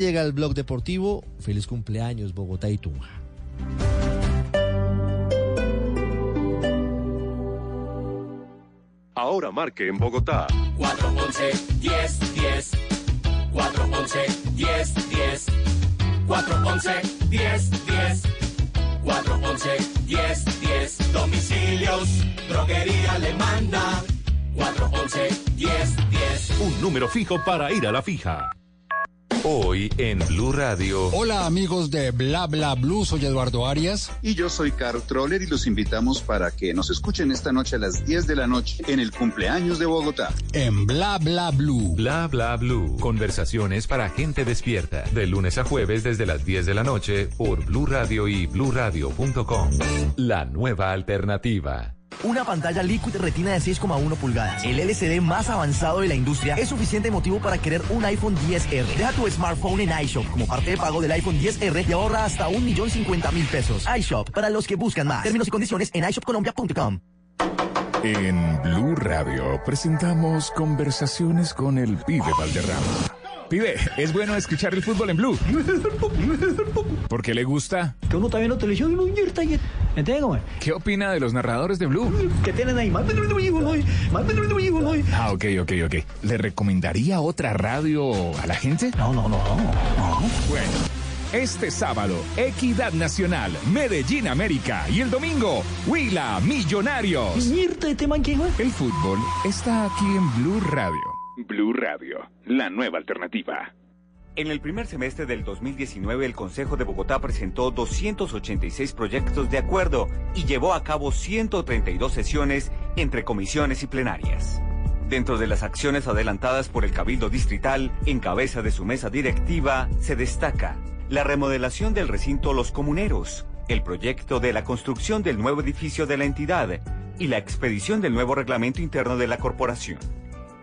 Llega el blog deportivo. Feliz cumpleaños, Bogotá y Tunja. Ahora marque en Bogotá. 411 10 10 411 10 10 411 10 10 411 10 10 Domicilios, droguería le manda 411 10 10 Un número fijo para ir a la fija. Hoy en Blue Radio. Hola amigos de Bla Bla Blue, soy Eduardo Arias. Y yo soy Carl Troller y los invitamos para que nos escuchen esta noche a las 10 de la noche en el cumpleaños de Bogotá. En Bla Bla Blue. Bla Bla Blue. Conversaciones para gente despierta. De lunes a jueves desde las 10 de la noche por Blue Radio y bluradio.com. La nueva alternativa. Una pantalla Liquid Retina de 6,1 pulgadas. El LCD más avanzado de la industria es suficiente motivo para querer un iPhone 10R. Deja tu smartphone en iShop como parte de pago del iPhone 10R y ahorra hasta un millón cincuenta mil pesos. iShop para los que buscan más. Términos y condiciones en iShopColombia.com. En Blue Radio presentamos conversaciones con el pibe Valderrama. Pibe, es bueno escuchar el fútbol en Blue. ¿Por qué le gusta? Que uno está viendo televisión. ¿Entiendes? ¿Qué opina de los narradores de Blue? Que tienen ahí Ah, ok, ok, ok. ¿Le recomendaría otra radio a la gente? No, no, no, no. Bueno. Este sábado, Equidad Nacional, Medellín América y el domingo, Huila Millonarios. Este. El fútbol está aquí en Blue Radio. Blue Radio, la nueva alternativa. En el primer semestre del 2019, el Consejo de Bogotá presentó 286 proyectos de acuerdo y llevó a cabo 132 sesiones entre comisiones y plenarias. Dentro de las acciones adelantadas por el Cabildo Distrital, en cabeza de su mesa directiva, se destaca la remodelación del recinto Los Comuneros, el proyecto de la construcción del nuevo edificio de la entidad y la expedición del nuevo reglamento interno de la corporación.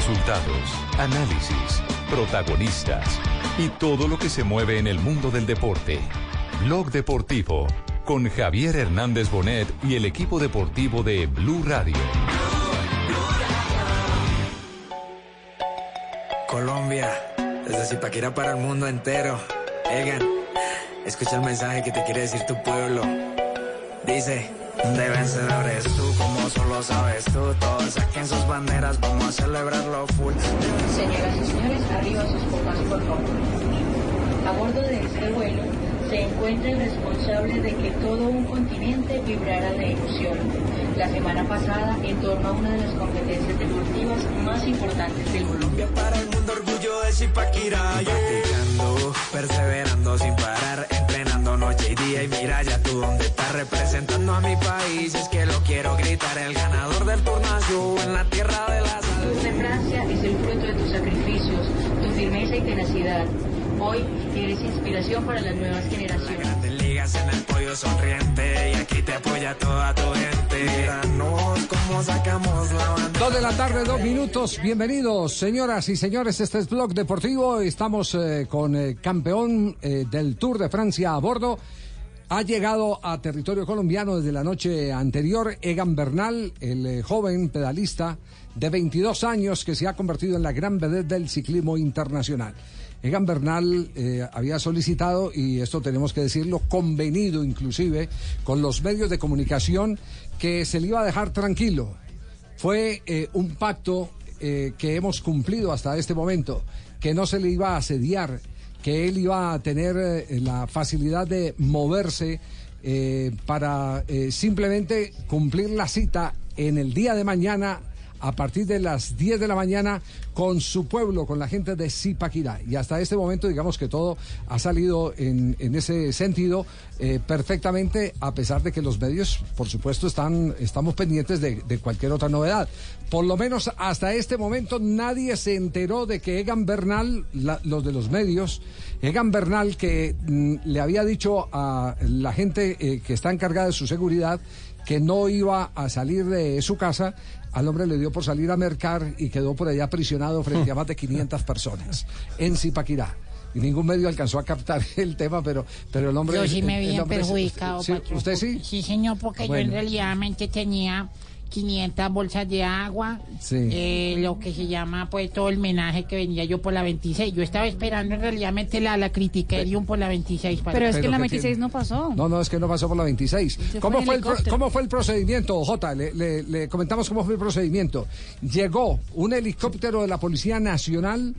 Resultados, análisis, protagonistas y todo lo que se mueve en el mundo del deporte. Blog Deportivo con Javier Hernández Bonet y el equipo deportivo de Blue Radio. Colombia, desde Zipaquira para el mundo entero. Egan, escucha el mensaje que te quiere decir tu pueblo. Dice. De vencedores tú, como solo sabes tú. Todos saquen sus banderas, vamos a celebrarlo full. Señoras y señores, arriba sus copas, por favor. A bordo de este vuelo se encuentra el responsable de que todo un continente vibrara de emoción. La semana pasada, en torno a una de las competencias deportivas más importantes del mundo. Colombia para el mundo, orgullo de Zipaquirá. Practicando, perseverando sin parar, y mira ya tú dónde estás representando a mi país. Es que lo quiero gritar, el ganador del turno en la tierra de la salud. Tour de Francia es el fruto de tus sacrificios, tu firmeza y tenacidad. Hoy eres inspiración para las nuevas generaciones. Grandes ligas en el pollo sonriente y aquí te apoya toda tu gente. Míranos cómo sacamos la banda. Dos de la tarde, dos minutos. Bienvenidos, señoras y señores. Este es Blog Deportivo. Estamos eh, con el campeón eh, del Tour de Francia a bordo. Ha llegado a territorio colombiano desde la noche anterior Egan Bernal, el eh, joven pedalista de 22 años que se ha convertido en la gran vedette del ciclismo internacional. Egan Bernal eh, había solicitado, y esto tenemos que decirlo, convenido inclusive con los medios de comunicación que se le iba a dejar tranquilo. Fue eh, un pacto que hemos cumplido hasta este momento, que no se le iba a asediar, que él iba a tener eh, la facilidad de moverse para simplemente cumplir la cita en el día de mañana a partir de las 10 de la mañana con su pueblo, con la gente de Zipaquirá. Y hasta este momento, digamos que todo ha salido en, ese sentido eh, perfectamente, a pesar de que los medios, por supuesto, están, estamos pendientes de, cualquier otra novedad. Por lo menos hasta este momento nadie se enteró de que Egan Bernal, los de los medios, Egan Bernal que mm, le había dicho a la gente eh, que está encargada de su seguridad que no iba a salir de su casa, al hombre le dio por salir a mercar y quedó por allá aprisionado frente a más de 500 personas en Zipaquirá. Y ningún medio alcanzó a captar el tema, pero, pero el hombre... Yo sí me vi perjudicado. Sí. ¿Usted sí? Sí, señor, porque yo en realidad tenía 500 bolsas de agua, Sí. eh, lo que se llama pues todo el menaje que venía yo por la 26. Yo estaba esperando en realidad la, la criticarium por la 26. Pero es que en la ¿qué 26 tiene? no pasó. No, no, es que no pasó por la 26. fue ¿Cómo fue, el pro-. ¿Cómo fue el procedimiento, Jota? Le, le- le comentamos cómo fue el procedimiento. Llegó un helicóptero de la Policía Nacional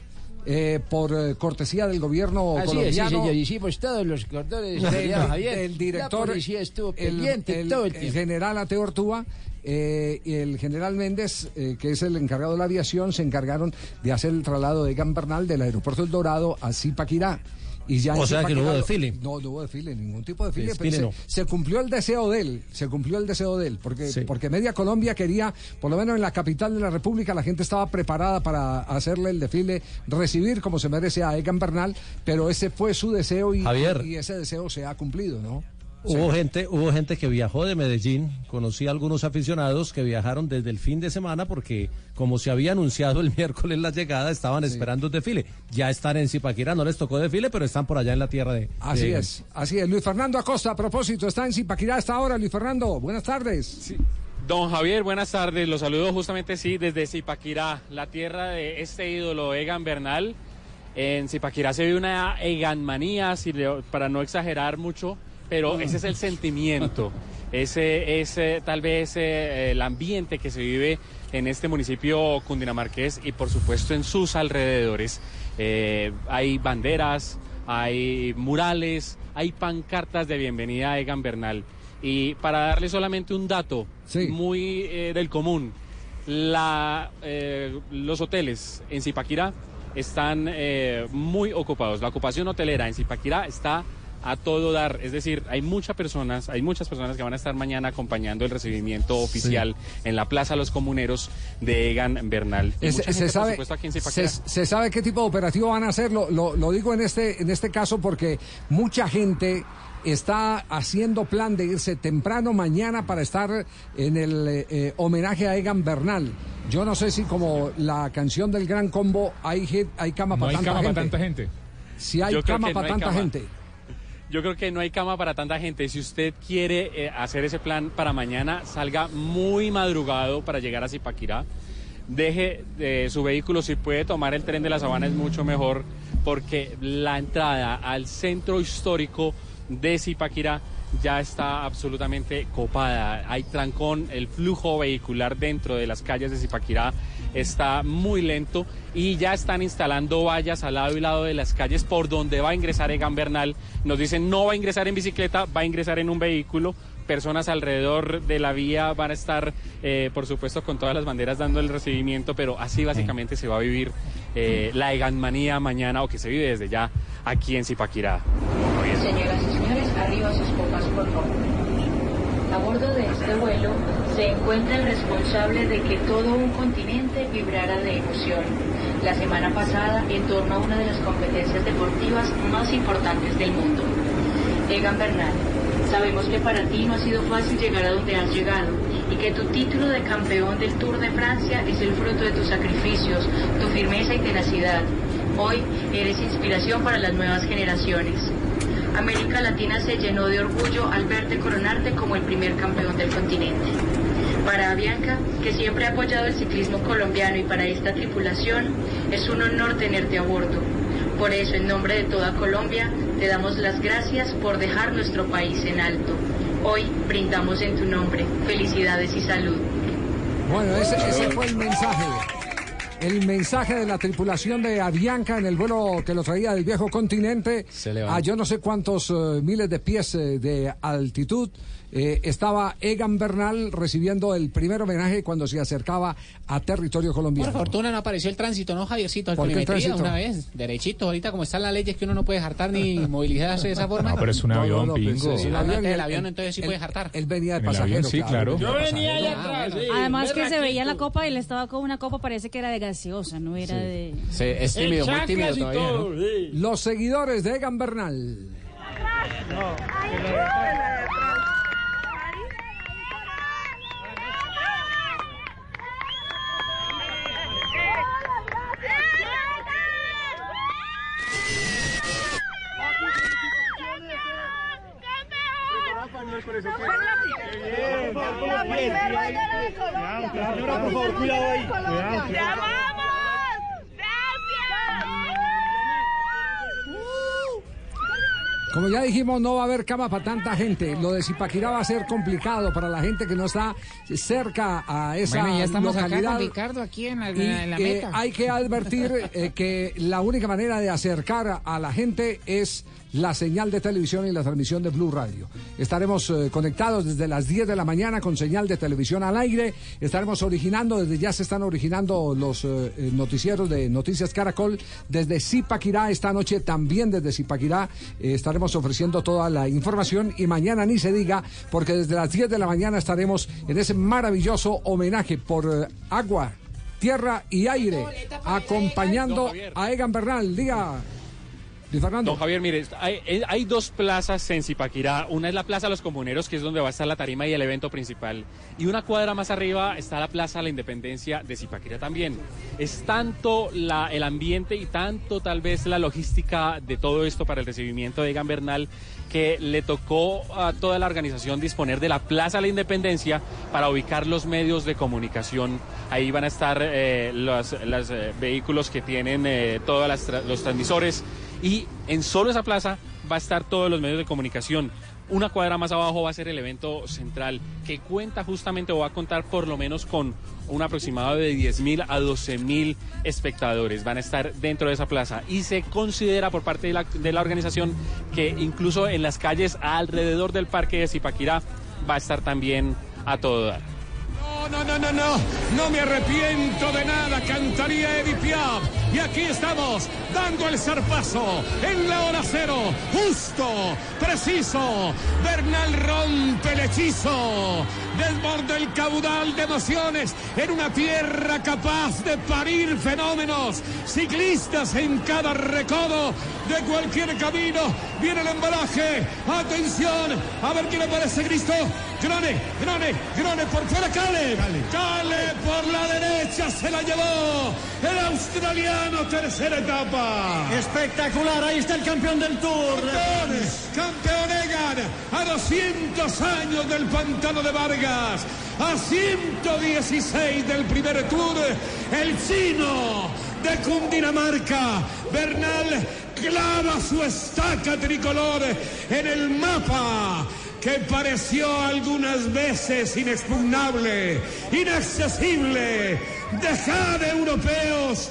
eh, por eh, cortesía del gobierno Así es, sí, colombiano. señor. Hicimos todos los Javier. del director, La policía estuvo el, pendiente el- todo el el tiempo. general Ateo Ortúa eh, y el general Méndez, eh, que es el encargado de la aviación, se encargaron de hacer el traslado de Egan Bernal del aeropuerto El Dorado a Zipaquirá. Y ya O sea que no hubo desfile. No, no hubo desfile, ningún tipo de desfile. Pero no. se, se cumplió el deseo de él, se cumplió el deseo de él, porque, Sí. porque media Colombia quería, por lo menos en la capital de la República, la gente estaba preparada para hacerle el desfile, recibir como se merece a Egan Bernal, pero ese fue su deseo y, Javier. y ese deseo se ha cumplido, ¿no? Hubo gente, hubo gente que viajó de Medellín, conocí a algunos aficionados que viajaron desde el fin de semana porque como se había anunciado el miércoles la llegada, estaban esperando el desfile. Ya están en Zipaquirá, no les tocó desfile, pero están por allá en la tierra de... Así de- es, así es. Luis Fernando Acosta, a propósito, está en Zipaquirá hasta ahora. Luis Fernando, buenas tardes. Don Javier, buenas tardes. Los saludo justamente sí desde Zipaquirá, la tierra de este ídolo Egan Bernal. En Zipaquirá se vive una Eganmanía, si le- para no exagerar mucho, pero ese es el sentimiento. Ese es tal vez eh, el ambiente que se vive en este municipio cundinamarqués y por supuesto en sus alrededores. Eh, hay banderas, hay murales, hay pancartas de bienvenida a Egan Bernal. Y para darle solamente un dato muy eh, del común, la, eh, los hoteles en Zipaquirá están eh, muy ocupados. La ocupación hotelera en Zipaquirá está a todo dar, es decir, hay muchas personas, hay muchas personas que van a estar mañana acompañando el recibimiento oficial en la Plaza Los Comuneros de Egan Bernal. Es- se, gente, por sabe, supuesto, se, se sabe qué tipo de operativo van a hacer. Lo, lo- lo digo en este, en este caso porque mucha gente está haciendo plan de irse temprano mañana para estar en el eh, eh, homenaje a Egan Bernal. Yo no sé si como la canción del Gran Combo hay, hay cama No para hay tanta cama gente. para tanta gente. Si hay Yo cama no para tanta cama. gente. Yo creo que no hay cama para tanta gente. Si usted quiere eh, hacer ese plan para mañana, salga muy madrugado para llegar a Zipaquirá. Deje eh, su vehículo, si puede tomar el tren de la Sabana es mucho mejor, porque la entrada al centro histórico de Zipaquirá ya está absolutamente copada. Hay trancón, el flujo vehicular dentro de las calles de Zipaquirá está muy lento y ya están instalando vallas al lado y lado de las calles por donde va a ingresar Egan Bernal. Nos dicen no va a ingresar en bicicleta, va a ingresar en un vehículo. Personas alrededor de la vía van a estar, eh, por supuesto, con todas las banderas dando el recibimiento, pero así básicamente se va a vivir eh, la Eganmanía mañana o que se vive desde ya aquí en Zipaquirá. Señoras y señores, arriba sus copas, por favor. A bordo de este vuelo se encuentra el responsable de que todo un continente vibrara de emoción la semana pasada en torno a una de las competencias deportivas más importantes del mundo. Egan Bernal, sabemos que para ti no ha sido fácil llegar a donde has llegado y que tu título de campeón del Tour de Francia es el fruto de tus sacrificios, tu firmeza y tenacidad. Hoy eres inspiración para las nuevas generaciones. América Latina se llenó de orgullo al verte coronarte como el primer campeón del continente. Para Bianca, que siempre ha apoyado el ciclismo colombiano y para esta tripulación, es un honor tenerte a bordo. Por eso, en nombre de toda Colombia, te damos las gracias por dejar nuestro país en alto. Hoy brindamos en tu nombre. Felicidades y salud. Bueno, ese, fue el mensaje. El mensaje de la tripulación de Avianca en el vuelo que lo traía del viejo continente. A yo no sé cuántos eh, miles de pies eh, de altitud eh, estaba Egan Bernal recibiendo el primer homenaje cuando se acercaba a territorio Por colombiano. fortuna no apareció el tránsito, ¿no, Javiercito? ¿Por qué el perimetría tránsito? una vez, derechito. Ahorita como están las leyes que uno no puede jartar ni movilizarse de esa forma. No, pero es un avión, pues, Pingo. El avión, el entonces sí puede jartar. Él venía de pasajero. avión, sí, claro. Yo venía allá Ah, atrás. sí. Además que se veía la copa, él estaba con una copa, parece que era de gaseosa, no era de... Sí, es tímido, muy tímido todavía, ¿no? Los seguidores de Egan Bernal. Por favor, cuidado ahí. Como ya dijimos, no va a haber cama para tanta gente. Lo de Zipaquirá va a ser complicado para la gente que no está cerca a esa Bueno, ya estamos acá localidad. con Ricardo aquí en la, Y, en la eh, hay que advertir eh, que la única manera de acercar a la gente es la señal de televisión y la transmisión de Blue Radio. Estaremos eh, conectados desde las 10 de la mañana con señal de televisión al aire. Estaremos originando, desde ya se están originando los eh, eh, noticieros de Noticias Caracol desde Zipaquirá. Esta noche también desde Zipaquirá eh, estaremos ofreciendo toda la información y mañana ni se diga porque desde las 10 de la mañana estaremos en ese maravilloso homenaje por agua, tierra y aire acompañando a Egan Bernal. Diga. Luis Fernando. Don Javier, mire, hay, eh, hay dos plazas en Zipaquirá. Una es la Plaza de los Comuneros, que es donde va a estar la tarima y el evento principal. Y una cuadra más arriba está la Plaza de la Independencia de Zipaquirá también. Es tanto la, el ambiente y tanto tal vez la logística de todo esto para el recibimiento de Egan Bernal que le tocó a toda la organización disponer de la Plaza de la Independencia para ubicar los medios de comunicación. Ahí van a estar eh, los, los, eh, vehículos que tienen eh, todos los transmisores y en solo esa plaza va a estar todos los medios de comunicación. Una cuadra más abajo va a ser el evento central que cuenta justamente o va a contar por lo menos con un aproximado de 10.000 a 12.000 espectadores. Van a estar dentro de esa plaza y se considera por parte de la, de la organización que incluso en las calles alrededor del parque de Zipaquirá va a estar también a todo dar. No, no, no, no, no, no me arrepiento de nada, cantaría Edith Piaf. Y aquí estamos, dando el zarpazo en la hora cero, justo, preciso. Bernal rompe el hechizo, desborda el caudal de emociones en una tierra capaz de parir fenómenos. Ciclistas en cada recodo de cualquier camino. Viene el embalaje, atención, a ver quién aparece, Cristo. Grone, Grone, Grone por fuera, Cale. Cale por la derecha se la llevó el australiano, tercera etapa. Espectacular, ahí está el campeón del Tour. Campeón, campeón Egan, a 200 años del pantano de Vargas, a 116 del primer Tour, el chino de Cundinamarca, Bernal clava su estaca tricolor en el mapa que pareció algunas veces inexpugnable, inaccesible, dejad europeos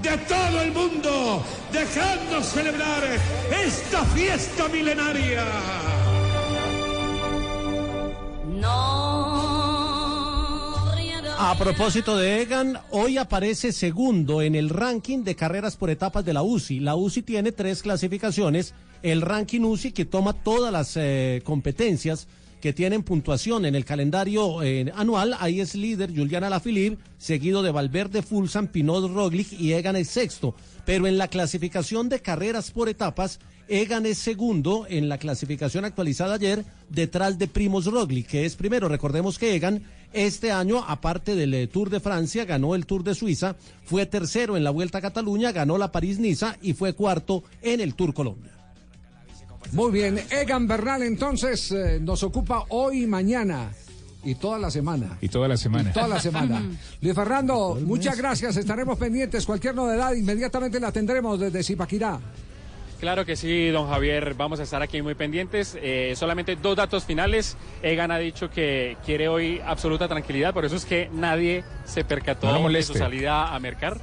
de todo el mundo, dejadnos celebrar esta fiesta milenaria. A propósito de Egan, hoy aparece segundo en el ranking de carreras por etapas de la UCI. La UCI tiene tres clasificaciones. El ranking UCI que toma todas las eh, competencias que tienen puntuación en el calendario eh, anual. Ahí es líder Juliana Lafilip, seguido de Valverde, Fulsan, Pinot, Roglic y Egan es sexto. Pero en la clasificación de carreras por etapas, Egan es segundo en la clasificación actualizada ayer, detrás de Primos Roglic, que es primero. Recordemos que Egan este año, aparte del eh, Tour de Francia, ganó el Tour de Suiza, fue tercero en la Vuelta a Cataluña, ganó la París-Niza y fue cuarto en el Tour Colombia. Muy bien, Egan Bernal entonces eh, nos ocupa hoy y mañana. Y toda la semana. Y toda la semana. Y toda la semana. Luis Fernando, muchas gracias. Estaremos pendientes. Cualquier novedad, inmediatamente la tendremos desde Zipaquirá. Claro que sí, don Javier, vamos a estar aquí muy pendientes. Eh, solamente dos datos finales. Egan ha dicho que quiere hoy absoluta tranquilidad, por eso es que nadie se percató No de su salida a mercar.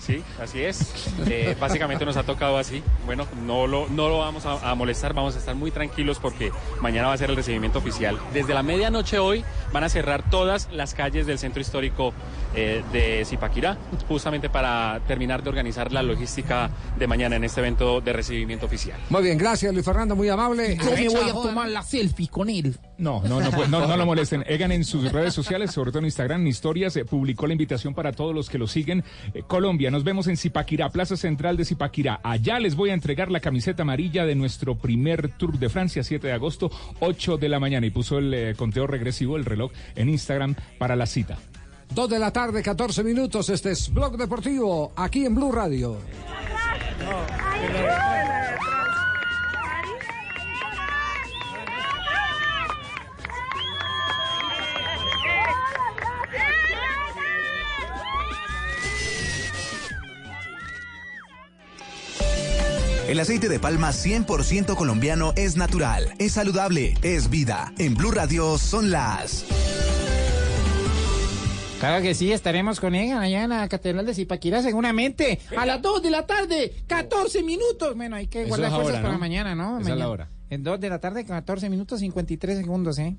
Sí, así es. Eh, básicamente nos ha tocado así. Bueno, no lo, no lo vamos a, a molestar, vamos a estar muy tranquilos porque mañana va a ser el recibimiento oficial. Desde la medianoche hoy van a cerrar todas las calles del centro histórico eh, de Zipaquirá, justamente para terminar de organizar la logística de mañana en este evento de recibimiento oficial. Muy bien, gracias Luis Fernando, muy amable. Yo me voy a tomar la selfie con él. No, no, no, pues, no, no lo molesten. Egan en sus redes sociales, sobre todo en Instagram, en historias, eh, publicó la invitación para todos los que lo siguen. Eh, Colombia, nos vemos en Zipaquirá, Plaza Central de Zipaquirá. Allá les voy a entregar la camiseta amarilla de nuestro primer Tour de Francia, 7 de agosto, 8 de la mañana. Y puso el eh, conteo regresivo, el reloj, en Instagram para la cita. Dos de la tarde, 14 minutos. Este es Blog Deportivo, aquí en Blue Radio. El aceite de palma 100% colombiano es natural, es saludable, es vida. En Blue Radio son las... Claro que sí, estaremos con ella allá en la Catedral de Zipaquirá seguramente. A las 2 de la tarde, 14 minutos. Bueno, hay que Eso guardar es cosas ahora, para ¿no? mañana, ¿no? Esa es la Mañana. hora. En 2 de la tarde, 14 minutos 53 segundos, ¿eh?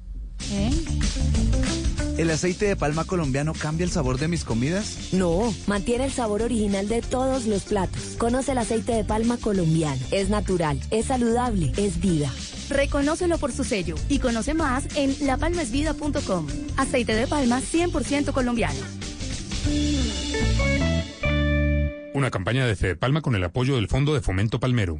¿El aceite de palma colombiano cambia el sabor de mis comidas? No, mantiene el sabor original de todos los platos. Conoce el aceite de palma colombiano. Es natural, es saludable, es vida. Reconócelo por su sello y conoce más en lapalmasvida.com. Aceite de palma 100% colombiano. Una campaña de Fede Palma con el apoyo del Fondo de Fomento Palmero.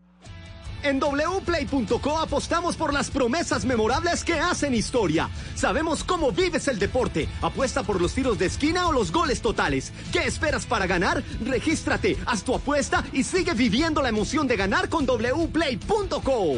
En wplay.co apostamos por las promesas memorables que hacen historia. Sabemos cómo vives el deporte. Apuesta por los tiros de esquina o los goles totales. ¿Qué esperas para ganar? Regístrate, haz tu apuesta y sigue viviendo la emoción de ganar con wplay.co.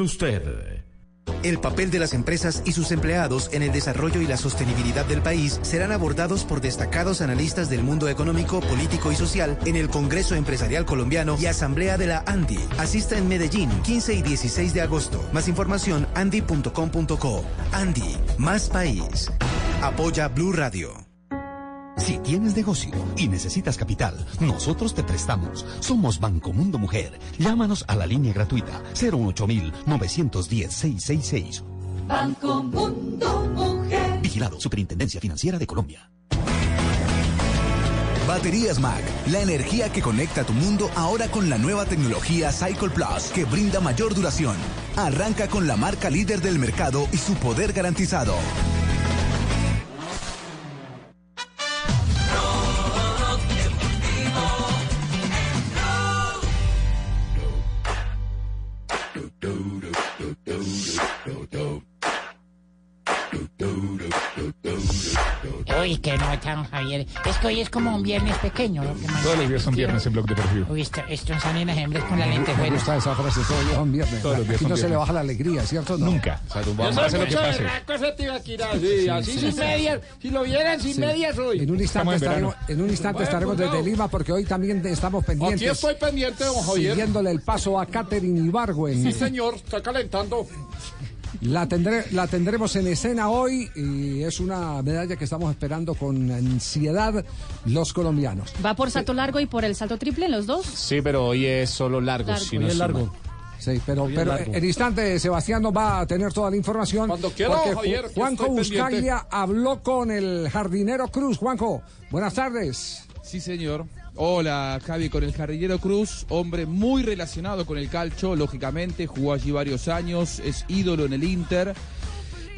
usted. El papel de las empresas y sus empleados en el desarrollo y la sostenibilidad del país serán abordados por destacados analistas del mundo económico, político y social en el Congreso Empresarial Colombiano y Asamblea de la ANDI. Asista en Medellín, 15 y 16 de agosto. Más información, andi.com.co. Andi, más país. Apoya Blue Radio. Si tienes negocio y necesitas capital, nosotros te prestamos. Somos Banco Mundo Mujer. Llámanos a la línea gratuita 018 910 666. Banco Mundo Mujer. Vigilado Superintendencia Financiera de Colombia. Baterías Mac, la energía que conecta tu mundo ahora con la nueva tecnología Cycle Plus que brinda mayor duración. Arranca con la marca líder del mercado y su poder garantizado. Que no, tan Javier. Es que hoy es como un viernes pequeño. lo que más- Todos los días son viernes en Blog Deportivo. Uy, esto, esto salen las hembras con la Me lentejuela. gusta esa frase, todo los días son viernes. Todos los días Aquí son no se le baja la alegría, ¿cierto? No. Nunca. Yo soy mucho berraco, ese Tibaquirá, sí, así sí, sin sí. medias. Si lo vieran sin Sí. medias hoy. En un instante en estaremos, en un instante estaremos desde cuidado. Lima porque hoy también estamos pendientes. Aquí estoy pendiente, don Javier. Siguiéndole el paso a Catherine Ibargüen. Sí, señor, está calentando. La, tendré, la tendremos en escena hoy y es una medalla que estamos esperando con ansiedad los colombianos. Va por salto largo y por el salto triple, los dos. Sí, pero hoy es solo largo. Largo. si no es largo. Sí, pero, pero largo. en instante Sebastián nos va a tener toda la información. Cuando quiera, porque Javier, Juanjo. Buscaglia habló con el jardinero Cruz. Juanjo, buenas tardes. Sí, señor. Hola, Javi, con el Jardinero Cruz, hombre muy relacionado con el calcio, lógicamente, jugó allí varios años, es ídolo en el Inter.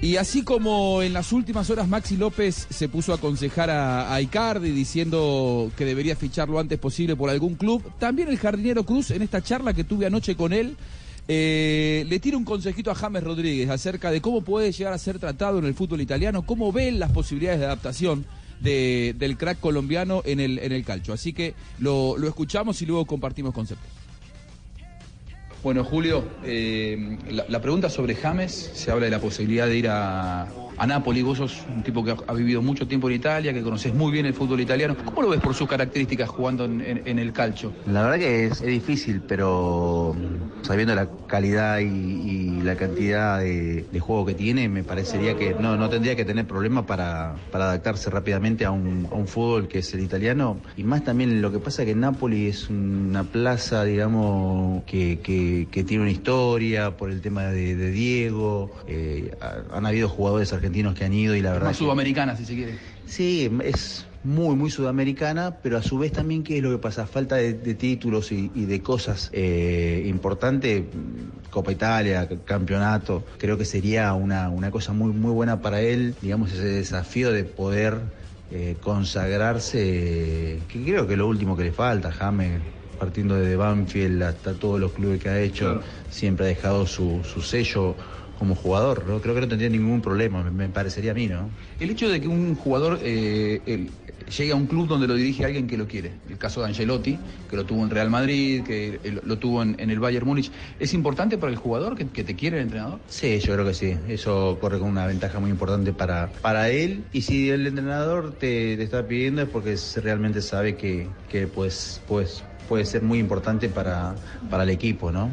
Y así como en las últimas horas Maxi López se puso a aconsejar a, Icardi diciendo que debería ficharlo antes posible por algún club, también el jardinero Cruz en esta charla que tuve anoche con él eh, le tira un consejito a James Rodríguez acerca de cómo puede llegar a ser tratado en el fútbol italiano, cómo ven las posibilidades de adaptación de- del crack colombiano en el, en el calcio. Así que lo, lo escuchamos y luego compartimos conceptos. Bueno, Julio, eh, la pregunta sobre James, se habla de la posibilidad de ir a, a Nápoli. Vos sos un tipo que ha, vivido mucho tiempo en Italia, que conoces muy bien el fútbol italiano. ¿Cómo lo ves por sus características jugando en, el calcio? La verdad que es, es difícil, pero sabiendo la calidad y, la cantidad de, juego que tiene, me parecería que no, tendría que tener problema para, adaptarse rápidamente a un, fútbol que es el italiano. Y más también lo que pasa que Napoli es una plaza, digamos, que, tiene una historia por el tema de, Diego. Eh, ha- han habido jugadores argentinos que han ido y la verdad... Más que- sudamericana, si se quiere. Sí, es muy, muy sudamericana, pero a su vez también, ¿qué es lo que pasa? Falta de, de títulos y, y de cosas eh, importantes, mm, Copa Italia, campeonato, creo que sería una, una cosa muy, muy buena para él, digamos, ese desafío de poder eh, consagrarse, que creo que es lo último que le falta, James, partiendo de Banfield hasta todos los clubes que ha hecho, siempre ha dejado su, su sello como jugador, ¿no? creo que no tendría ningún problema, me, me parecería a mí, ¿no? El hecho de que un jugador eh, llegue a un club donde lo dirige alguien que lo quiere, el caso de Angelotti, que lo tuvo en Real Madrid, que lo tuvo en, en el Bayern Múnich, ¿es importante para el jugador que, que te quiere el entrenador? Sí, yo creo que sí. Eso corre con una ventaja muy importante para, para él. Y si el entrenador te, te está pidiendo es porque realmente sabe que, que pues, pues, puede ser muy importante para, para el equipo, ¿no?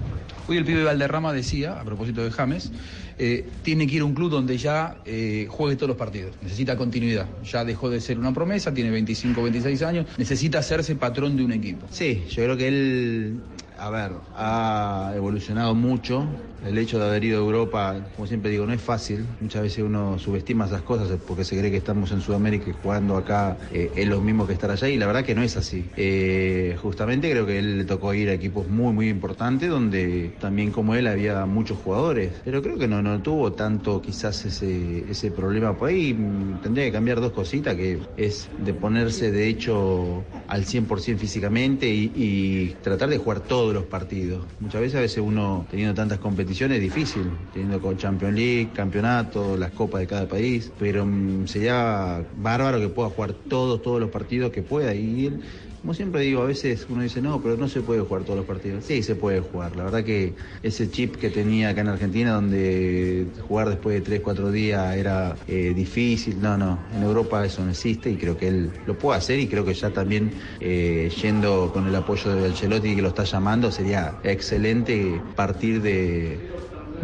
Hoy el pibe Valderrama decía, a propósito de James, eh, tiene que ir a un club donde ya eh, juegue todos los partidos. Necesita continuidad. Ya dejó de ser una promesa, tiene 25, 26 años, necesita hacerse patrón de un equipo. Sí, yo creo que él, a ver, ha evolucionado mucho. El hecho de haber ido a Europa, como siempre digo, no es fácil. Muchas veces uno subestima esas cosas porque se cree que estamos en Sudamérica y jugando acá eh, es lo mismo que estar allá y la verdad que no es así. Eh, justamente creo que él le tocó ir a equipos muy, muy importantes donde también como él había muchos jugadores. Pero creo que no, no tuvo tanto quizás ese, ese problema por ahí. Tendría que cambiar dos cositas, que es de ponerse de hecho al 100% físicamente y, y tratar de jugar todos los partidos. Muchas veces a veces uno teniendo tantas es difícil, teniendo con Champions League, campeonato, las copas de cada país, pero mm, sería bárbaro que pueda jugar todos, todos los partidos que pueda. Y él, como siempre digo, a veces uno dice, no, pero no se puede jugar todos los partidos. Sí, se puede jugar. La verdad que ese chip que tenía acá en Argentina, donde jugar después de 3, 4 días era eh, difícil, no, no, en Europa eso no existe y creo que él lo puede hacer y creo que ya también eh, yendo con el apoyo de Ancelotti que lo está llamando, sería excelente partir de,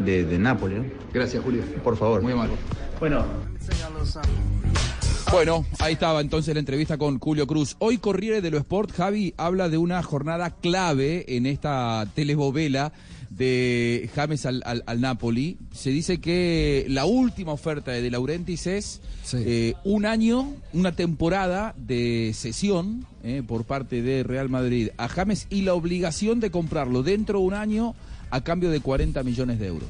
de, de Nápoles. ¿no? Gracias, Julio. Por favor. Muy amable. Bueno. Bueno, ahí estaba entonces la entrevista con Julio Cruz. Hoy Corriere de lo Sport, Javi, habla de una jornada clave en esta telebovela de James al, al- al Napoli. Se dice que la última oferta de De Laurentiis es eh, un año, una temporada de sesión eh, por parte de Real Madrid a James y la obligación de comprarlo dentro de un año a cambio de 40 millones de euros.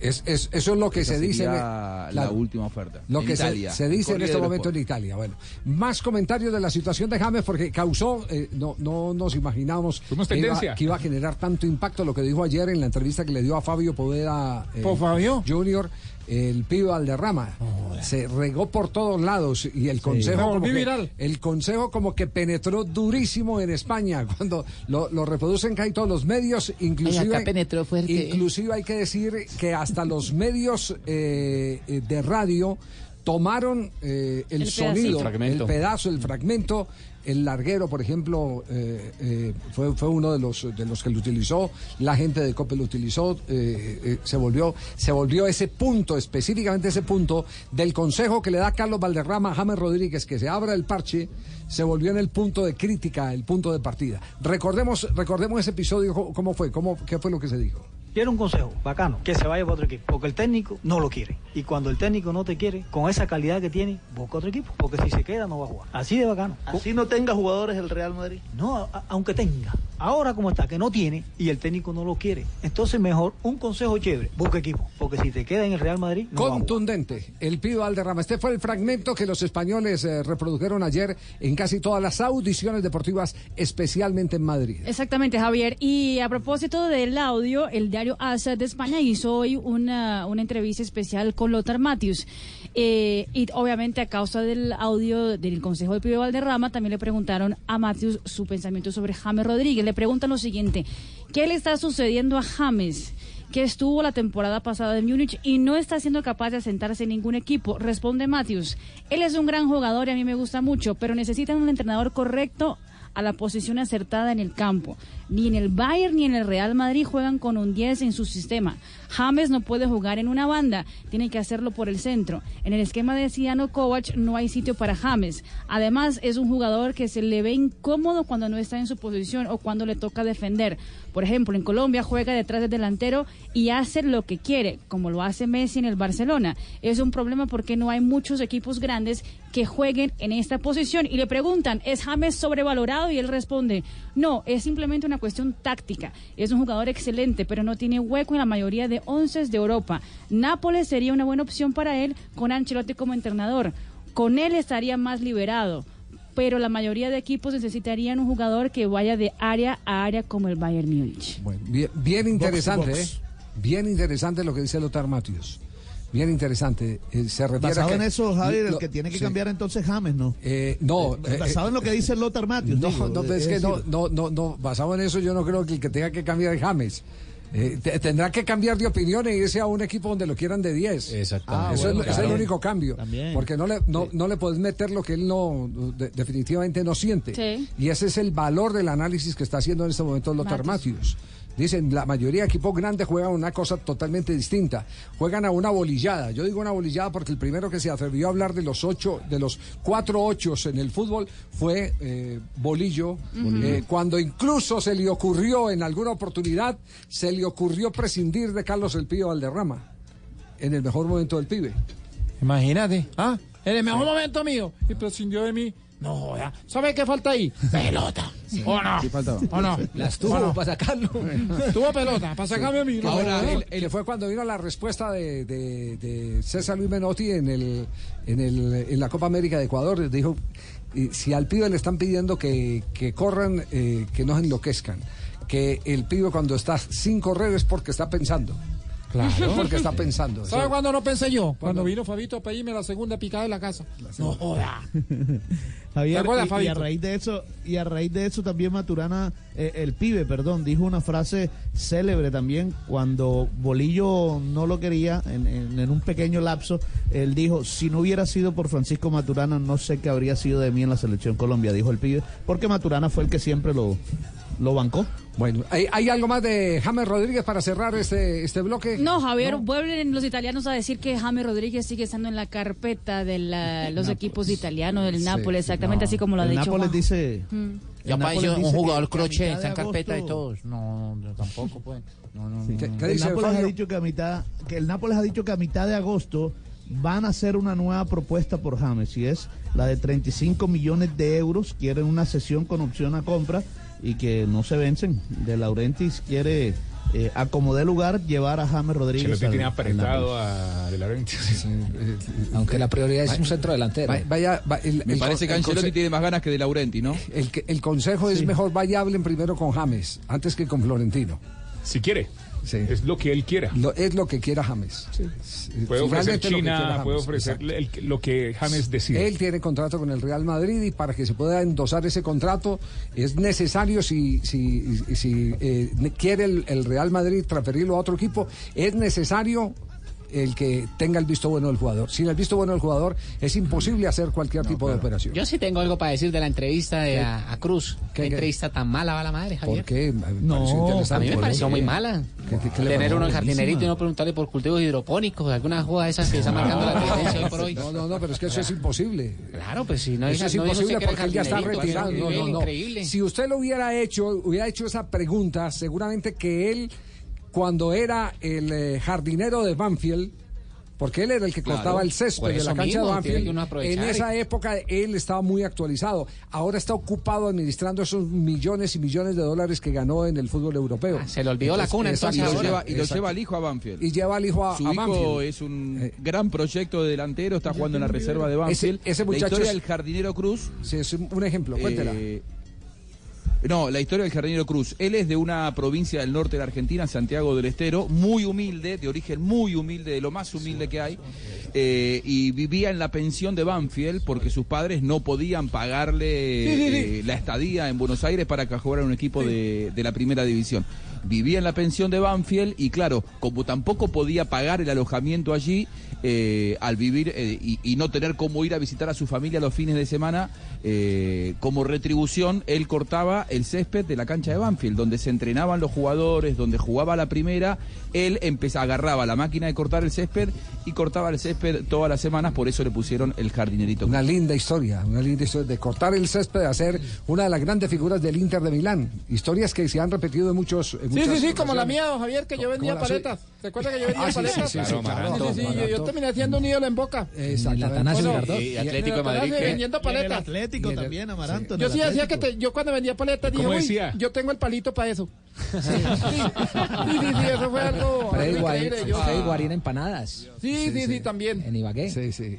Es, es- eso es lo que Esa se dice. la claro. última oferta. Lo En que se, Italia. se dice en este momento Sport. en Italia. Bueno, más comentarios de la situación de James porque causó, eh, no, no nos imaginábamos Fuimos que iba, que iba a generar tanto impacto lo que dijo ayer en la entrevista que le dio a Fabio Poveda eh, ¿Por Fabio? Junior, el pibe Valderrama. se regó por todos lados y el consejo, como que, viral. el consejo como que penetró durísimo en España cuando lo, lo reproducen casi todos los medios, inclusive acá penetró fuerte. Inclusive hay que decir que hasta los medios eh, eh, de radio tomaron eh, el, El sonido, pedacito. el, pedazo, el fragmento. El larguero, por ejemplo, eh, eh, fue, fue uno de los, de los que lo utilizó. La gente de COPE lo utilizó. eh, eh, se, volvió, se volvió ese punto, específicamente ese punto del consejo que le da Carlos Valderrama a James Rodríguez, que se abra el parche, se volvió en el punto de crítica, el punto de partida. Recordemos, recordemos ese episodio, cómo cómo fue, cómo, qué fue lo que se dijo. Quiero un consejo bacano, que se vaya para otro equipo, porque el técnico no lo quiere. Y cuando el técnico no te quiere, con esa calidad que tiene, busca otro equipo, porque si se queda no va a jugar. Así de bacano. Así no tenga jugadores el Real Madrid. No, a- a- aunque tenga, Ahora como está, que no tiene y el técnico no lo quiere. Entonces mejor un consejo chévere, busca equipo, porque si te queda en el Real Madrid, no. Contundente, el pibe Valderrama. Este fue el fragmento que los españoles eh, reprodujeron ayer en casi todas las audiciones deportivas, especialmente en Madrid. Exactamente, Javier. Y a propósito del audio, el diario AS de España hizo hoy una, una entrevista especial con Lothar Matthews. Eh, y obviamente a causa del audio del Consejo del Pibe Valderrama, también le preguntaron a Matthews su pensamiento sobre James Rodríguez. Le preguntan lo siguiente, ¿qué le está sucediendo a James? que estuvo la temporada pasada en Múnich y no está siendo capaz de asentarse en ningún equipo. Responde Matthews, él es un gran jugador y a mí me gusta mucho, pero necesitan un entrenador correcto a la posición acertada en el campo. Ni en el Bayern ni en el Real Madrid juegan con un 10 en su sistema. James no puede jugar en una banda, tiene que hacerlo por el centro. En el esquema de Ciano Kovac no hay sitio para James. Además, es un jugador que se le ve incómodo cuando no está en su posición o cuando le toca defender. Por ejemplo, en Colombia juega detrás del delantero y hace lo que quiere, como lo hace Messi en el Barcelona. Es un problema porque no hay muchos equipos grandes que jueguen en esta posición. Y le preguntan, ¿es James sobrevalorado? Y él responde, no, es simplemente una cuestión táctica. Es un jugador excelente, pero no tiene hueco en la mayoría de once de Europa. Nápoles sería una buena opción para él con Ancelotti como entrenador. Con él estaría más liberado pero la mayoría de equipos necesitarían un jugador que vaya de área a área como el Bayern Múnich. Bueno, bien, bien interesante, box. ¿eh? Bien interesante lo que dice Lothar Matthews. Bien interesante. Eh, se refiere Basado a que- en eso, Javier, el que tiene que sí. cambiar entonces James, ¿no? Eh, no, Eh, basado en lo que dice Lothar Matthews. No, digo, no, pero es es que no, decir- no, no, no, basado en eso yo no creo que el que tenga que cambiar es James. Eh, te- tendrá que cambiar de opinión e irse a un equipo donde lo quieran de 10. Exactamente. Eso es, Ah, bueno, ese es el único cambio. También. Porque no le, no, no le puedes meter lo que él no de- definitivamente no siente. Sí. Y ese es el valor del análisis que está haciendo en este momento Lothar Matthews. Dicen, la mayoría de equipos grandes juegan una cosa totalmente distinta. Juegan a una bolillada. Yo digo una bolillada porque el primero que se atrevió a hablar de los ocho, de los cuatro ochos en el fútbol fue eh, Bolillo. Eh, cuando incluso se le ocurrió en alguna oportunidad, se le ocurrió prescindir de Carlos El Pío Valderrama. En el mejor momento del pibe. Imagínate, ¿ah? En el mejor momento mío. Y prescindió de mí. No joda. ¿Sabe qué falta ahí? Pelota. ¿O no? Sí, faltaba. ¿O no? Las ¿O tuvo no? para sacarlo. Tuvo pelota, para sacarme a mí. no Ahora, fue cuando vino la respuesta de, de- de César Luis Menotti en, el, en, el, en la Copa América de Ecuador. Dijo, si al pibe le están pidiendo que, que corran, eh, que no se enloquezcan. Que el pibe cuando está sin correr es porque está pensando. Claro. Porque está pensando. ¿Sabe cuándo no pensé yo? Cuando vino Fabito a pedirme la segunda picada de la casa. No joda. Javier, ¿Te acuerdas, y- y, a raíz de eso, y a raíz de eso también Maturana, eh, el pibe, perdón, dijo una frase célebre también cuando Bolillo no lo quería, en, en- en un pequeño lapso, él dijo, si no hubiera sido por Francisco Maturana, no sé qué habría sido de mí en la selección Colombia, dijo el pibe, porque Maturana fue el que siempre lo, lo bancó. Bueno, ¿hay, hay algo más de James Rodríguez para cerrar este, este bloque? No, Javier, vuelven los italianos a decir que James Rodríguez sigue estando en la carpeta de la- los equipos italianos del Sí, Nápoles, exactamente no. así como lo ha El dicho. Nápoles Juanjo. dice- Mm. Ya El pareció Nápoles un jugador crochet, mitad está en carpeta de todos. No, no, tampoco, pues. No, no, no. ¿Qué- no. qué el dice Nápoles ha Fabio? dicho que a mitad, que el Nápoles ha dicho que a mitad de agosto van a hacer una nueva propuesta por James y es la de 35 millones de euros. Quieren una sesión con opción a compra y que no se vencen. De Laurentis quiere eh, acomodar lugar llevar a James Rodríguez. Ancelotti al- tiene apretado a De Laurentiis. Aunque la prioridad es un centro delantero. Va- Vaya, va- el- Me el- parece que el Ancelotti conse- tiene más ganas que de Laurenti, ¿no? El, que- el consejo es mejor vaya hablen primero con James antes que con Florentino. Si quiere. Sí. Es lo que él quiera. Lo- es lo que quiera James. Puede ofrecer China, puede ofrecer exacto. lo que James decide. Él tiene contrato con el Real Madrid y para que se pueda endosar ese contrato es necesario, si, si, si eh, quiere el, el Real Madrid transferirlo a otro equipo, es necesario el que tenga el visto bueno del jugador. Sin el visto bueno del jugador es imposible hacer cualquier tipo de operación. Yo sí tengo algo para decir de la entrevista de a, a Cruz. ¿Qué, qué? entrevista tan mala va la madre, Javier? ¿Por qué? No, a mí me pareció muy mala. ¿Qué- qué- qué le Tener uno en jardinerito y no preguntarle por cultivos hidropónicos, alguna joda de esas que está marcando la tendencia hoy por hoy. No, no, no, pero es que eso es imposible. Claro, pues si no Eso es no imposible porque él ya está retirado. No, no, no. increíble. Si usted lo hubiera hecho, hubiera hecho esa pregunta, seguramente que él, cuando era el eh, jardinero de Banfield, porque él era el que Claro, cortaba el césped de la cancha mismo, de Banfield. En esa época él estaba muy actualizado. Ahora está ocupado administrando esos millones y millones de dólares que ganó en el fútbol europeo. se le olvidó la cuna, entonces, Y lo, ahora. lleva, y lo Exacto. lleva al hijo a Banfield. Y lleva al hijo a, Su a hijo Banfield. es un gran proyecto de delantero, está jugando en la reserva de Banfield. Ese- ese la muchacho historia es- del jardinero Cruz. Sí, es un un ejemplo, cuéntela. eh, no, la historia del jardinero Cruz. Él es de una provincia del norte de la Argentina, Santiago del Estero, muy humilde, de origen muy humilde, de lo más humilde que hay. eh, y vivía en la pensión de Banfield porque sus padres no podían pagarle eh, la estadía en Buenos Aires para que jugara en un equipo de, de la primera división. Vivía en la pensión de Banfield y claro, como tampoco podía pagar el alojamiento allí, eh, al vivir eh, y, y no tener cómo ir a visitar a su familia los fines de semana, eh, como retribución, él cortaba el césped de la cancha de Banfield, donde se entrenaban los jugadores, donde jugaba la primera, él empezaba, agarraba la máquina de cortar el césped y cortaba el césped todas las semanas, por eso le pusieron el jardinerito. Una linda historia, una linda historia de cortar el césped, de hacer una de las grandes figuras del Inter de Milán. Historias que se han repetido en muchos. en Sí, muchas sí, sí, como la mía, don Javier, que yo vendía paletas. ¿Se acuerda que yo vendía Ah, sí, sí, paletas? sí, sí, Claro, claro, sí, sí, sí, yo- terminé haciendo un ídolo en Boca. Atanasio Bueno, y- Atlético de Madrid, ¿qué? vendiendo paletas. Atlético el- también, Amaranto, en Yo sí decía que te- yo cuando vendía paletas dije, ¿Cómo uy, decía? yo tengo el palito para eso. Sí, sí, sí, sí, eso fue algo, Freddy Guarín empanadas. Sí, sí, sí, también. En Ibagué. Sí, sí.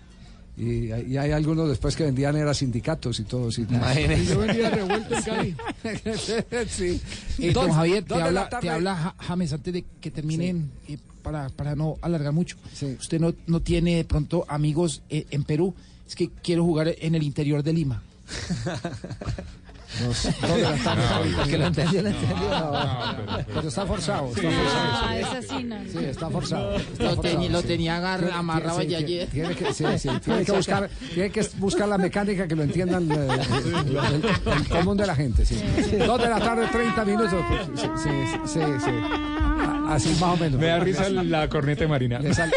Y, y hay algunos después que vendían era sindicatos y todo. Sí, Imagínese. Yo vendía revuelto en Cali. sí. Eh, don Javier, te habla, te habla Ja- James antes de que terminen, eh, para, para no alargar mucho. Usted no, no tiene de pronto amigos eh, en Perú. Es que quiero jugar en el interior de Lima. Dos de la tarde. El que lo entendió, lo entendió. Pero está forzado. Está Ah, forzado. es así, no. Sí, está forzado. está Lo, forzado, tenía- lo sí. tenía agar- Tiene- amarrado sí, ya tiene- ayer. Tiene que, sí, sí, tiene que buscar, tiene que buscar la mecánica que lo entiendan eh, el, el- el común de la gente. Sí. Dos de la tarde, 30 minutos. pues, Sí, sí, sí, sí. Así más o menos. Me da risa la corneta de Marina. Le sale,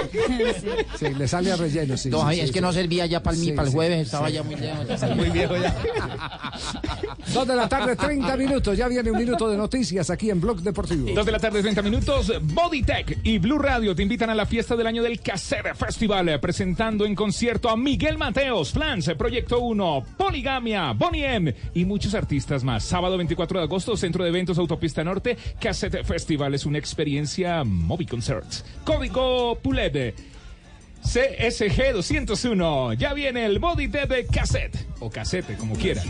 sí, le sale a relleno. Sí, sí, es que sí. no servía ya para el, Sí, para el jueves, estaba sí. ya muy lejos. Muy viejo ya. Dos de la tarde, 30 minutos. Ya viene un minuto de noticias aquí en Blog Deportivo. Dos de la tarde, 30 minutos. Bodytech y Blue Radio te invitan a la fiesta del año del Cassette Festival, eh, presentando en concierto a Miguel Mateos, Flans, Proyecto 1, Poligamia, Bonnie M y muchos artistas más. Sábado 24 de agosto, Centro de Eventos Autopista Norte, Cassette Festival es una experiencia Moby Concerts. Código PULED. CSG 201. Ya viene el Bodytech de cassette o cassette, como quieran.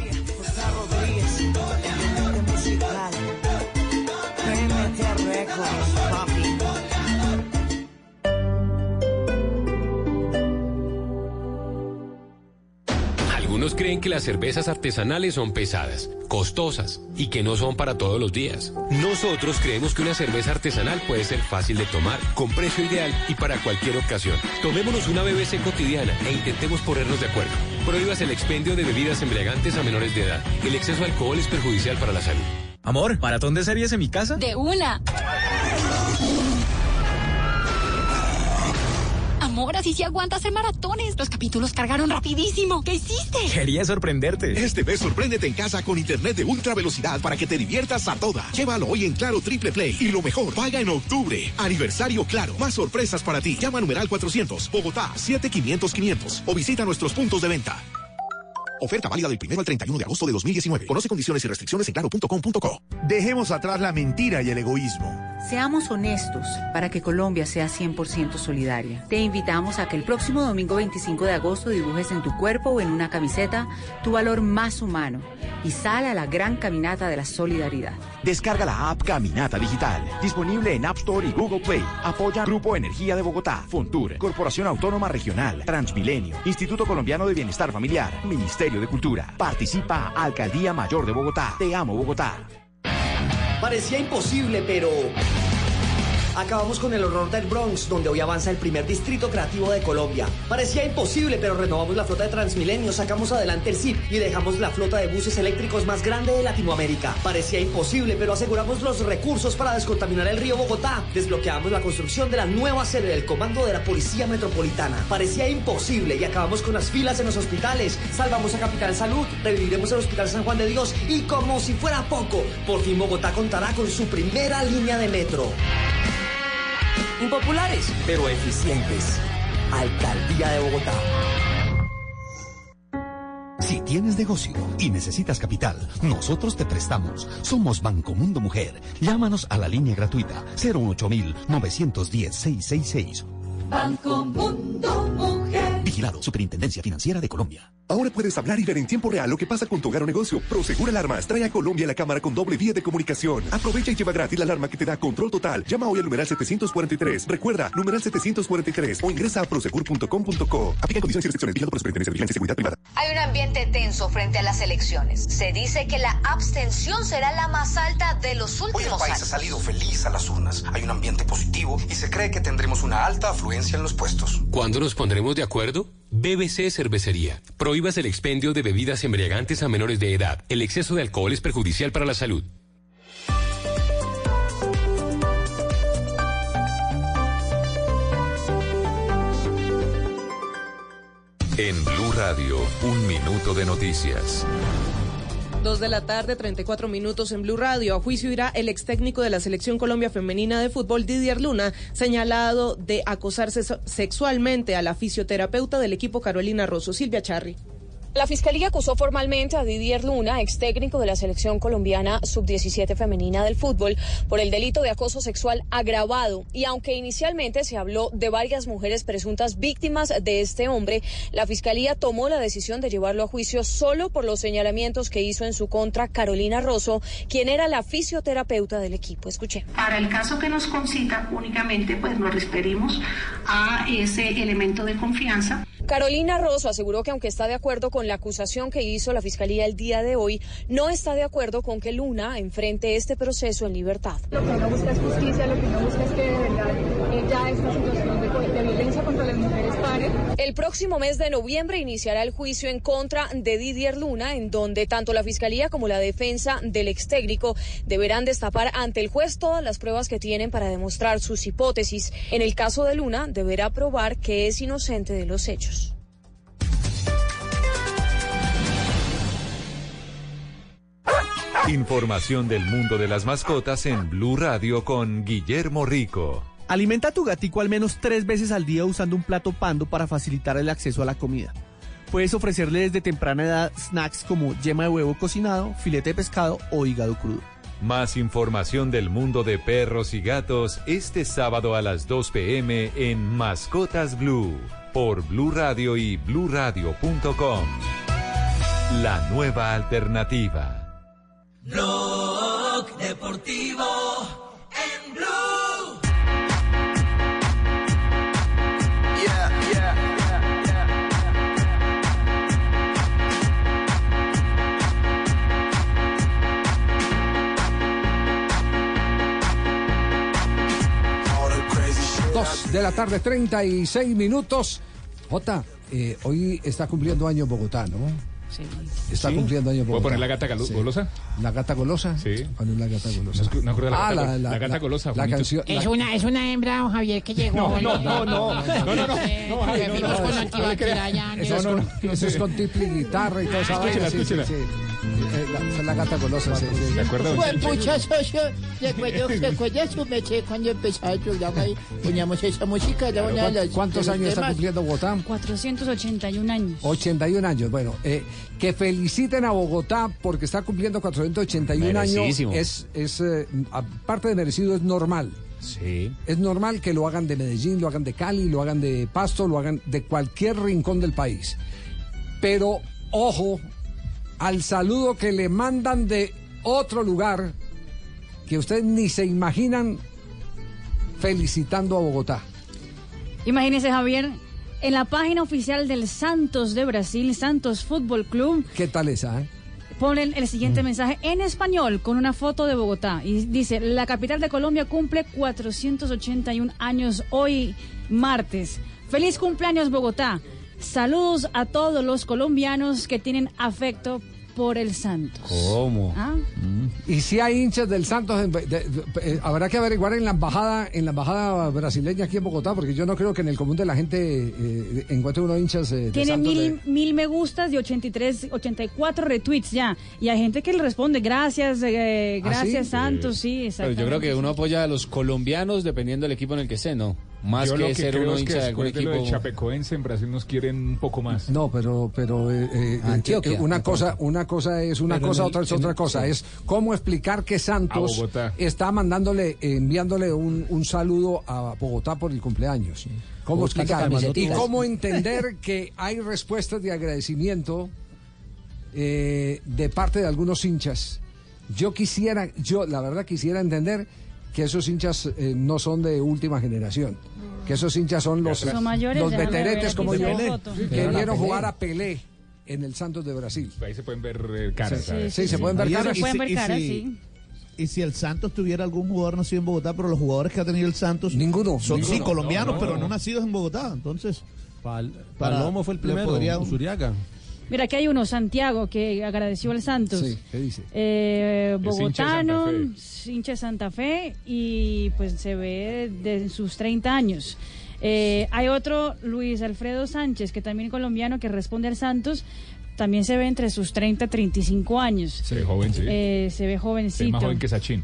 Algunos creen que las cervezas artesanales son pesadas, costosas y que no son para todos los días. Nosotros creemos que una cerveza artesanal puede ser fácil de tomar, con precio ideal y para cualquier ocasión. Tomémonos una BBC cotidiana e intentemos ponernos de acuerdo. Prohíbas el expendio de bebidas embriagantes a menores de edad. El exceso de alcohol es perjudicial para la salud. Amor, ¿maratón de series en mi casa? De una. Amor, así sí aguanta hacer maratones. Los capítulos cargaron rapidísimo. ¿Qué hiciste? Quería sorprenderte. Este mes sorpréndete en casa con internet de ultra velocidad para que te diviertas a toda. Llévalo hoy en Claro Triple Play y lo mejor, paga en octubre. Aniversario Claro. Más sorpresas para ti. Llama a numeral 400, Bogotá 7500 500 o visita nuestros puntos de venta. Oferta válida del 1 al 31 de agosto de 2019. Conoce condiciones y restricciones en claro.com.co. Dejemos atrás la mentira y el egoísmo. Seamos honestos para que Colombia sea 100% solidaria. Te invitamos a que el próximo domingo 25 de agosto dibujes en tu cuerpo o en una camiseta tu valor más humano y sal a la gran caminata de la solidaridad. Descarga la app Caminata Digital, disponible en App Store y Google Play. Apoya Grupo Energía de Bogotá, Fontur, Corporación Autónoma Regional, Transmilenio, Instituto Colombiano de Bienestar Familiar, Ministerio de Cultura. Participa Alcaldía Mayor de Bogotá. Te amo Bogotá. Parecía imposible, pero... Acabamos con el horror del Bronx, donde hoy avanza el primer distrito creativo de Colombia. Parecía imposible, pero renovamos la flota de Transmilenio, sacamos adelante el CIP y dejamos la flota de buses eléctricos más grande de Latinoamérica. Parecía imposible, pero aseguramos los recursos para descontaminar el río Bogotá. Desbloqueamos la construcción de la nueva sede del Comando de la Policía Metropolitana. Parecía imposible y acabamos con las filas en los hospitales. Salvamos a Capital Salud, reviviremos el Hospital San Juan de Dios y como si fuera poco, por fin Bogotá contará con su primera línea de metro. Impopulares, pero eficientes. Alcaldía de Bogotá. Si tienes negocio y necesitas capital, nosotros te prestamos. Somos Banco Mundo Mujer. Llámanos a la línea gratuita 018 910 666. Banco Mundo Mujer. Vigilado Superintendencia Financiera de Colombia. Ahora puedes hablar y ver en tiempo real lo que pasa con tu hogar o negocio. Prosegur Alarmas trae a Colombia la cámara con doble vía de comunicación. Aprovecha y lleva gratis la alarma que te da control total. Llama hoy al numeral 743. Recuerda, numeral 743 o ingresa a prosegur.com.co. Aplica condiciones y restricciones. Vigilado por Superintendencia de Vigilancia y Seguridad Privada. Hay un ambiente tenso frente a las elecciones. Se dice que la abstención será la más alta de los Hoy el últimos país ha años. salido feliz a las urnas. Hay un ambiente positivo y se cree que tendremos una alta afluencia en los puestos. ¿Cuándo nos pondremos de acuerdo? BBC Cervecería. Prohíbas el expendio de bebidas embriagantes a menores de edad. El exceso de alcohol es perjudicial para la salud. En Blue Radio, un minuto de noticias. Dos de la tarde, 34 minutos en Blue Radio. A juicio irá el ex técnico de la Selección Colombia Femenina de Fútbol, Didier Luna, señalado de acosar ses- sexualmente a la fisioterapeuta del equipo Carolina Rosso, Silvia Charri. La Fiscalía acusó formalmente a Didier Luna, ex técnico de la selección colombiana sub-17 femenina del fútbol, por el delito de acoso sexual agravado. Y aunque inicialmente se habló de varias mujeres presuntas víctimas de este hombre, la Fiscalía tomó la decisión de llevarlo a juicio solo por los señalamientos que hizo en su contra Carolina Rosso, quien era la fisioterapeuta del equipo. Escuché. Para el caso que nos concita, únicamente pues nos referimos a ese elemento de confianza. Carolina Rosso aseguró que aunque está de acuerdo con la acusación que hizo la Fiscalía el día de hoy, no está de acuerdo con que Luna enfrente este proceso en libertad. Lo que uno busca es justicia, lo que uno busca es que de verdad eh, ya esta situación de, de violencia contra las mujeres pare. El próximo mes de noviembre iniciará el juicio en contra de Didier Luna, en donde tanto la Fiscalía como la defensa del ex técnico deberán destapar ante el juez todas las pruebas que tienen para demostrar sus hipótesis. En el caso de Luna, deberá probar que es inocente de los hechos. Información del mundo de las mascotas en Blue Radio con Guillermo Rico. Alimenta a tu gatico al menos tres veces al día usando un plato pando para facilitar el acceso a la comida. Puedes ofrecerle desde temprana edad snacks como yema de huevo cocinado, filete de pescado o hígado crudo. Más información del mundo de perros y gatos este sábado a las 2 pm en Mascotas Blue por Blue Radio y bluradio.com. La nueva alternativa. Blog Deportivo en Blue. Yeah, yeah, Dos de la tarde, 36 minutos. Jota, eh, hoy está cumpliendo año Bogotá, ¿no? Sí. Está Sí. cumpliendo año ¿Puedo poner la gata Sí. golosa? ¿La gata golosa? Sí. ¿Cuál es la gata golosa? No, no la Ah, gata la, gol- la- la gata la- golosa, La Juanito. canción. Es una, es una hembra, don Javier, que llegó. No, no, no, no, no, no, no, no, no, Eso es, con, eso triple guitarra y toda esa Escúchela, vaina, sí, sí, escúchela. Sí. Eh, la- gata golosa, sí, sí. ¿De acuerdo? Buen pucha, socio. Recuerdo, recuerda su meche cuando empezaba el programa y poníamos esa música. ¿Cuántos años está cumpliendo Bogotá? 481 años. 81 años. Bueno, eh, que feliciten a Bogotá porque está cumpliendo 481 años. Es, es eh, aparte de merecido, es normal. Sí. Es normal que lo hagan de Medellín, lo hagan de Cali, lo hagan de Pasto, lo hagan de cualquier rincón del país. Pero ojo al saludo que le mandan de otro lugar que ustedes ni se imaginan felicitando a Bogotá. Imagínese, Javier, en la página oficial del Santos de Brasil, Santos Fútbol Club, ¿Qué tal esa? eh? ponen el siguiente mensaje en español con una foto de Bogotá y dice, la capital de Colombia cumple 481 años hoy, martes. Feliz cumpleaños Bogotá. Saludos a todos los colombianos que tienen afecto por el Santos. ¿Cómo? ¿Ah? Y si hay hinchas del Santos, en- de- de- eh, habrá que averiguar en la embajada, en la embajada brasileña aquí en Bogotá, porque yo no creo que en el común de la gente eh, encuentre unos hinchas eh, Tiene Santos mil, de- mil me gustas y 83, 84 retweets ya. Y hay gente que le responde, gracias, eh, ¿Ah, gracias sí? Santos, sí, Pero yo creo que uno apoya a los colombianos dependiendo del equipo en el que esté, ¿no? Más Yo que lo que ser creo uno es que hincha de algún después de lo de equipo. Chapecoense en Brasil nos quieren un poco más. No, pero, pero eh, eh, Antioquia, eh, una de cosa, una cosa es una Pero en cosa, el- otra es en otra el- cosa. sí. Es cómo explicar que A Santos Bogotá. está mandándole, eh, enviándole un, un saludo a Bogotá por el cumpleaños. ¿Cómo Buscando explicar? Y cómo entender que hay respuestas de agradecimiento eh, de parte de algunos hinchas. Yo quisiera, yo la verdad quisiera entender que esos hinchas eh, no son de última generación. Que esos hinchas son los, Son mayores, los veteretes como yo, que Vieron jugar a Pelé en el Santos de Brasil. Ahí se pueden ver eh, caras. Sí, se pueden ver caras. pueden ver sí. Y si el Santos tuviera algún jugador nacido en Bogotá, pero los jugadores que ha tenido el Santos. Ninguno. Son sí, colombianos, No, no, pero no. no nacidos en Bogotá. Entonces. Pal- para- Palomo fue el primero, podría- Usuriaga. Mira, aquí hay uno, Santiago, que agradeció al Santos. Sí, ¿qué dice? Eh, Es hincha de bogotano, Santa hincha de Santa Fe y pues se ve de sus 30 años. Eh, hay otro, Luis Alfredo Sánchez, que también colombiano, que responde al Santos. También se ve entre sus 30 y 35 años. Se ve joven, sí. Eh, se ve Se jovencito. ve más joven que Sachin.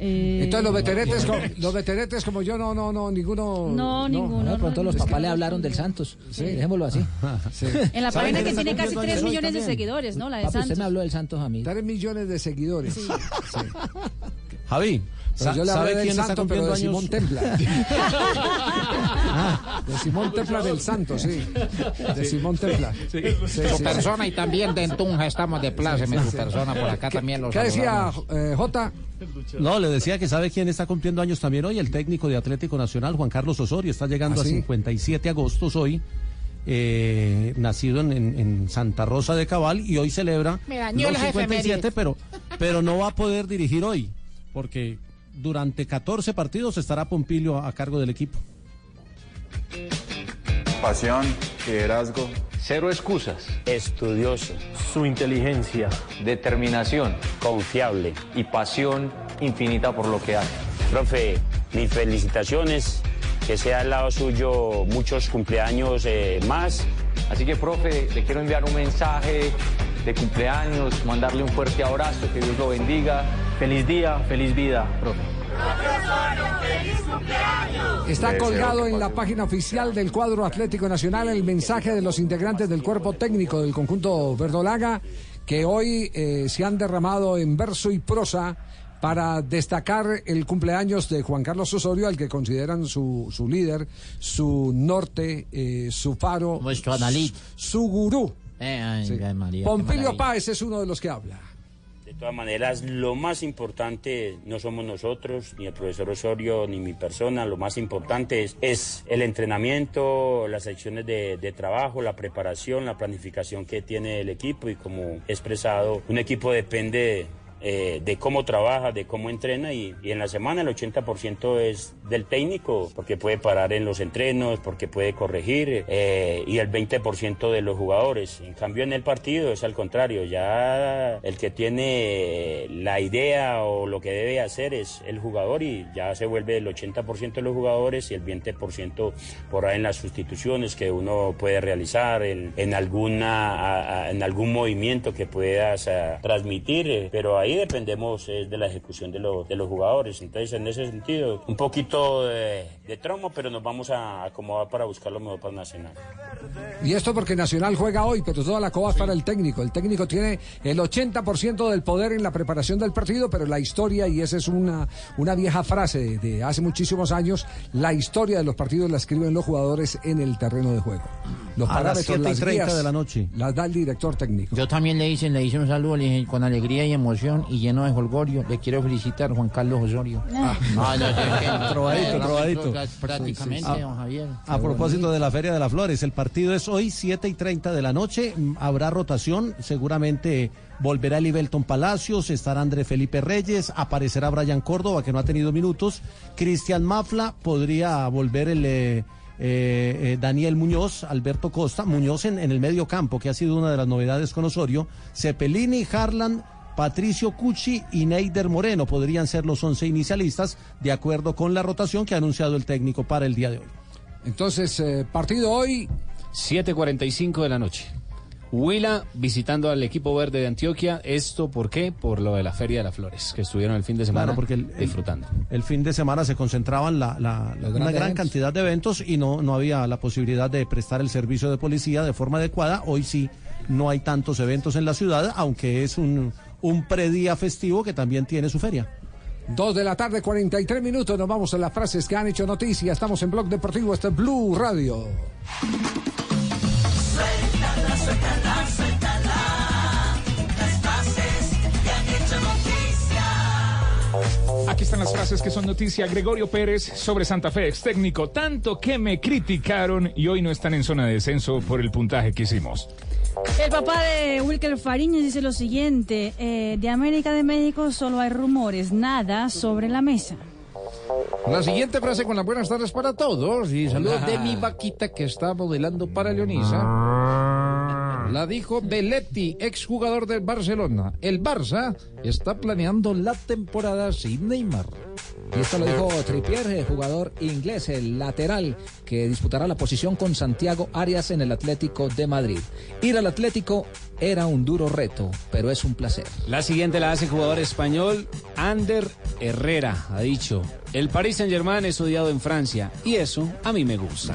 Eh, Entonces los veteretes, como, los veteretes como yo, no, no, no, ninguno. No, ninguno, De pronto los Es que- papás le hablaron del Santos. Sí. Dejémoslo así. Sí. En la ¿Sabe página que tiene casi cumpliendo 3 años hoy millones de seguidores, ¿no? La de Papi, usted Santos. me habló del Santos a mí. Tres millones de seguidores. Sí. Javi, Pero sa- yo le hablé ¿sabe del quién está Santo, pero cumpliendo de Simón? Templa. de Simón Templa del Santo, sí. De Simón Templa. Sí, sí. persona y también de Tunja estamos de pláceme tu persona por acá también los ¿Qué decía eh, Jota? No, le decía que sabe quién está cumpliendo años también hoy, el técnico de Atlético Nacional, Juan Carlos Osorio, está llegando ¿Ah, sí? a 57 agostos hoy, eh, nacido en, en- en Santa Rosa de Cabal y hoy celebra los las 57, efemérides. pero, pero no va a poder dirigir hoy, porque durante 14 partidos estará Pompilio a, cargo del equipo. Pasión, liderazgo. Cero excusas. Estudioso. Su inteligencia. Determinación. Confiable. Y pasión infinita por lo que hace. Profe, mis felicitaciones. Que sea al lado suyo muchos cumpleaños eh, más. Así que, profe, le quiero enviar un mensaje de cumpleaños, mandarle un fuerte abrazo, que Dios lo bendiga. Feliz día, feliz vida, profe. Está Deseo colgado que en la página oficial del cuadro Atlético Nacional el mensaje de los integrantes del cuerpo técnico del conjunto verdolaga que hoy eh, se han derramado en verso y prosa para destacar el cumpleaños de Juan Carlos Osorio, al que consideran su, su líder, su norte, eh, su faro, Nuestro analí. su gurú. Eh, ay, Sí. ay, María, qué Pompilio. Páez es uno de los que habla. De todas maneras, lo más importante no somos nosotros, ni el profesor Osorio, ni mi persona. Lo más importante es, es el entrenamiento, las secciones de, de trabajo, la preparación, la planificación que tiene el equipo. Y como he expresado, un equipo depende eh, de cómo trabaja, de cómo entrena. Y, en la semana el 80% es del técnico, porque puede parar en los entrenos, porque puede corregir. eh, y el 20% de los jugadores. En cambio, en el partido es al contrario. Ya el que tiene la idea o lo que debe hacer es el jugador y ya se vuelve el 80% de los jugadores y el 20% por ahí en las sustituciones que uno puede realizar, en, alguna, a- a- en algún movimiento que puedas transmitir. eh, pero ahí dependemos eh, de la ejecución de, los de los jugadores. Entonces, en ese sentido, un poquito de, de tromo, pero nos vamos a acomodar para buscar lo mejor para Nacional. Y esto porque Nacional juega hoy, pero toda la coba es para el técnico. El técnico tiene el 80% del poder en la preparación del partido, pero la historia, y esa es una, una vieja frase de, de hace muchísimos años, la historia de los partidos la escriben los jugadores en el terreno de juego. Los A las parámetros, 7 y las 30 guías, de la noche. las da el director técnico. Yo también le hice, le hice un saludo, le dije con alegría y emoción y lleno de jolgorio. Le quiero felicitar Juan Carlos Osorio. Ah. No, no, es que- Trovadito, eh, trovadito. Prácticamente, Sí, sí, sí. don Javier. A propósito de la Feria de las Flores, el partido es hoy 7 y 30 de la noche, habrá rotación, seguramente volverá el Ibelton Palacios, estará André Felipe Reyes, aparecerá Brian Córdoba, que no ha tenido minutos, Cristian Mafla, podría volver el... eh, eh, eh, Daniel Muñoz, Alberto Costa, Muñoz en, en el medio campo, que ha sido una de las novedades con Osorio, Cepelini, Harlan, Patricio Cucci y Neider Moreno podrían ser los 11 inicialistas, de acuerdo con la rotación que ha anunciado el técnico para el día de hoy. Entonces, eh, partido hoy. 7.45 de la noche. Huila visitando al equipo verde de Antioquia. ¿Esto por qué? Por lo de la Feria de las Flores, que estuvieron el fin de semana Claro, porque el- disfrutando. El fin de semana se concentraban la, la- una gran eventos. cantidad de eventos y no, no había la posibilidad de prestar el servicio de policía de forma adecuada. Hoy sí no hay tantos eventos en la ciudad, aunque es un, un predía festivo que también tiene su feria. Dos de la tarde, 43 minutos. Nos vamos a las frases que han hecho noticia. Estamos en Blog Deportivo, este es Blue Radio. Suéltala, suéltala, suéltala. Las frases que han hecho noticia. Aquí están las frases que son noticia. Gregorio Pérez sobre Santa Fe, ex técnico. Tanto que me criticaron y hoy no están en zona de descenso por el puntaje que hicimos. El papá de Wilker Fariñez dice lo siguiente, eh, de América de México solo hay rumores, nada sobre la mesa. La siguiente frase con las buenas tardes para todos y saludos de mi vaquita que está modelando para Leonisa. La dijo Belletti, exjugador del Barcelona. El Barça está planeando la temporada sin Neymar. Y esto lo dijo Trippier, eh, jugador inglés, el lateral, que disputará la posición con Santiago Arias en el Atlético de Madrid. Ir al Atlético era un duro reto, pero es un placer. La siguiente la hace el jugador español Ander Herrera. Ha dicho, el Paris Saint Germain es odiado en Francia y eso a mí me gusta.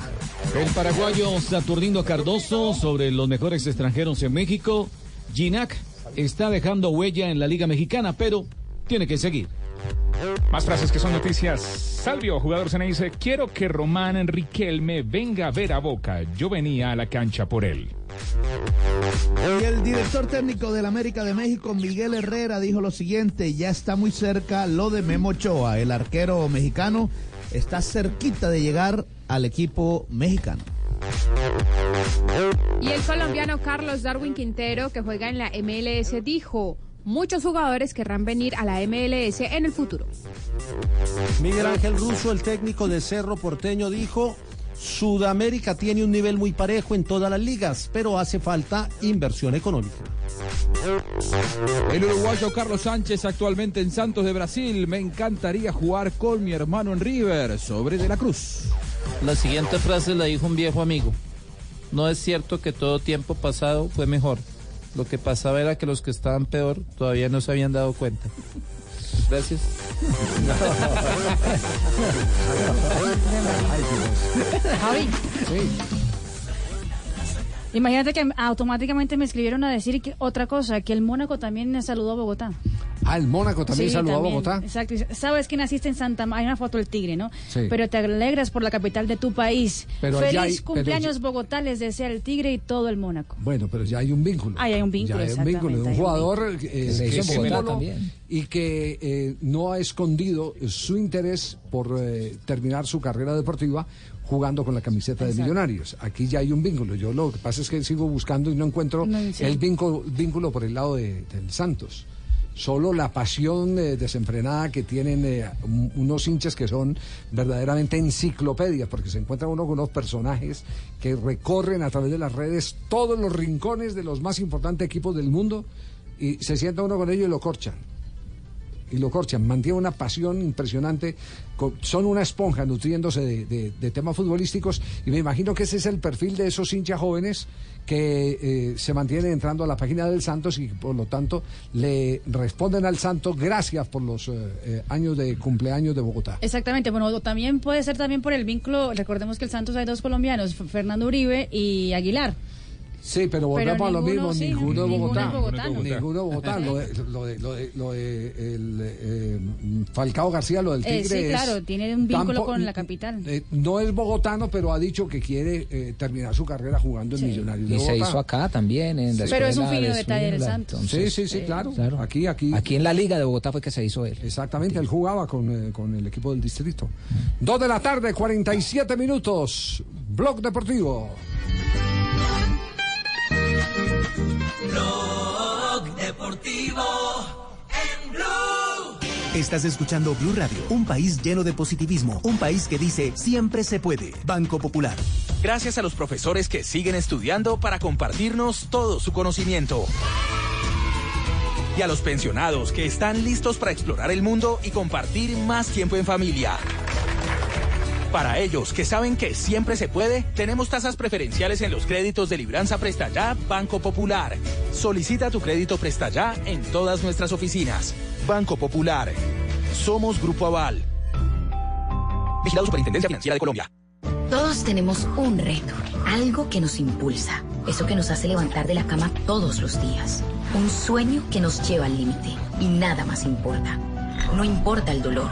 El paraguayo Saturnino Cardoso sobre los mejores extranjeros en México. Ginac está dejando huella en la Liga Mexicana, pero tiene que seguir. Más frases que son noticias. Salvio, jugador se dice, quiero que Román Riquelme venga a ver a Boca. Yo venía a la cancha por él. Y el director técnico del América de México, Miguel Herrera, dijo lo siguiente, ya está muy cerca lo de Memo Ochoa, el arquero mexicano, está cerquita de llegar al equipo mexicano. Y el colombiano Carlos Darwin Quintero, que juega en la MLS, dijo, muchos jugadores querrán venir a la MLS en el futuro. Miguel Ángel Russo, el técnico de Cerro Porteño, dijo, Sudamérica tiene un nivel muy parejo en todas las ligas, pero hace falta inversión económica. El uruguayo Carlos Sánchez, actualmente en Santos de Brasil. Me encantaría jugar con mi hermano en River sobre De la Cruz. La siguiente frase la dijo un viejo amigo. No es cierto que todo tiempo pasado fue mejor. Lo que pasaba era que los que estaban peor todavía no se habían dado cuenta. Gracias. Javi. Imagínate que automáticamente me escribieron a decir que otra cosa, que el Mónaco también saludó a Bogotá. Ah, el Mónaco también Sí, saludó también, a Bogotá. Exacto. Sabes que naciste en Santa María, hay una foto del tigre, ¿no? Sí. Pero te alegras por la capital de tu país. Pero Feliz hay- pero cumpleaños Bogotá, les desea el tigre y todo el Mónaco. Bueno, pero ya hay un vínculo. Ah, ya hay un vínculo, Ya hay un vínculo de un jugador eh, Que se hizo Bogotá y que eh, no ha escondido su interés por eh, terminar su carrera deportiva jugando con la camiseta de. Millonarios. Aquí ya hay un vínculo. Yo lo que pasa es que sigo buscando y no encuentro No, sí. el vínculo, vínculo por el lado de- del Santos. Solo la pasión eh, desenfrenada que tienen eh, un- unos hinchas que son verdaderamente enciclopedias, porque se encuentra uno con unos personajes que recorren a través de las redes todos los rincones de los más importantes equipos del mundo y se sienta uno con ellos y lo corchan. Y lo corchan, mantiene una pasión impresionante, son una esponja nutriéndose de, de- de temas futbolísticos y me imagino que ese es el perfil de esos hinchas jóvenes que eh, se mantienen entrando a la página del Santos y por lo tanto le responden al Santos gracias por los eh, eh, años de cumpleaños de Bogotá. Exactamente, bueno, también puede ser también por el vínculo, recordemos que el Santos hay dos colombianos, Fernando Uribe y Aguilar. Sí, pero Pero volvemos a lo ninguno, mismo, sí, ninguno Bogotá. bogotano. Ninguno de Bogotá. Lo de, lo de, lo de- lo de el, eh, Falcao García, lo del Eh, Tigre sí, es claro, tiene un vínculo tampo- con la capital. eh, no es bogotano, pero ha dicho que quiere eh, terminar su carrera jugando en Millonarios de Y se hizo acá también, en la Pero es un fino de detalle del Swindla, Santos. Sí, sí, sí, claro. Aquí, aquí. Aquí en la Liga de Bogotá fue que se hizo él. Exactamente, él jugaba con, eh, con el equipo del distrito. Dos de la tarde, 47 minutos. Blog Deportivo. Blog Deportivo en Blue. Estás escuchando Blue Radio, un país lleno de positivismo, un país que dice siempre se puede. Banco Popular. Gracias a los profesores que siguen estudiando para compartirnos todo su conocimiento. Y a los pensionados que están listos para explorar el mundo y compartir más tiempo en familia. Para ellos que saben que siempre se puede, tenemos tasas preferenciales en los créditos de Libranza Presta Ya Banco Popular. Solicita tu crédito Presta Ya en todas nuestras oficinas. Banco Popular. Somos Grupo Aval. Vigilado Superintendencia Financiera de Colombia. Todos tenemos un reto, algo que nos impulsa, eso que nos hace levantar de la cama todos los días, un sueño que nos lleva al límite y nada más importa. No importa el dolor,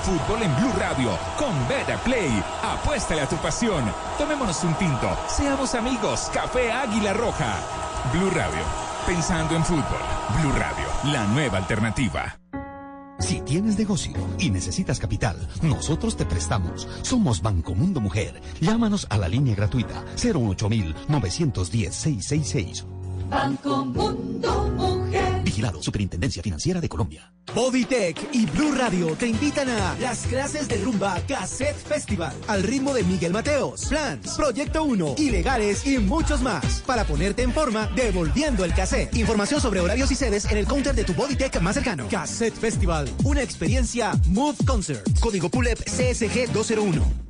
Fútbol. En Blue Radio con Beta Play. Apuéstale a tu pasión. Tomémonos un tinto. Seamos amigos. Café Águila Roja. Blue Radio. Pensando en fútbol. Blue Radio. La nueva alternativa. Si tienes negocio y necesitas capital, nosotros te prestamos. Somos Banco Mundo Mujer. Llámanos a la línea gratuita 08910-666. Banco Mundo Mujer. Vigilado Superintendencia Financiera de Colombia. Bodytech y Blue Radio te invitan a las clases de rumba Cassette Festival al ritmo de Miguel Mateos, Plans, Proyecto 1, Ilegales y muchos más para ponerte en forma devolviendo el cassette. Información sobre horarios y sedes en el counter de tu Bodytech más cercano. Cassette Festival, una experiencia Move Concert. Código PULEP CSG 201.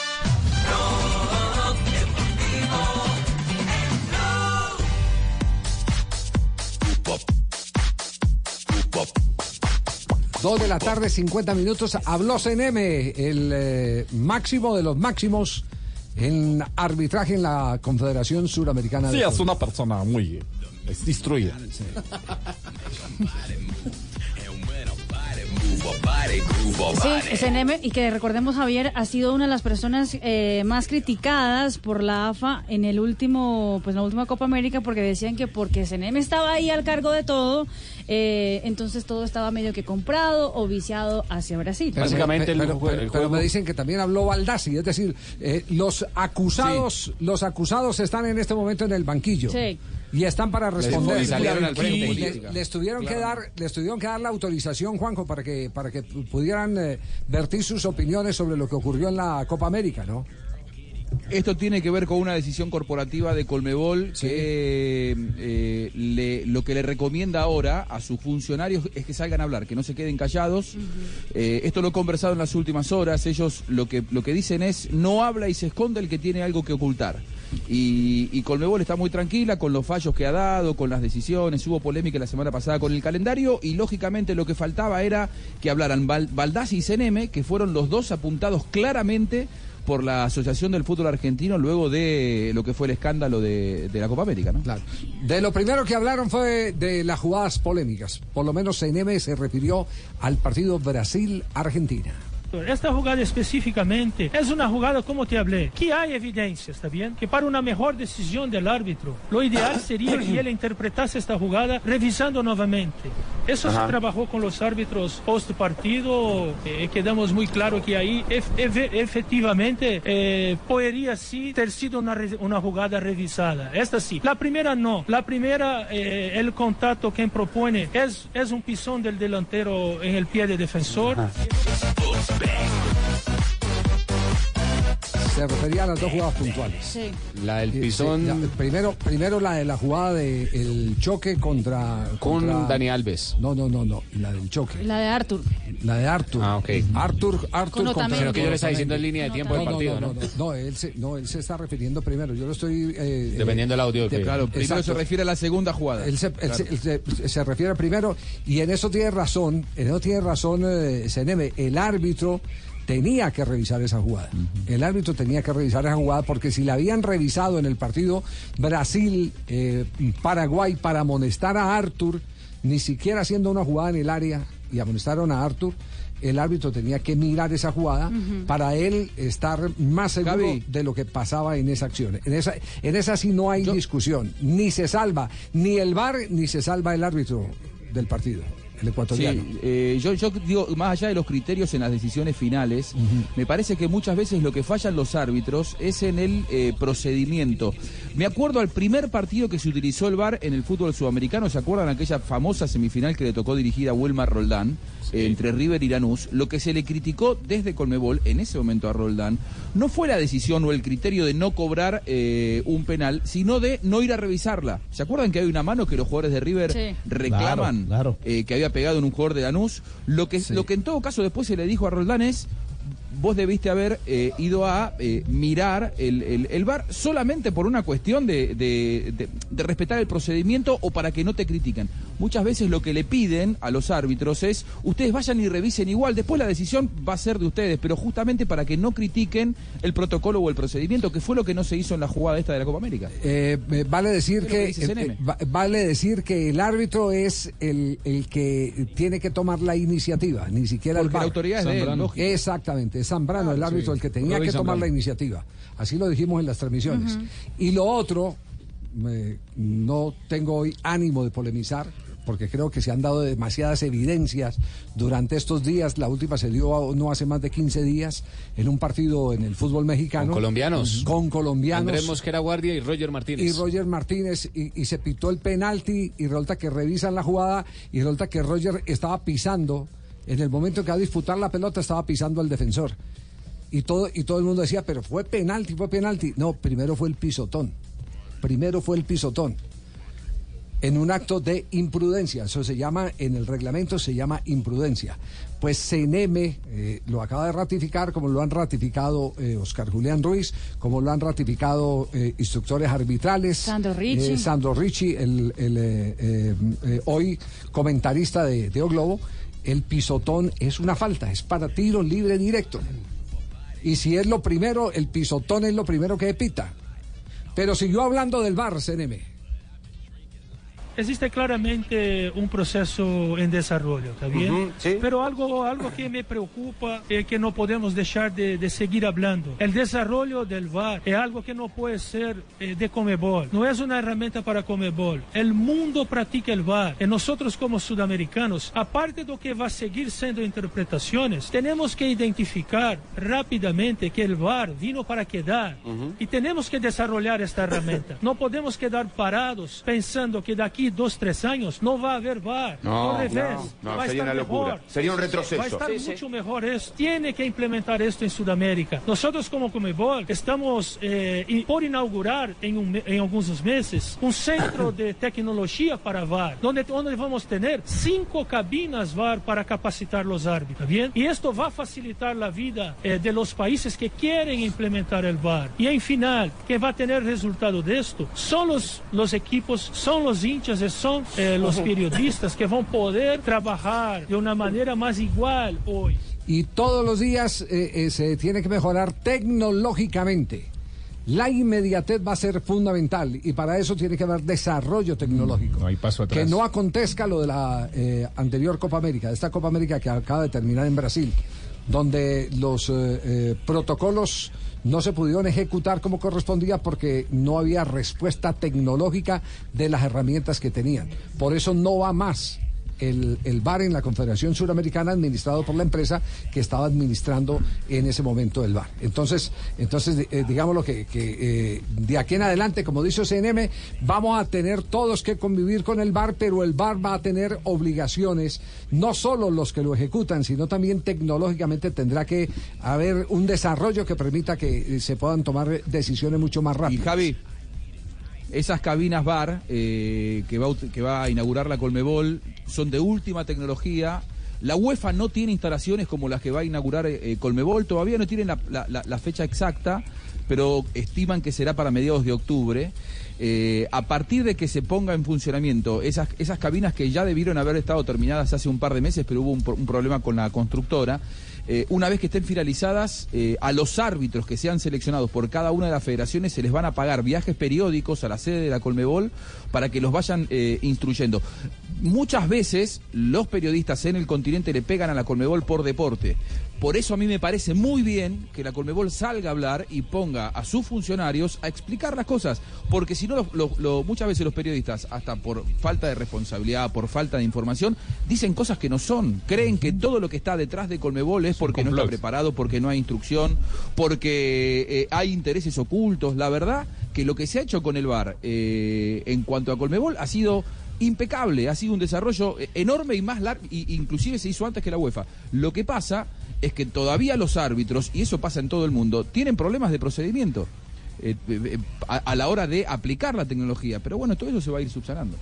Dos de la tarde, 50 minutos. Habló CNM, el eh, máximo de los máximos en arbitraje en la Confederación Suramericana Sí, de es una persona muy es destruida. Sí, SNM, y que recordemos, Javier, ha sido una de las personas eh, más criticadas por la AFA en el último, pues en la última Copa América, porque decían que porque SNM estaba ahí al cargo de todo, eh, entonces todo estaba medio que comprado o viciado hacia Brasil. Pero me- pero- pero- pero me dicen que también habló Baldassi, es decir, eh, los acusados, los acusados están en este momento en el banquillo. Sí. Y están para Les- responder. salieron frente. Les tuvieron que dar, les tuvieron que dar la autorización, Juanjo, para que para que pudieran eh, vertir sus opiniones sobre lo que ocurrió en la Copa América, ¿no? Esto tiene que ver con una decisión corporativa de Colmebol que eh, le- lo que le recomienda ahora a sus funcionarios es que salgan a hablar, que no se queden callados. Eh, esto lo he conversado en las últimas horas. Ellos lo que, lo que dicen es no habla y se esconde el que tiene algo que ocultar. Y, y Colmebol está muy tranquila con los fallos que ha dado, con las decisiones. Hubo polémica la semana pasada con el calendario y lógicamente lo que faltaba era que hablaran Val- Baldassi y Seneme, que fueron los dos apuntados claramente por la Asociación del Fútbol Argentino luego de lo que fue el escándalo de, la Copa América, ¿no? Claro. De lo primero que hablaron fue de las jugadas polémicas. Por lo menos CNM se refirió al partido Brasil-Argentina. Esta jugada específicamente es una jugada como te hablé, que hay evidencias, ¿está bien? Que para una mejor decisión del árbitro, lo ideal sería que él interpretase esta jugada revisando nuevamente. Eso Ajá. se trabajó con los árbitros post partido, eh, quedamos muy claro que ahí ef- efe- efectivamente eh, podría sí ter sido una, una jugada revisada. Esta sí. La primera no. La primera, eh, el contacto que propone es, es un pisón del delantero en el pie del defensor. Bang. Se refería a las dos jugadas puntuales. Sí. La del Sí, pisón la- primero, primero la de la jugada del choque contra, con contra- Dani Alves. No, no, no, no, la del choque. La de Arthur. La de Arthur. Ah, ok. Arthur, Arthur Con. Sino que yo le estaba diciendo en línea de tiempo del no, partido, no, ¿no? no, no, no, él se, no, él se está refiriendo primero. Yo lo estoy. eh, Dependiendo del audio que- Claro, primero Exacto. se refiere a la segunda jugada. Él se, él se- él se- se refiere primero, y en eso tiene razón, en eso tiene razón eh, Seneme, el árbitro tenía que revisar esa jugada. El árbitro tenía que revisar esa jugada porque si la habían revisado en el partido Brasil-Paraguay para amonestar a Arthur, ni siquiera haciendo una jugada en el área y amonestaron a Arthur, el árbitro tenía que mirar esa jugada para él estar más seguro Gaby. de lo que pasaba en esa acción. En esa, en esa sí no hay discusión. Ni se salva ni el VAR ni se salva el árbitro del partido, el ecuatoriano. Sí, eh, yo, yo digo, más allá de los criterios en las decisiones finales, me parece que muchas veces lo que fallan los árbitros es en el eh, procedimiento. Me acuerdo al primer partido que se utilizó el VAR en el fútbol sudamericano, ¿se acuerdan aquella famosa semifinal que le tocó dirigir a Wilmar Roldán? eh, entre River y Lanús, lo que se le criticó desde Colmebol en ese momento a Roldán no fue la decisión o el criterio de no cobrar eh, un penal, sino de no ir a revisarla. ¿Se acuerdan que hay una mano que los jugadores de River Sí. reclaman Claro, eh, que había pegado en un jugador de Lanús. Lo que, lo que en todo caso después se le dijo a Roldán es, vos debiste haber eh, ido a eh, mirar el, el, el VAR solamente por una cuestión de, de- de- de respetar el procedimiento o para que no te critiquen. Muchas veces lo que le piden a los árbitros es, ustedes vayan y revisen igual, después la decisión va a ser de ustedes, pero justamente para que no critiquen el protocolo o el procedimiento, que fue lo que no se hizo en la jugada esta de la Copa América. Eh, vale decir que va- vale decir que el árbitro es el, el que tiene que tomar la iniciativa, ni siquiera el Porque la autoridad es de él. Exactamente, Zambrano Ah, el árbitro sí. el que tenía que tomar Zambrano. la iniciativa. Así lo dijimos en las transmisiones. Y lo otro, no tengo hoy ánimo de polemizar. Porque creo que se han dado demasiadas evidencias durante estos días. La última se dio no hace más de 15 días en un partido en el fútbol mexicano. Con colombianos. Con colombianos. Andrés Mosquera Guardia y Roger Martínez. Y Roger Martínez, y, y se pitó el penalti, y resulta que revisan la jugada, y resulta que Roger estaba pisando, en el momento que va a disputar la pelota, estaba pisando al defensor. Y todo, y todo el mundo decía, pero fue penalti, fue penalti. No, primero fue el pisotón. Primero fue el pisotón. En un acto de imprudencia. Eso se llama, en el reglamento se llama imprudencia. Pues CNM eh, lo acaba de ratificar, como lo han ratificado eh, Oscar Julián Ruiz, como lo han ratificado eh, instructores arbitrales. Sandro Ricci. Sandro Ricci, el, el, hoy comentarista de, de O Globo. El pisotón es una falta, es para tiro libre directo. Y si es lo primero, el pisotón es lo primero que pita. Pero siguió hablando del bar, CNM. Existe claramente un proceso en desarrollo, ¿está bien? Ujú, sí. Pero algo, algo que me preocupa y que no podemos dejar de, de seguir hablando. El desarrollo del VAR es algo que no puede ser eh, de Comebol. No es una herramienta para Comebol. El mundo practica el VAR. Y nosotros como sudamericanos, aparte de que va a seguir siendo interpretaciones, tenemos que identificar rápidamente que el VAR vino para quedar. Y tenemos que desarrollar esta herramienta. No podemos quedar parados pensando que daqui dos, tres años no va a haber VAR. No, Al revés, no, no, va a sería estar una locura. mejor. Sería un retroceso. Va a estar Sí, sí. mucho mejor esto. Tiene que implementar esto en Sudamérica. Nosotros como Comebol estamos eh, por inaugurar en, un en algunos meses un centro de tecnología para VAR, donde, donde vamos a tener cinco cabinas VAR para capacitar los árbitros, ¿bien? Y esto va a facilitar la vida eh, de los países que quieren implementar el VAR. Y en final, quien va a tener resultado de esto son los, los equipos, son los hinchas y son eh, los periodistas que van a poder trabajar de una manera más igual hoy. Y todos los días eh, eh, se tiene que mejorar tecnológicamente. La inmediatez va a ser fundamental y para eso tiene que haber desarrollo tecnológico. No hay paso atrás. Que no acontezca lo de la eh, anterior Copa América, de esta Copa América que acaba de terminar en Brasil, donde los eh, eh, protocolos no se pudieron ejecutar como correspondía porque no había respuesta tecnológica de las herramientas que tenían. Por eso no va más el, el VAR en la Confederación Suramericana administrado por la empresa que estaba administrando en ese momento el VAR. Entonces, entonces eh, digamos lo que, que, eh, de aquí en adelante, como dice CNM, vamos a tener todos que convivir con el VAR, pero el VAR va a tener obligaciones, no solo los que lo ejecutan, sino también tecnológicamente tendrá que haber un desarrollo que permita que eh, se puedan tomar decisiones mucho más rápidas. Y Javi, esas cabinas bar eh, que, va, a inaugurar la Colmebol son de última tecnología. La UEFA no tiene instalaciones como las que va a inaugurar eh, Colmebol, todavía no tienen la, fecha exacta, pero estiman que será para mediados de octubre. Eh, a partir de que se ponga en funcionamiento esas, esas cabinas que ya debieron haber estado terminadas hace un par de meses, pero hubo un problema con la constructora, eh, una vez que estén finalizadas, eh, a los árbitros que sean seleccionados por cada una de las federaciones se les van a pagar viajes periódicos a la sede de la Colmebol para que los vayan eh, instruyendo. muchas veces los periodistas en el continente le pegan a la Colmebol por deporte. Por eso a mí me parece muy bien que la Colmebol salga a hablar y ponga a sus funcionarios a explicar las cosas. Porque si no, lo- lo- lo- muchas veces los periodistas, hasta por falta de responsabilidad, por falta de información, dicen cosas que no son. Creen que todo lo que está detrás de Colmebol es porque no está preparado, porque no hay instrucción, porque eh, hay intereses ocultos. La verdad que lo que se ha hecho con el VAR eh, en cuanto a Colmebol ha sido impecable, ha sido un desarrollo eh, enorme y más largo, y, inclusive se hizo antes que la UEFA. Lo que pasa es que todavía los árbitros, y eso pasa en todo el mundo, tienen problemas de procedimiento eh, eh, a, a la hora de aplicar la tecnología. Pero bueno, todo eso se va a ir subsanando.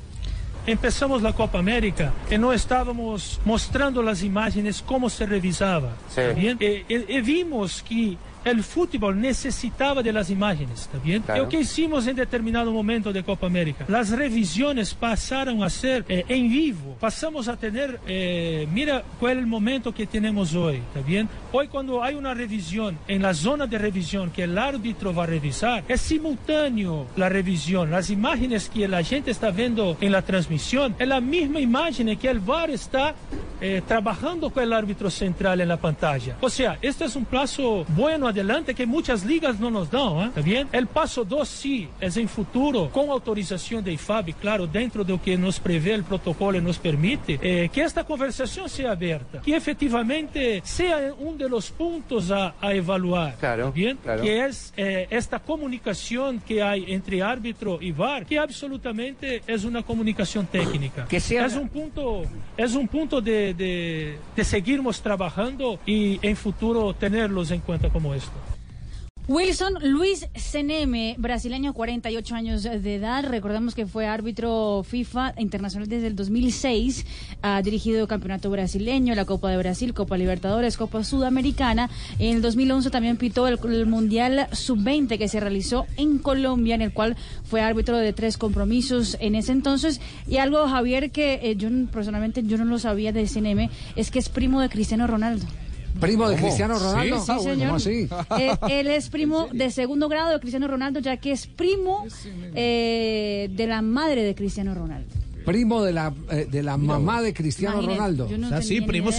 Empezamos la Copa América y no estábamos mostrando las imágenes cómo se revisaba. Sí. ¿está bien? Eh, eh, eh, vimos que el fútbol necesitaba de las imágenes, ¿está bien? Claro. ¿Y o que hicimos en determinado momento de Copa América? Las revisiones pasaron a ser eh, en vivo. Pasamos a tener, eh, mira cuál es el momento que tenemos hoy, ¿está bien? Hoy cuando hay una revisión en la zona de revisión que el árbitro va a revisar, es simultáneo la revisión. Las imágenes que la gente está viendo en la transmisión es la misma imagen que el VAR está eh, trabajando con el árbitro central en la pantalla. O sea, este es un plazo bueno adelante que muchas ligas no nos dan, ¿eh? ¿está bien? El paso 2 sí es en futuro, con autorización de IFAB, claro, dentro de lo que nos prevé el protocolo y nos permite, eh, que esta conversación sea abierta, que efectivamente sea un de los puntos a, a evaluar, ¿está bien? claro. Que es eh, esta comunicación que hay entre árbitro y VAR, que absolutamente es una comunicación técnica. Que sea- Es un punto, es un punto de, de, de seguirmos trabajando y en futuro tenerlos en cuenta como Wilson Luis Seneme, brasileño, 48 años de edad. Recordamos que fue árbitro FIFA internacional desde el 2006. Ha dirigido Campeonato Brasileño, la Copa de Brasil, Copa Libertadores, Copa Sudamericana. En el 2011 también pitó el, el Mundial Sub-20 que se realizó en Colombia, en el cual fue árbitro de tres compromisos en ese entonces. Y algo, Javier, que eh, yo personalmente yo no lo sabía de Seneme, es que es primo de Cristiano Ronaldo. ¿Primo de. Cristiano Ronaldo? Sí, Ah, bueno. ¿cómo así? Eh, él es primo de segundo grado de Cristiano Ronaldo, ya que es primo eh, de la madre de Cristiano Ronaldo. Primo de la, eh, de la mamá de Cristiano Imagínate, Ronaldo. yo no tenía ni idea. Primo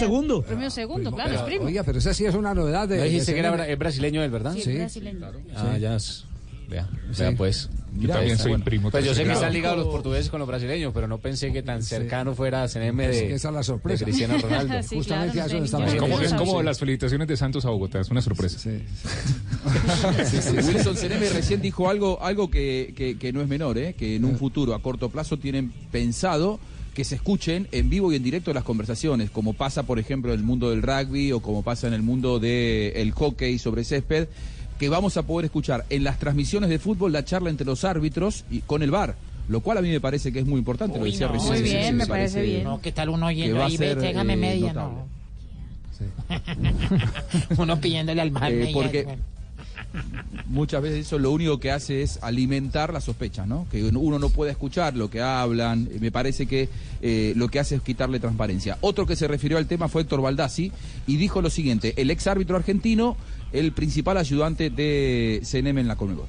segundo, claro, es primo. Oiga, pero esa sí es una novedad de. ¿No dijiste de que era bra- brasileño él, verdad? Sí, es brasileño. Ah, ya. es- Vea, vea pues. Yo también soy primo Pues yo sé que están ligados los portugueses con los brasileños, pero no pensé que tan cercano fuera CNM Es de, que esa es la sorpresa. de Cristiano Ronaldo. Sí, Justamente claro, a eso no estamos sé, Es como, es las felicitaciones de Santos a Bogotá, es una sorpresa. Wilson Cereme recién dijo algo, algo que, que- que no es menor, ¿eh? que en un futuro a corto plazo tienen pensado que se escuchen en vivo y en directo las conversaciones, como pasa, por ejemplo, en el mundo del rugby o como pasa en el mundo del hockey sobre césped, que vamos a poder escuchar en las transmisiones de fútbol la charla entre los árbitros y con el VAR, lo cual a mí me parece que es muy importante. lo Uy, decía no. recién Muy bien, me parece parece bien. No, ¿qué tal uno oyendo a ahí? Ve, ser, déjame eh, media, notable. no. Uno pidiéndole al mar Eh, porque muchas veces eso lo único que hace es alimentar las sospechas, ¿no? Que uno no puede escuchar lo que hablan. Me parece que eh, lo que hace es quitarle transparencia. Otro que se refirió al tema fue Héctor Baldassi y dijo lo siguiente: el ex árbitro argentino, el principal ayudante de CNM en la Conmebol.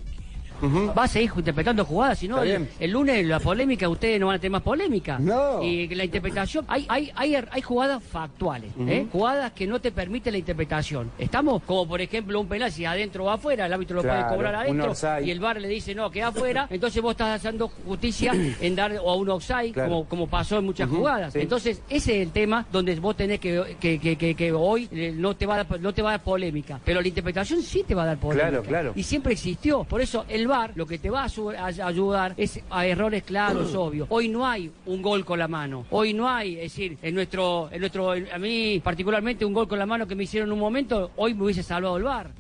Va a seguir interpretando jugadas, si no, el, lunes la polémica, ustedes no van a tener más polémica. Y la interpretación, hay, hay, hay, hay jugadas factuales, ¿eh? jugadas que no te permite la interpretación. Estamos, como por ejemplo un penal, si adentro o afuera, el árbitro lo puede cobrar adentro y el VAR le dice no, que afuera, entonces vos estás haciendo justicia en dar o a un offside, Claro. como, como pasó en muchas jugadas. sí. Entonces, ese es el tema donde vos tenés que, que, que, que, que hoy eh, no te, va a dar, no te va a dar polémica, pero la interpretación sí te va a dar polémica. Claro, claro. Y siempre existió. Por eso el Lo que te va a, ayudar es a errores claros, obvios. Hoy no hay un gol con la mano. Hoy no hay, es decir, en nuestro, en nuestro, a mí particularmente un gol con la mano que me hicieron en un momento, hoy me hubiese salvado el VAR.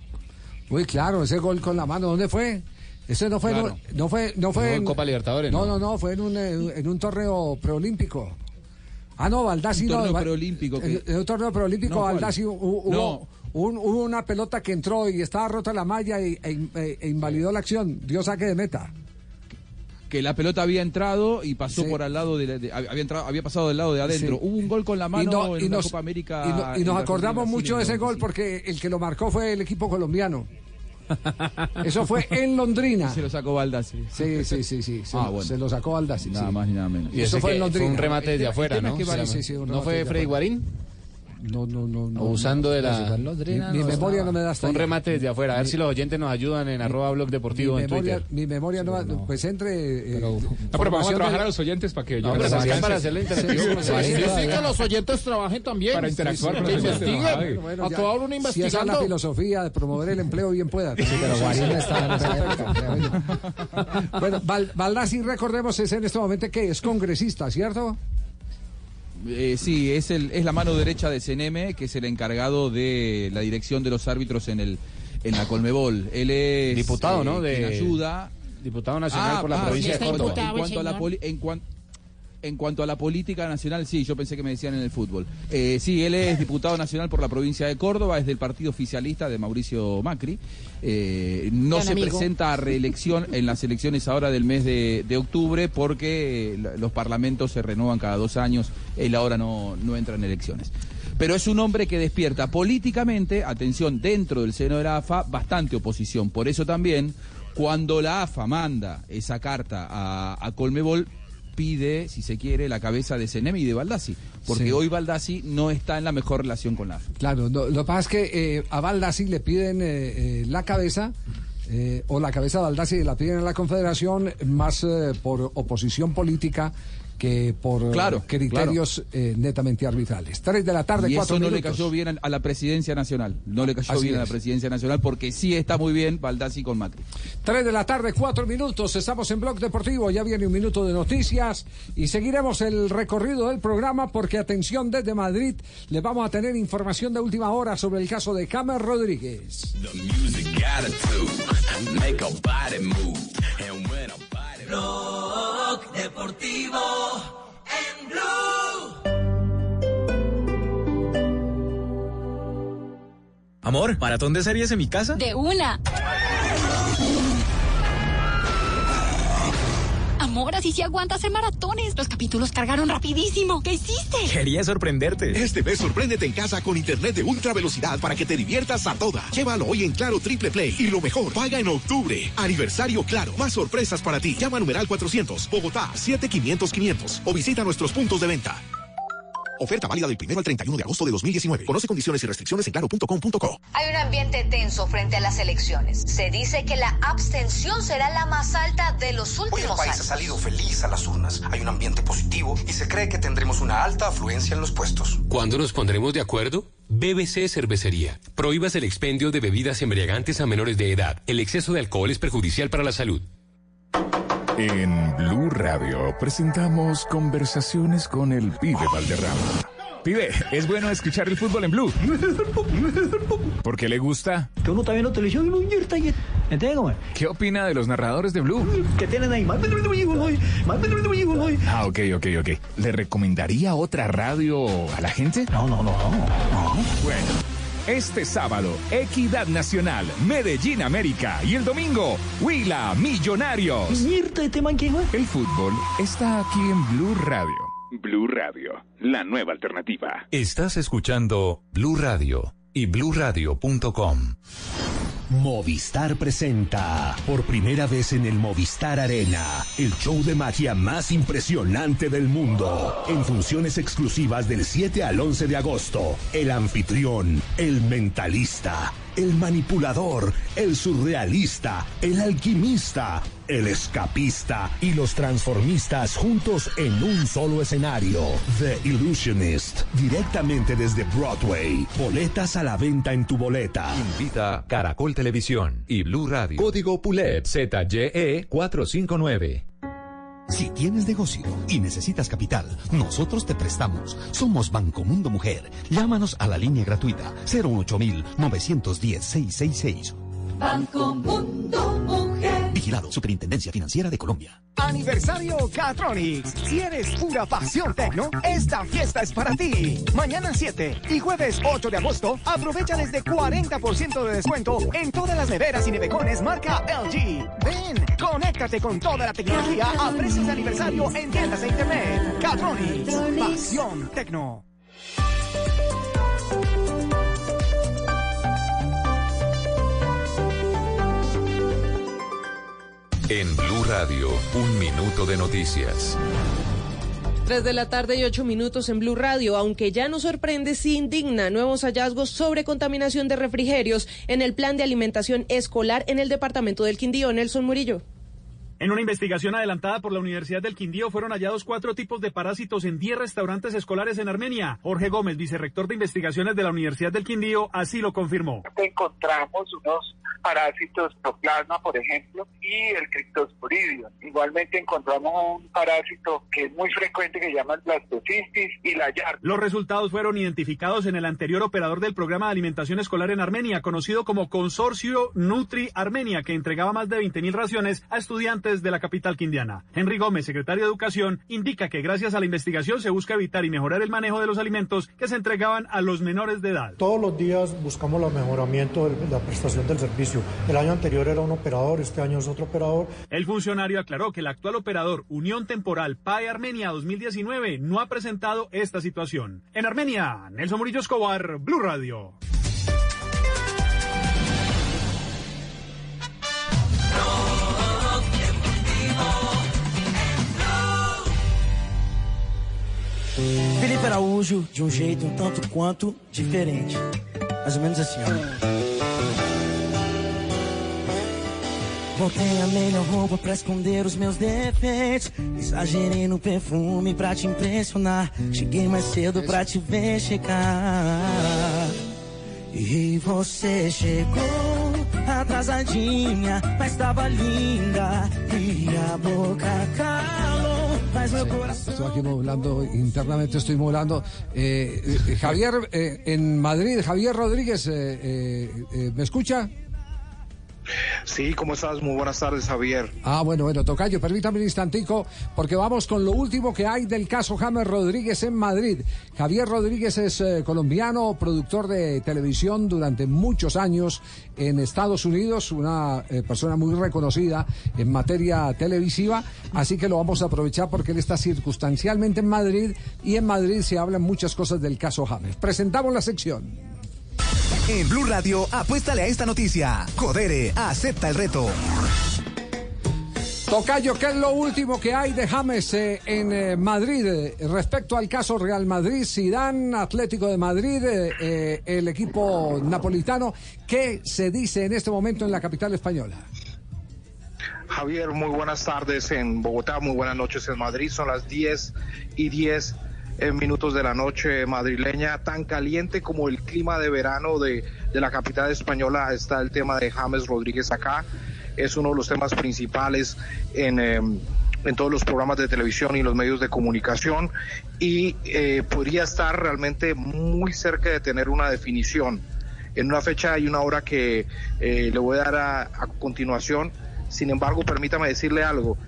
Muy claro, ese gol con la mano, ¿dónde fue? Ese no fue, Claro. no, no fue, no fue en Copa Libertadores, No, ¿no? no, no, fue en un, eh, en un torneo preolímpico. Ah, no, Baldassi Un no. torneo Val- preolímpico En, en un torneo preolímpico, No. Baldassi hu- hubo, No. Un- hubo una pelota que entró y estaba rota la malla y, e, e- e invalidó la acción, dio saque de meta. Que la pelota había entrado y pasó Sí. por al lado de, la- de- había entrado, había pasado del lado de adentro. Sí. Hubo un gol con la mano Y no- en y nos- Copa América. Y, no- y en nos acordamos mucho de ese gol 95. porque el que lo marcó fue el equipo colombiano. Eso fue en Londrina. Se lo sacó Baldassi. Sí, sí, sí, sí. Se, Ah, lo- bueno. se lo sacó Baldassi. Nada sí. más ni nada menos. Y Eso fue en Londrina. fue un remate desde afuera, ¿no? sí, sí, ¿No fue Freddy afuera. Guarín? No, no, no. no Abusando de la... Mi, mi memoria no me da hasta Un remate desde afuera. A ver si los oyentes nos ayudan en arroba blog deportivo mi en memoria, Twitter. mi memoria no, va- pues entre eh, No, pero vamos a trabajar de- a los oyentes para que No, ellos pero es hagan- para hacerlo interactivo. Sí, sí, sí, Sí, sí. sí, que los oyentes trabajen también. Para interactuar con los oyentes. Bueno, a toda hora Si esa es investigando. la filosofía de promover el empleo, bien pueda. pero no esa época, creo yo. Bueno, Baldassi, recordemos, es en este momento que es congresista, ¿cierto? Eh, sí, es, el, es la mano derecha de CNM, que es el encargado de la dirección de los árbitros en el en la Colmebol. Él es Diputado, eh, ¿no? De- quien ayuda. Diputado nacional Ah, por la ah, provincia sí, de en Córdoba. cuanto- En cuanto, a la poli- en cuan- en cuanto a la política nacional, sí, yo pensé que me decían en el fútbol. Eh, sí, él es diputado nacional por la provincia de Córdoba, es del partido oficialista de Mauricio Macri. Eh, no Gran se amigo. presenta a reelección en las elecciones ahora del mes de, de octubre porque eh, los parlamentos se renuevan cada dos años. Él ahora no, no entra en elecciones. Pero es un hombre que despierta políticamente, atención, dentro del seno de la AFA, bastante oposición. Por eso también, cuando la AFA manda esa carta a, a Colmebol, pide, si se quiere, la cabeza de Senemi y de Baldassi. Porque Sí. hoy Baldassi no está en la mejor relación con la. Claro, no, lo que pasa es que eh, a Baldassi le piden eh, eh, la cabeza, eh, o la cabeza de Baldassi la piden a la Confederación, más eh, por oposición política que por eh, Claro, criterios eh, netamente arbitrales. Tres de la tarde, y cuatro eso no le cayó bien a- la presidencia nacional. No le cayó Así bien a la es. presidencia nacional porque sí está muy bien Baldassi con Macri. Tres de la tarde, cuatro minutos. Estamos en Blog Deportivo. Ya viene un minuto de noticias y seguiremos el recorrido del programa porque, atención, desde Madrid les vamos a tener información de última hora sobre el caso de Camer Rodríguez. Rock deportivo en Blue. Amor, ¿maratón de series en mi casa? De una. Amor, así sí aguanta hacer maratones. Los capítulos cargaron rapidísimo. ¿Qué hiciste? Quería sorprenderte. Este mes sorpréndete en casa con internet de ultra velocidad para que te diviertas a toda. Llévalo hoy en Claro Triple Play y lo mejor, paga en octubre. Aniversario Claro, más sorpresas para ti. Llama a numeral 400, Bogotá 7500 500 o visita nuestros puntos de venta. Oferta válida del 1 al 31 de agosto de 2019. Conoce condiciones y restricciones en claro.com.co. Hay un ambiente tenso frente a las elecciones. Se dice que la abstención será la más alta de los Hoy el últimos país ha años. salido feliz a las urnas. Hay un ambiente positivo y se cree que tendremos una alta afluencia en los puestos. ¿Cuándo nos pondremos de acuerdo? BBC Cervecería. Prohíbas el expendio de bebidas embriagantes a menores de edad. El exceso de alcohol es perjudicial para la salud. En Blue Radio presentamos conversaciones con el pibe Valderrama. Pibe, es bueno escuchar el fútbol en Blue. ¿Por qué le gusta? Que uno también no televisión y no invierte ahí. ¿Entiendes? ¿Qué opina de los narradores de Blue? Que tienen ahí Ah, ok, ok, ok. ¿Le recomendaría otra radio a la gente? No, no, no, no. Bueno, este sábado, Equidad Nacional, Medellín América y el domingo, Huila Millonarios. El fútbol está aquí en Blue Radio. Blue Radio, la nueva alternativa. Estás escuchando Blue Radio y bluradio.com. Movistar presenta por primera vez en el Movistar Arena el show de magia más impresionante del mundo. En funciones exclusivas del 7 al 11 de agosto, el anfitrión, el mentalista, el manipulador, el surrealista, el alquimista, el escapista y los transformistas juntos en un solo escenario. The Illusionist, directamente desde Broadway. Boletas a la venta en tu boleta. Invita Caracol Televisión y Blue Radio. Código PULEP ZYE 459. Si tienes negocio y necesitas capital, nosotros te prestamos. Somos Banco Mundo Mujer. Llámanos a la línea gratuita 018 910 666. Banco Mundo Mujer. Vigilado Superintendencia Financiera de Colombia. Aniversario Catronics. Si eres pura pasión tecno, esta fiesta es para ti. Mañana 7 y jueves 8 de agosto, aprovecha desde 40% de descuento en todas las neveras y nevecones marca LG. Ven, conéctate con toda la tecnología a precios de aniversario en tiendas e internet. Catronics. Pasión tecno. En Blue Radio, un minuto de noticias. 3 de la tarde y 8 minutos en Blue Radio. Aunque ya no sorprende, sí indigna nuevos hallazgos sobre contaminación de refrigerios en el plan de alimentación escolar en el departamento del Quindío. Nelson Murillo. En una investigación adelantada por la Universidad del Quindío fueron hallados cuatro tipos de parásitos en 10 restaurantes escolares en Armenia. Jorge Gómez, vicerrector de investigaciones de la Universidad del Quindío, así lo confirmó. Encontramos unos parásitos proplasma, por ejemplo, y el criptosporidium. Igualmente encontramos un parásito que es muy frecuente que se llama el blastocistis y la YAR. Los resultados fueron identificados en el anterior operador del programa de alimentación escolar en Armenia, conocido como Consorcio Nutri Armenia, que entregaba más de 20.000 raciones a estudiantes de la capital quindiana. Henry Gómez, secretario de Educación, indica que gracias a la investigación se busca evitar y mejorar el manejo de los alimentos que se entregaban a los menores de edad. Todos los días buscamos el mejoramiento de la prestación del servicio. El año anterior era un operador, este año es otro operador. El funcionario aclaró que el actual operador Unión Temporal PAE Armenia 2019 no ha presentado esta situación. En Armenia, Nelson Murillo Escobar, Blue Radio. Felipe Araújo, de um jeito um tanto quanto diferente. Mais ou menos assim, ó. Botei a melhor roupa pra esconder os meus defeitos. Exagerei no perfume pra te impressionar. Cheguei mais cedo pra te ver chegar. E você chegou atrasadinha, mas tava linda. E a boca calou, Estoy aquí modulando, internamente estoy modulando. Eh, eh, Javier, eh, en Madrid, Javier Rodríguez, eh, ¿me escucha? Sí, ¿cómo estás? Muy buenas tardes, Javier. Ah, bueno, bueno, Tocayo, permítame un instantico, porque vamos con lo último que hay del caso James Rodríguez en Madrid. Javier Rodríguez es eh, colombiano, productor de televisión durante muchos años en Estados Unidos, una eh, persona muy reconocida en materia televisiva, así que lo vamos a aprovechar porque él está circunstancialmente en Madrid y en Madrid se hablan muchas cosas del caso James. Presentamos la sección. En Blue Radio, apuéstale a esta noticia. Codere, acepta el reto. Tocayo, ¿qué es lo último que hay de James eh, en eh, Madrid eh, respecto al caso Real Madrid, Zidane, Atlético de Madrid, eh, eh, el equipo napolitano? ¿Qué se dice en este momento en la capital española? Javier, muy buenas tardes en Bogotá, muy buenas noches en Madrid. Son las 10 y 10 eh, minutos de la noche madrileña. Tan caliente como el clima de verano de, de la capital española está el tema de James Rodríguez acá. Es uno de los temas principales en... eh, en todos los programas de televisión y los medios de comunicación y eh, podría estar realmente muy cerca de tener una definición en una fecha y una hora que eh, le voy a dar a, continuación. Sin embargo, permítame decirle algo.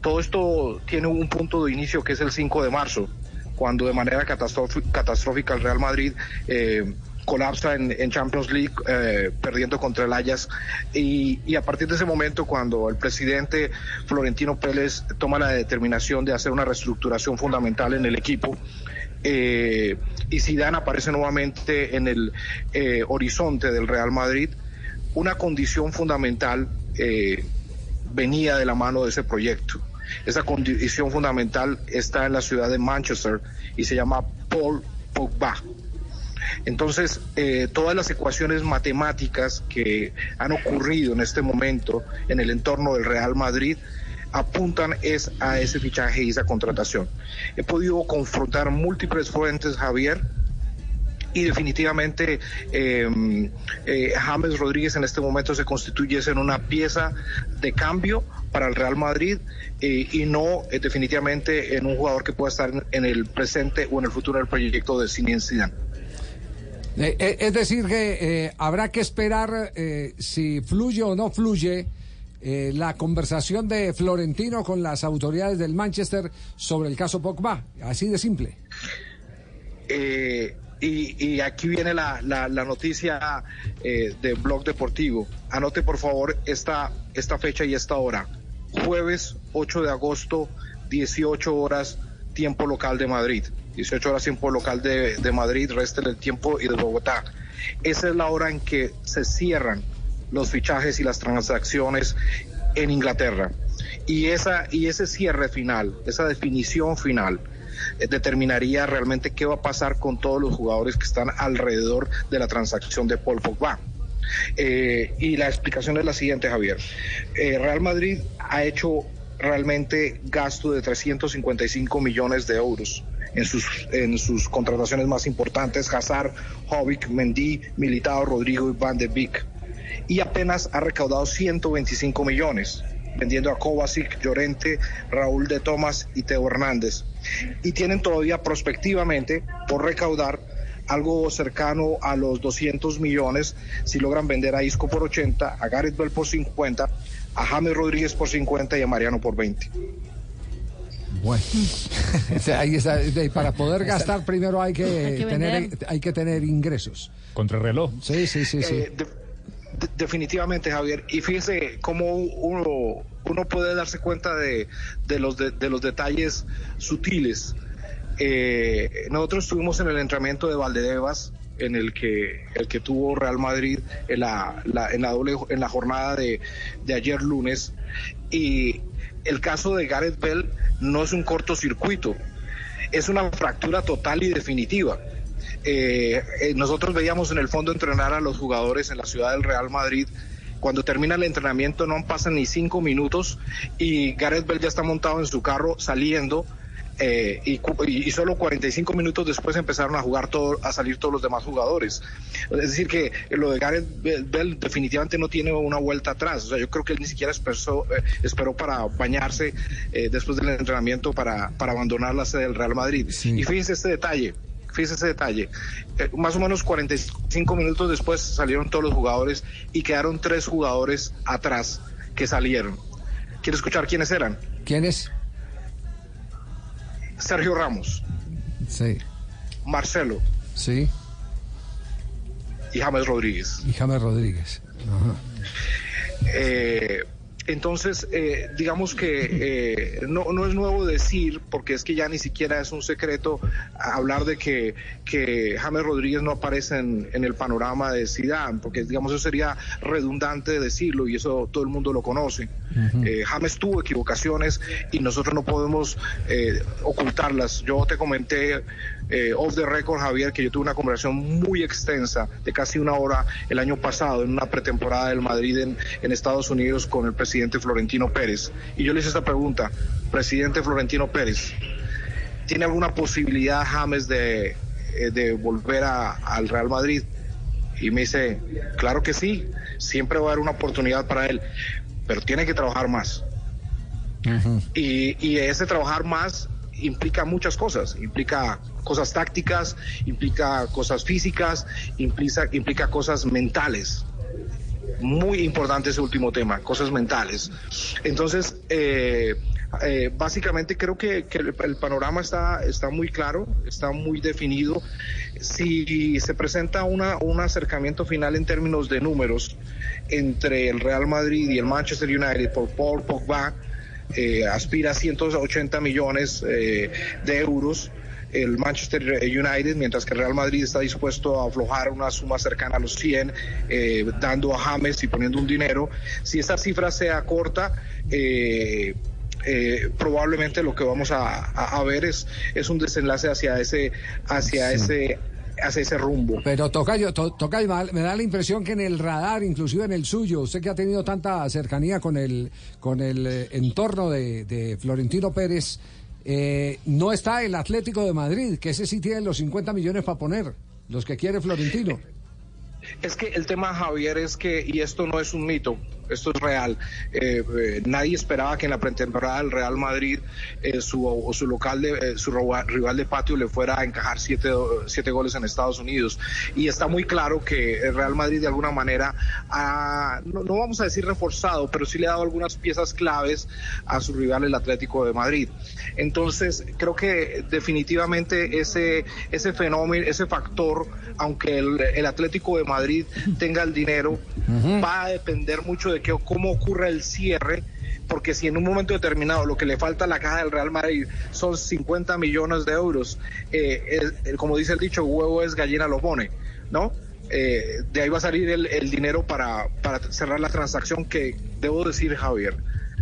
Todo esto tiene un punto de inicio que es el 5 de marzo, cuando de manera catastrófica, el Real Madrid eh, colapsa en, Champions League eh, perdiendo contra el Ajax. Y, y a partir de ese momento cuando el presidente Florentino Pérez toma la determinación de hacer una reestructuración fundamental en el equipo eh, y Zidane aparece nuevamente en el eh, horizonte del Real Madrid una condición fundamental eh, venía de la mano de ese proyecto esa condición fundamental está en la ciudad de Manchester y se llama Paul Pogba entonces, eh, todas las ecuaciones matemáticas que han ocurrido en este momento en el entorno del Real Madrid apuntan es a ese fichaje y esa contratación. He podido confrontar múltiples fuentes, Javier, y definitivamente eh, eh, James Rodríguez en este momento se constituye en una pieza de cambio para el Real Madrid y no eh, definitivamente en un jugador que pueda estar en, el presente o en el futuro del proyecto de Zinedine Zidane. Eh, eh, es decir, que eh, habrá que esperar eh, si fluye o no fluye la conversación de Florentino con las autoridades del Manchester sobre el caso Pogba. Así de simple. Eh, y, y aquí viene la, la, la noticia eh, de Blog Deportivo. Anote por favor esta, esta fecha y esta hora. Jueves 8 de agosto, 18 horas, tiempo local de Madrid. 18 horas tiempo local de, de Madrid, resto del tiempo y de Bogotá. Esa es la hora en que se cierran los fichajes y las transacciones en Inglaterra. Y, esa, y ese cierre final, esa definición final, eh, determinaría realmente qué va a pasar con todos los jugadores que están alrededor de la transacción de Paul Pogba. Eh, y la explicación es la siguiente, Javier. Eh, Real Madrid ha hecho realmente gasto de 355 millones de euros en sus, en sus contrataciones más importantes, Hazard, Hobbit, Mendy, Militao, Rodrigo y Van de Beek. Y apenas ha recaudado 125 millones, vendiendo a Kovacic, Llorente, Raúl de Tomás y Teo Hernández. Y tienen todavía prospectivamente por recaudar algo cercano a los 200 millones si logran vender a Isco por 80, a Gareth Bell por 50, a James Rodríguez por 50 y a Mariano por 20. Bueno, ahí está. Para poder gastar primero hay que, Hay que tener hay que tener ingresos. Contra reloj. Sí, sí, sí, sí. Eh, de- de- definitivamente, Javier. Y fíjese cómo uno, uno puede darse cuenta de, de los, de, de los detalles sutiles. Eh, nosotros estuvimos en el entrenamiento de Valdebebas, en el que, el que tuvo Real Madrid en la, la- en la, doble, en la jornada de, ayer lunes. Y el caso de Gareth Bell no es un cortocircuito, es una fractura total y definitiva. Eh, eh, nosotros veíamos en el fondo entrenar a los jugadores en la ciudad del Real Madrid. Cuando termina el entrenamiento no pasan ni cinco minutos y Gareth Bell ya está montado en su carro saliendo eh, y, y- y solo 45 minutos después empezaron a jugar todo, a salir todos los demás jugadores. Es decir, que lo de Gareth Bell, Bell definitivamente no tiene una vuelta atrás. O sea, yo creo que él ni siquiera esperó, eh, esperó para bañarse eh, después del entrenamiento para, para abandonar la sede del Real Madrid. Y fíjense este detalle. Fíjese ese detalle. Eh, más o menos 45 minutos después salieron todos los jugadores y quedaron tres jugadores atrás que salieron. ¿Quiere escuchar quiénes eran? ¿Quiénes? Sergio Ramos, Sí, Marcelo sí. y James Rodríguez. Y James Rodríguez. Ajá. Eh, entonces, eh, digamos que eh, no, no es nuevo decir, porque es que ya ni siquiera es un secreto hablar de que, que James Rodríguez no aparece en, en el panorama de Zidane, porque digamos eso sería redundante decirlo y eso todo el mundo lo conoce. Eh, James tuvo equivocaciones y nosotros no podemos eh, ocultarlas. Yo te comenté eh, off the record, Javier, que yo tuve una conversación muy extensa de casi una hora el año pasado en una pretemporada del Madrid en, en Estados Unidos con el presidente Florentino Pérez. Y yo le hice esta pregunta, presidente Florentino Pérez, ¿tiene alguna posibilidad James de, eh, de volver a- al Real Madrid? Y me dice, claro que sí, siempre va a haber una oportunidad para él, pero tiene que trabajar más. Y, y ese trabajar más implica muchas cosas, implica cosas tácticas, implica cosas físicas, implica, implica cosas mentales. Muy importante ese último tema, cosas mentales. Entonces, eh, eh, básicamente creo que, el panorama está, está muy claro, está muy definido. Si se presenta una, un acercamiento final en términos de números entre el Real Madrid y el Manchester United por Paul Pogba, eh, aspira a 180 millones eh, de euros el Manchester United, mientras que el Real Madrid está dispuesto a aflojar una suma cercana a los 100, eh, dando a James y poniendo un dinero. Si esa cifra sea corta, eh, eh, probablemente lo que vamos a, a- a ver es, es un desenlace hacia ese, hacia ese, hacia ese rumbo. Pero Tocayo, to- Tocayo, me da- me da la impresión que en el radar, inclusive en el suyo, usted que ha tenido tanta cercanía con el, con el eh, entorno de, de Florentino Pérez, eh, no está el Atlético de Madrid, que ese sí tiene los 50 millones para poner, los que quiere Florentino. Es que el tema, Javier, es que, y esto no es un mito, esto es real, eh, eh, nadie esperaba que en la pretemporada del Real Madrid eh, su, su local, de, eh, su rival de patio le fuera a encajar siete, siete goles en Estados Unidos. Y está muy claro que el Real Madrid de alguna manera ha, no, no vamos a decir reforzado, pero sí le ha dado algunas piezas claves a su rival, el Atlético de Madrid. Entonces, creo que definitivamente ese, ese fenómeno, ese factor, aunque el, el Atlético de Madrid tenga el dinero, va a depender mucho de que, cómo ocurra el cierre. Porque si en un momento determinado lo que le falta a la caja del Real Madrid son 50 millones de euros, eh, como dice el dicho, huevo es gallina lo pone, ¿no? eh, de ahí va a salir el, el dinero para, para cerrar la transacción que, debo decir, Javier,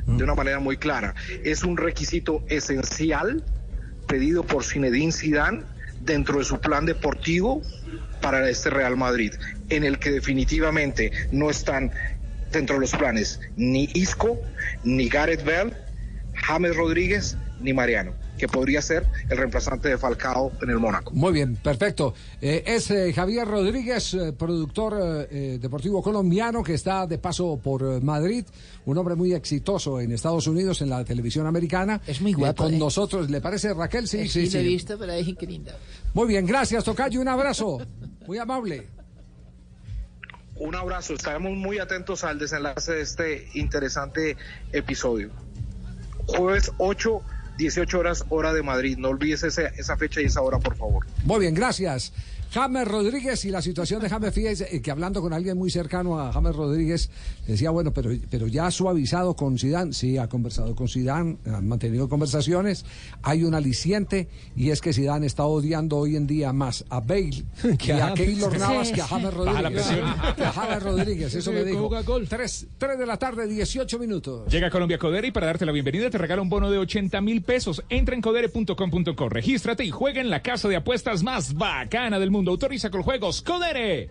de una manera muy clara, es un requisito esencial pedido por Zinedine Zidane dentro de su plan deportivo para este Real Madrid, en el que definitivamente no están dentro de los planes ni Isco, ni Gareth Bell, James Rodríguez, ni Mariano, que podría ser el reemplazante de Falcao en el Mónaco. Muy bien, perfecto. Eh, es eh, Javier Rodríguez, eh, productor eh, deportivo colombiano que está de paso por eh, Madrid, un hombre muy exitoso en Estados Unidos en la televisión americana. Es muy guapo, con ¿eh? nosotros, ¿le parece Raquel? Sí, sí, he sí. visto, pero es lindo. Muy bien, gracias, Tocayo, un abrazo. Muy amable. Un abrazo, estaremos muy atentos al desenlace de este interesante episodio. Jueves 8, 18 horas, hora de Madrid. No olvides ese- esa fecha y esa hora, por favor. Muy bien, gracias. James Rodríguez y la situación de James fíjese eh, que hablando con alguien muy cercano a James Rodríguez decía, bueno, pero, pero ya ha suavizado con Zidane, sí, ha conversado con Zidane, han mantenido conversaciones, hay un aliciente y es que Zidane está odiando hoy en día más a Bale que a Keylor Navas que a James Rodríguez. presión. Que a James Rodríguez, eso me dijo. juega Tres, tres de la tarde, 18 minutos. Llega Colombia Codere y para darte la bienvenida te regala un bono de 80 mil pesos. Entra en codere.com.co, regístrate y juega en la casa de apuestas más bacana del mundo. Autoriza con juegos. Codere.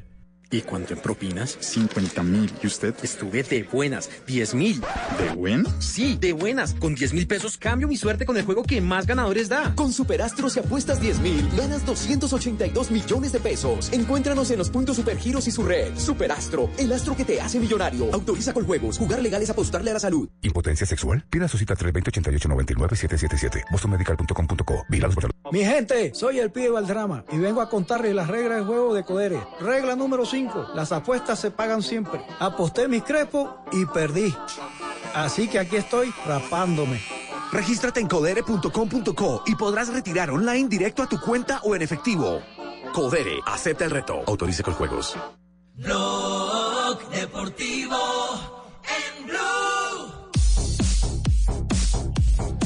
¿Y cuánto en propinas? 50 mil. ¿Y usted? Estuve de buenas. 10 mil. ¿De buen? Sí, de buenas. Con 10 mil pesos cambio mi suerte con el juego que más ganadores da. Con Superastro si apuestas 10 mil, ganas 282 millones de pesos. Encuéntranos en los puntos Supergiros y su red. Superastro, el astro que te hace millonario. Autoriza con juegos. Jugar legal es apostarle a la salud. ¿Impotencia sexual? Pida su cita 320-88-99-777. bostonmedical.com.co. Mi gente, soy el pibe del drama y vengo a contarles las reglas del juego de Codere. Regla número 5, las apuestas se pagan siempre. Aposté mis crepos y perdí. Así que aquí estoy rapándome. Regístrate en codere.com.co y podrás retirar online directo a tu cuenta o en efectivo. Codere, acepta el reto. Autorice con juegos. Blog Deportivo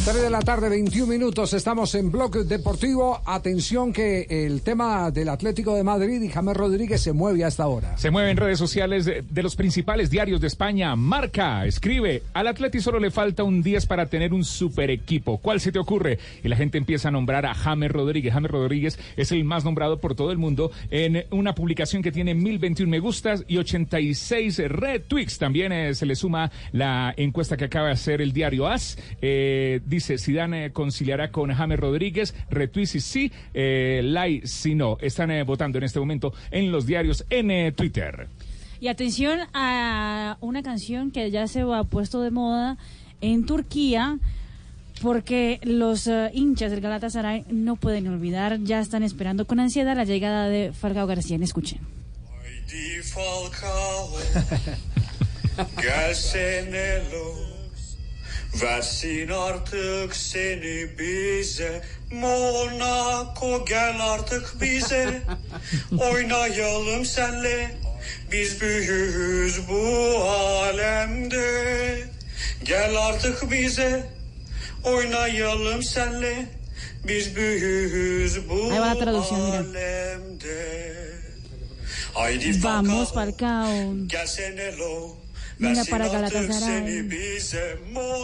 3 de la tarde, 21 minutos. Estamos en Bloque Deportivo. Atención que el tema del Atlético de Madrid y James Rodríguez se mueve hasta ahora. Se mueve en redes sociales de, los principales diarios de España. Marca, escribe, al Atleti solo le falta un 10 para tener un super equipo. ¿Cuál se te ocurre? Y la gente empieza a nombrar a James Rodríguez. James Rodríguez es el más nombrado por todo el mundo en una publicación que tiene 1021 me gustas y 86 retweets. También eh, se le suma la encuesta que acaba de hacer el diario AS. Eh, dice, Zidane eh, conciliará con James Rodríguez. Retweets si sí, eh, like si no. Están eh, votando en este momento en los diarios en eh, Twitter. Y atención a una canción que ya se ha puesto de moda en Turquía porque los eh, hinchas del Galatasaray no pueden olvidar, ya están esperando con ansiedad la llegada de Falcao García. Escuchen. Versin artık seni bize. Monaco gel artık bize. Oynayalım senle. Biz büyüğüz bu alemde. Gel artık bize. Oynayalım senle. Biz büyüğüz bu alemde. Haydi Vamos, Falcao. Gelsene lo venga para Galatasaray.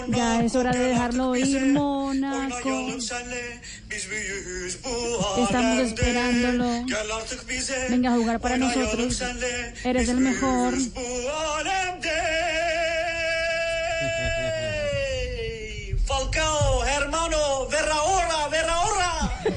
Ya es hora de dejarlo ir, Mónaco. Estamos esperándolo. Venga a jugar para nosotros. Eres el mejor. Falcao, hermano, verra ahora, verra ahora.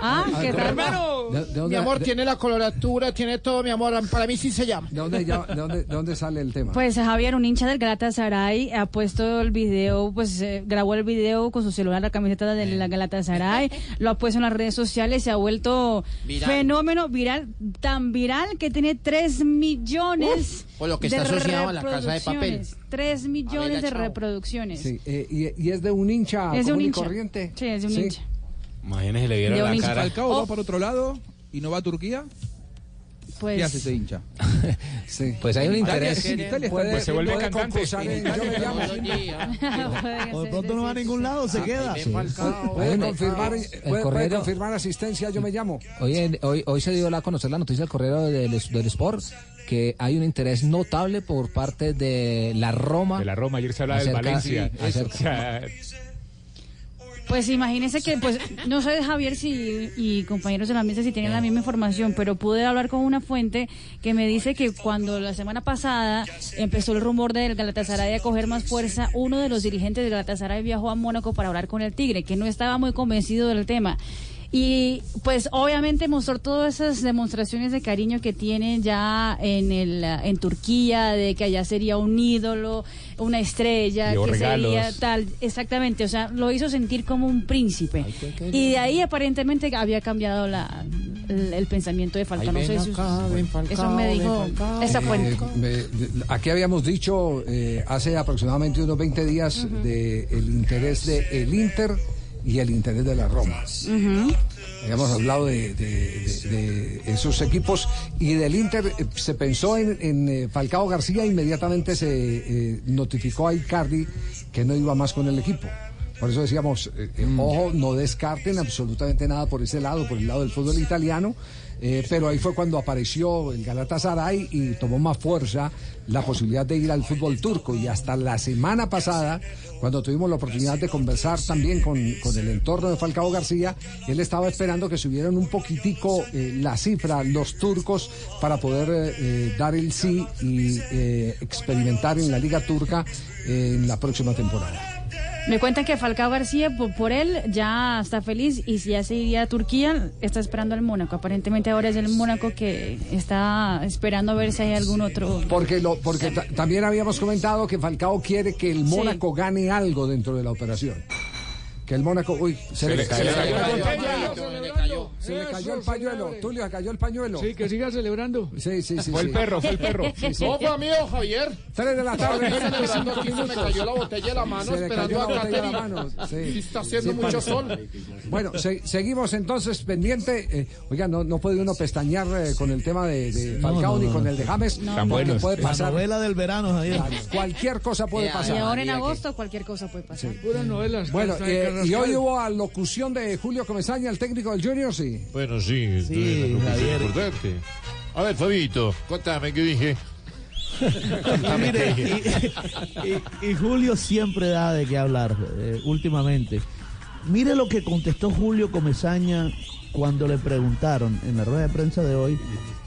ah, qué tal. hermano, ¿De- de dónde- mi amor de- tiene la coloratura, tiene todo, mi amor. Para mí sí se llama. ¿De dónde, ya- de dónde- de dónde sale el tema? Pues Javier, un hincha del Galatasaray, ha puesto el video, pues eh, grabó el video con su celular, la camiseta de la Galatasaray, lo ha puesto en las redes sociales, se ha vuelto Viral. fenómeno viral, tan viral que tiene 3 millones por lo que de está asociado a la Casa de Papel. Reproducciones. 3 millones de reproducciones. Sí, eh, y, y es de un hincha Es de un hincha. corriente. Sí, es de un Sí. hincha. Imagínese, le vieron la cara. Falcao va Oh. para otro lado y no va a Turquía. Pues, ¿Qué hace ese hincha? Sí. Pues hay un interés. Italia Puede- pues se vuelve puede cantante. en- yo me llamo. O de pronto no va a ningún lado, se queda. Puede Bueno, confirmar, puede- puede confirmar asistencia, yo me llamo. Hoy, en- hoy, hoy se dio a conocer la noticia del correo del, del Sport que hay un interés notable por parte de la Roma. De la Roma, ayer se hablaba del Valencia. sí, acerca- O sea, Pues imagínese que, pues, no sé Javier si y compañeros de la mesa si tienen la misma información, pero pude hablar con una fuente que me dice que cuando la semana pasada empezó el rumor del Galatasaray a coger más fuerza, uno de los dirigentes del Galatasaray viajó a Mónaco para hablar con el Tigre, que no estaba muy convencido del tema. Y pues obviamente mostró todas esas demostraciones de cariño que tiene ya en el en Turquía, de que allá sería un ídolo, una estrella, que regalos. sería tal, exactamente, o sea, lo hizo sentir como un príncipe. Y de ahí aparentemente había cambiado la, el, el pensamiento de Falcao. No sé si acá, ven Falcao, eso me ven dijo Falcao. esa Eh, fuente. aquí habíamos dicho eh, hace aproximadamente unos 20 días de el interés de el Inter y el interés de la Roma. Habíamos hablado de, de- de- de esos equipos y del Inter eh, se pensó en, en, eh, Falcao García, inmediatamente se eh, notificó a Icardi que no iba más con el equipo. Por eso decíamos, eh, eh, ojo, no descarten absolutamente nada por ese lado, por el lado del fútbol italiano. eh, pero ahí fue cuando apareció el Galatasaray y tomó más fuerza la posibilidad de ir al fútbol turco. Y hasta la semana pasada, cuando tuvimos la oportunidad de conversar también con, con el entorno de Falcao García, él estaba esperando que subieran un poquitico eh, la cifra los turcos para poder eh, eh, dar el sí y eh, experimentar en la liga turca eh, en la próxima temporada. Me cuentan que Falcao García, por, por él, ya está feliz y si ya se iría a Turquía, está esperando al Mónaco. Aparentemente ahora es el Mónaco que está esperando a ver si hay algún otro. Porque, lo, porque ta- también habíamos comentado que Falcao quiere que el Sí. Mónaco gane algo dentro de la operación. Que el Mónaco, uy, se, le, se le cayó el pañuelo. Se le cayó el pañuelo. Tulio, se cayó el pañuelo. Sí, que siga celebrando. Sí, sí, sí. Fue el sí. perro, fue el perro. Sí, sí. No, fue a mí, oh, Javier. Tres de la tarde. Se me cayó la botella de la mano Se le esperando cayó a la botella de la Catherine. mano. Sí. Sí, está haciendo Sí, mucho sol. Bueno, se- seguimos entonces pendiente. Eh, oiga, no, no puede uno pestañear eh, con el tema de, de Falcao no, ni no, con no. el de James. No, porque no. Tan buenos. puede La pasar. novela del verano, Javier. Cualquier cosa puede Y pasar. ahora en agosto cualquier cosa puede pasar. Puras novelas. Bueno, eh, y hoy hubo alocución de Julio Comesaña, el técnico del Junior, sí. Bueno, sí, Sí, una Javier. importante. A ver, Fabito, contame qué dije. Mire, y, y- y Julio siempre da de qué hablar eh, últimamente. Mire lo que contestó Julio Comesaña cuando le preguntaron en la rueda de prensa de hoy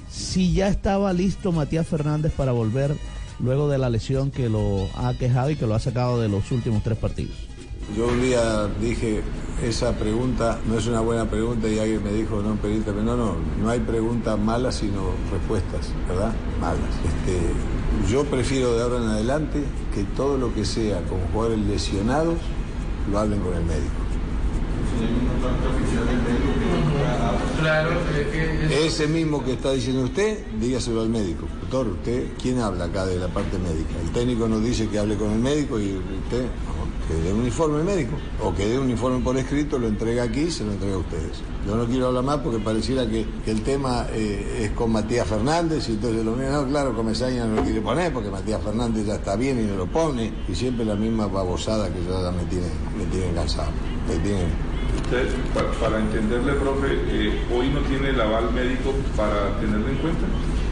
si ya estaba listo Matías Fernández para volver luego de la lesión que lo ha quejado y que lo ha sacado de los últimos tres partidos. Yo un día dije, esa pregunta no es una buena pregunta y alguien me dijo, no, periodista, pero no, no, no hay preguntas malas sino respuestas, ¿verdad? Malas. Este, yo prefiero de ahora en adelante que todo lo que sea con jugadores lesionados lo hablen con el médico. Claro, Ese mismo que está diciendo usted, dígaselo al médico. Doctor, ¿usted quién habla acá de la parte médica? El técnico nos dice que hable con el médico y usted no, que dé un informe médico o que dé un informe por escrito, lo entrega aquí y se lo entrega a ustedes. Yo no quiero hablar más porque pareciera que, el tema eh, es con Matías Fernández y entonces lo mismo, no, claro, Comesaña no lo quiere poner porque Matías Fernández ya está bien y no lo pone y siempre la misma babosada que ya me tiene, me cansado. Me Usted, pa- para entenderle, profe, eh, hoy no tiene el aval médico para tenerlo en cuenta.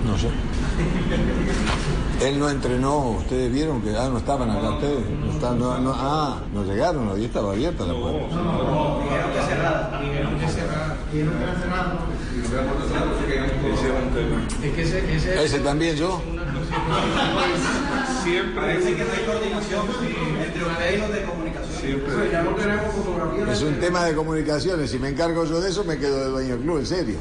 No sé. Él no entrenó, ustedes vieron que, ah, no estaban acá ustedes, no estaban, no, no, ah, no llegaron, ahí estaba abierta la puerta. Dijeron que cerrada. Dijeron que cerrada. Dijeron que era cerrada. Es que ese, ese Ese también yo. Siempre. Parece que no hay coordinación entre ustedes y los de comunicación. Siempre. ya no tenemos fotografía. Es un tema de comunicaciones, si me encargo yo de eso me quedo de dueño del club, en serio.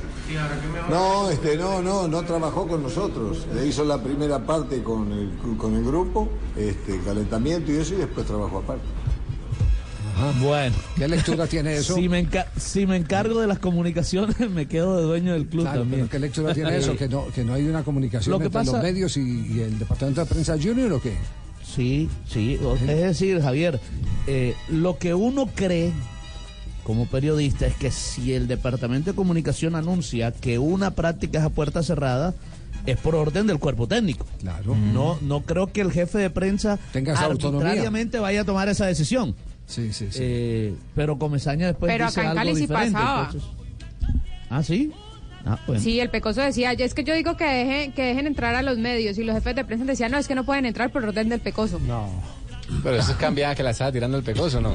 No, este, no, no, no trabajó con nosotros. Le hizo la primera parte con el, con el grupo, este, calentamiento y eso, y después trabajó aparte. Bueno. ¿Qué lectura tiene eso? Si me, si me encargo de las comunicaciones, me quedo de dueño del club Claro, también. pero ¿Qué lectura tiene eso? ¿Que no, que no hay una comunicación Lo que entre pasa- los medios y, y el departamento de prensa junior o qué? Sí, sí. Es decir, Javier, eh, lo que uno cree como periodista es que si el Departamento de Comunicación anuncia que una práctica es a puerta cerrada, es por orden del cuerpo técnico. Claro. No, no creo que el jefe de prensa Tenga esa autonomía. arbitrariamente vaya a tomar esa decisión. Sí, sí, sí. Eh, pero Comesaña después Pero dice acá en algo Cali sí diferente. pasaba. entonces- Ah, sí. Ah, bueno. Sí, el Pecoso decía, "Ya es que yo digo que dejen, que dejen entrar a los medios y los jefes de prensa decían, no, es que no pueden entrar por orden del Pecoso. No. Pero eso es cambiada que la estaba tirando el pecoso, ¿no?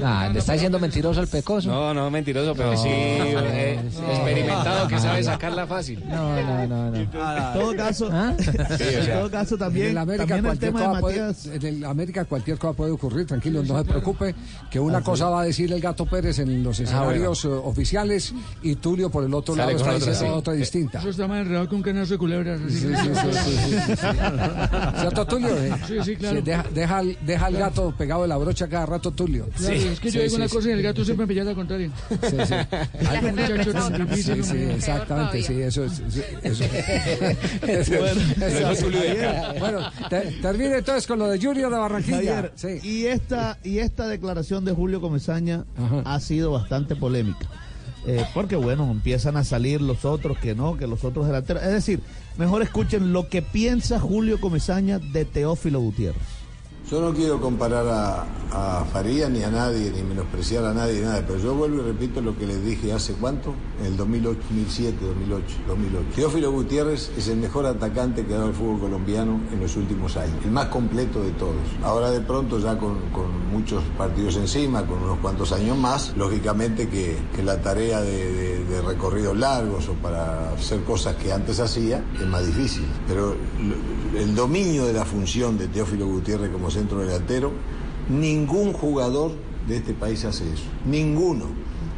Nah, le está diciendo mentiroso al pecoso. No, no, mentiroso, pero sí, eh, experimentado que sabe sacarla fácil. No, no, no, no. En todo caso, Sí, o en todo caso también, en el América, también el cualquier tema de cosa puede, en el América cualquier cosa puede ocurrir, tranquilo, no se preocupe, que una cosa va a decir el Gato Pérez en los escenarios eh, oficiales y Tulio por el otro Sale lado está otra, diciendo sí. otra distinta. Eso está más enredado que un canazo de culebras. Sí, sí, sí, sí, sí, sí, sí. ¿Cierto, Tulio? Eh, Sí, sí, claro. deja, deja, al gato pegado de la brocha cada rato, Tulio. Claro, es que yo digo una cosa y el gato siempre me pilla la contraria. Sí, sí. Un muchacho tan difícil, Sí, sí, exactamente, sí, eso es. sí, eso. Bueno, eso- eso Tulio de acá. Bueno, te- termine entonces con lo de Junior de Barranquilla. Sí. y esta y esta declaración de Julio Comesaña ha sido bastante polémica. Eh, porque bueno, empiezan a salir los otros que no, que los otros delanteros. Es decir, mejor escuchen lo que piensa Julio Comesaña de Teófilo Gutiérrez. Yo no quiero comparar a, a Faría ni a nadie, ni menospreciar a nadie, nada, pero yo vuelvo y repito lo que les dije hace cuánto, en el 2008, 2007, 2008, 2008. Teófilo Gutiérrez es el mejor atacante que ha dado el fútbol colombiano en los últimos años, el más completo de todos. Ahora de pronto ya con, con muchos partidos encima, con unos cuantos años más, lógicamente que, que la tarea de, de- de recorridos largos o para hacer cosas que antes hacía es más difícil. Pero el dominio de la función de Teófilo Gutiérrez como centro delantero, ningún jugador de este país hace eso. Ninguno.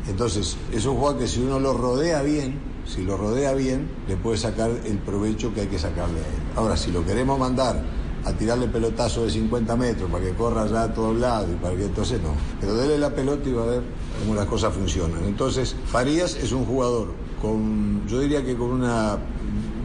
Entonces, es un jugador que si uno lo rodea bien, si lo rodea bien, le puede sacar el provecho que hay que sacarle a él. Ahora, si lo queremos mandar a tirarle pelotazo de 50 metros para que corra ya a todos lados y para que entonces no. Pero dele la pelota y va a ver cómo las cosas funcionan. Entonces, Farías es un jugador con, yo diría que con una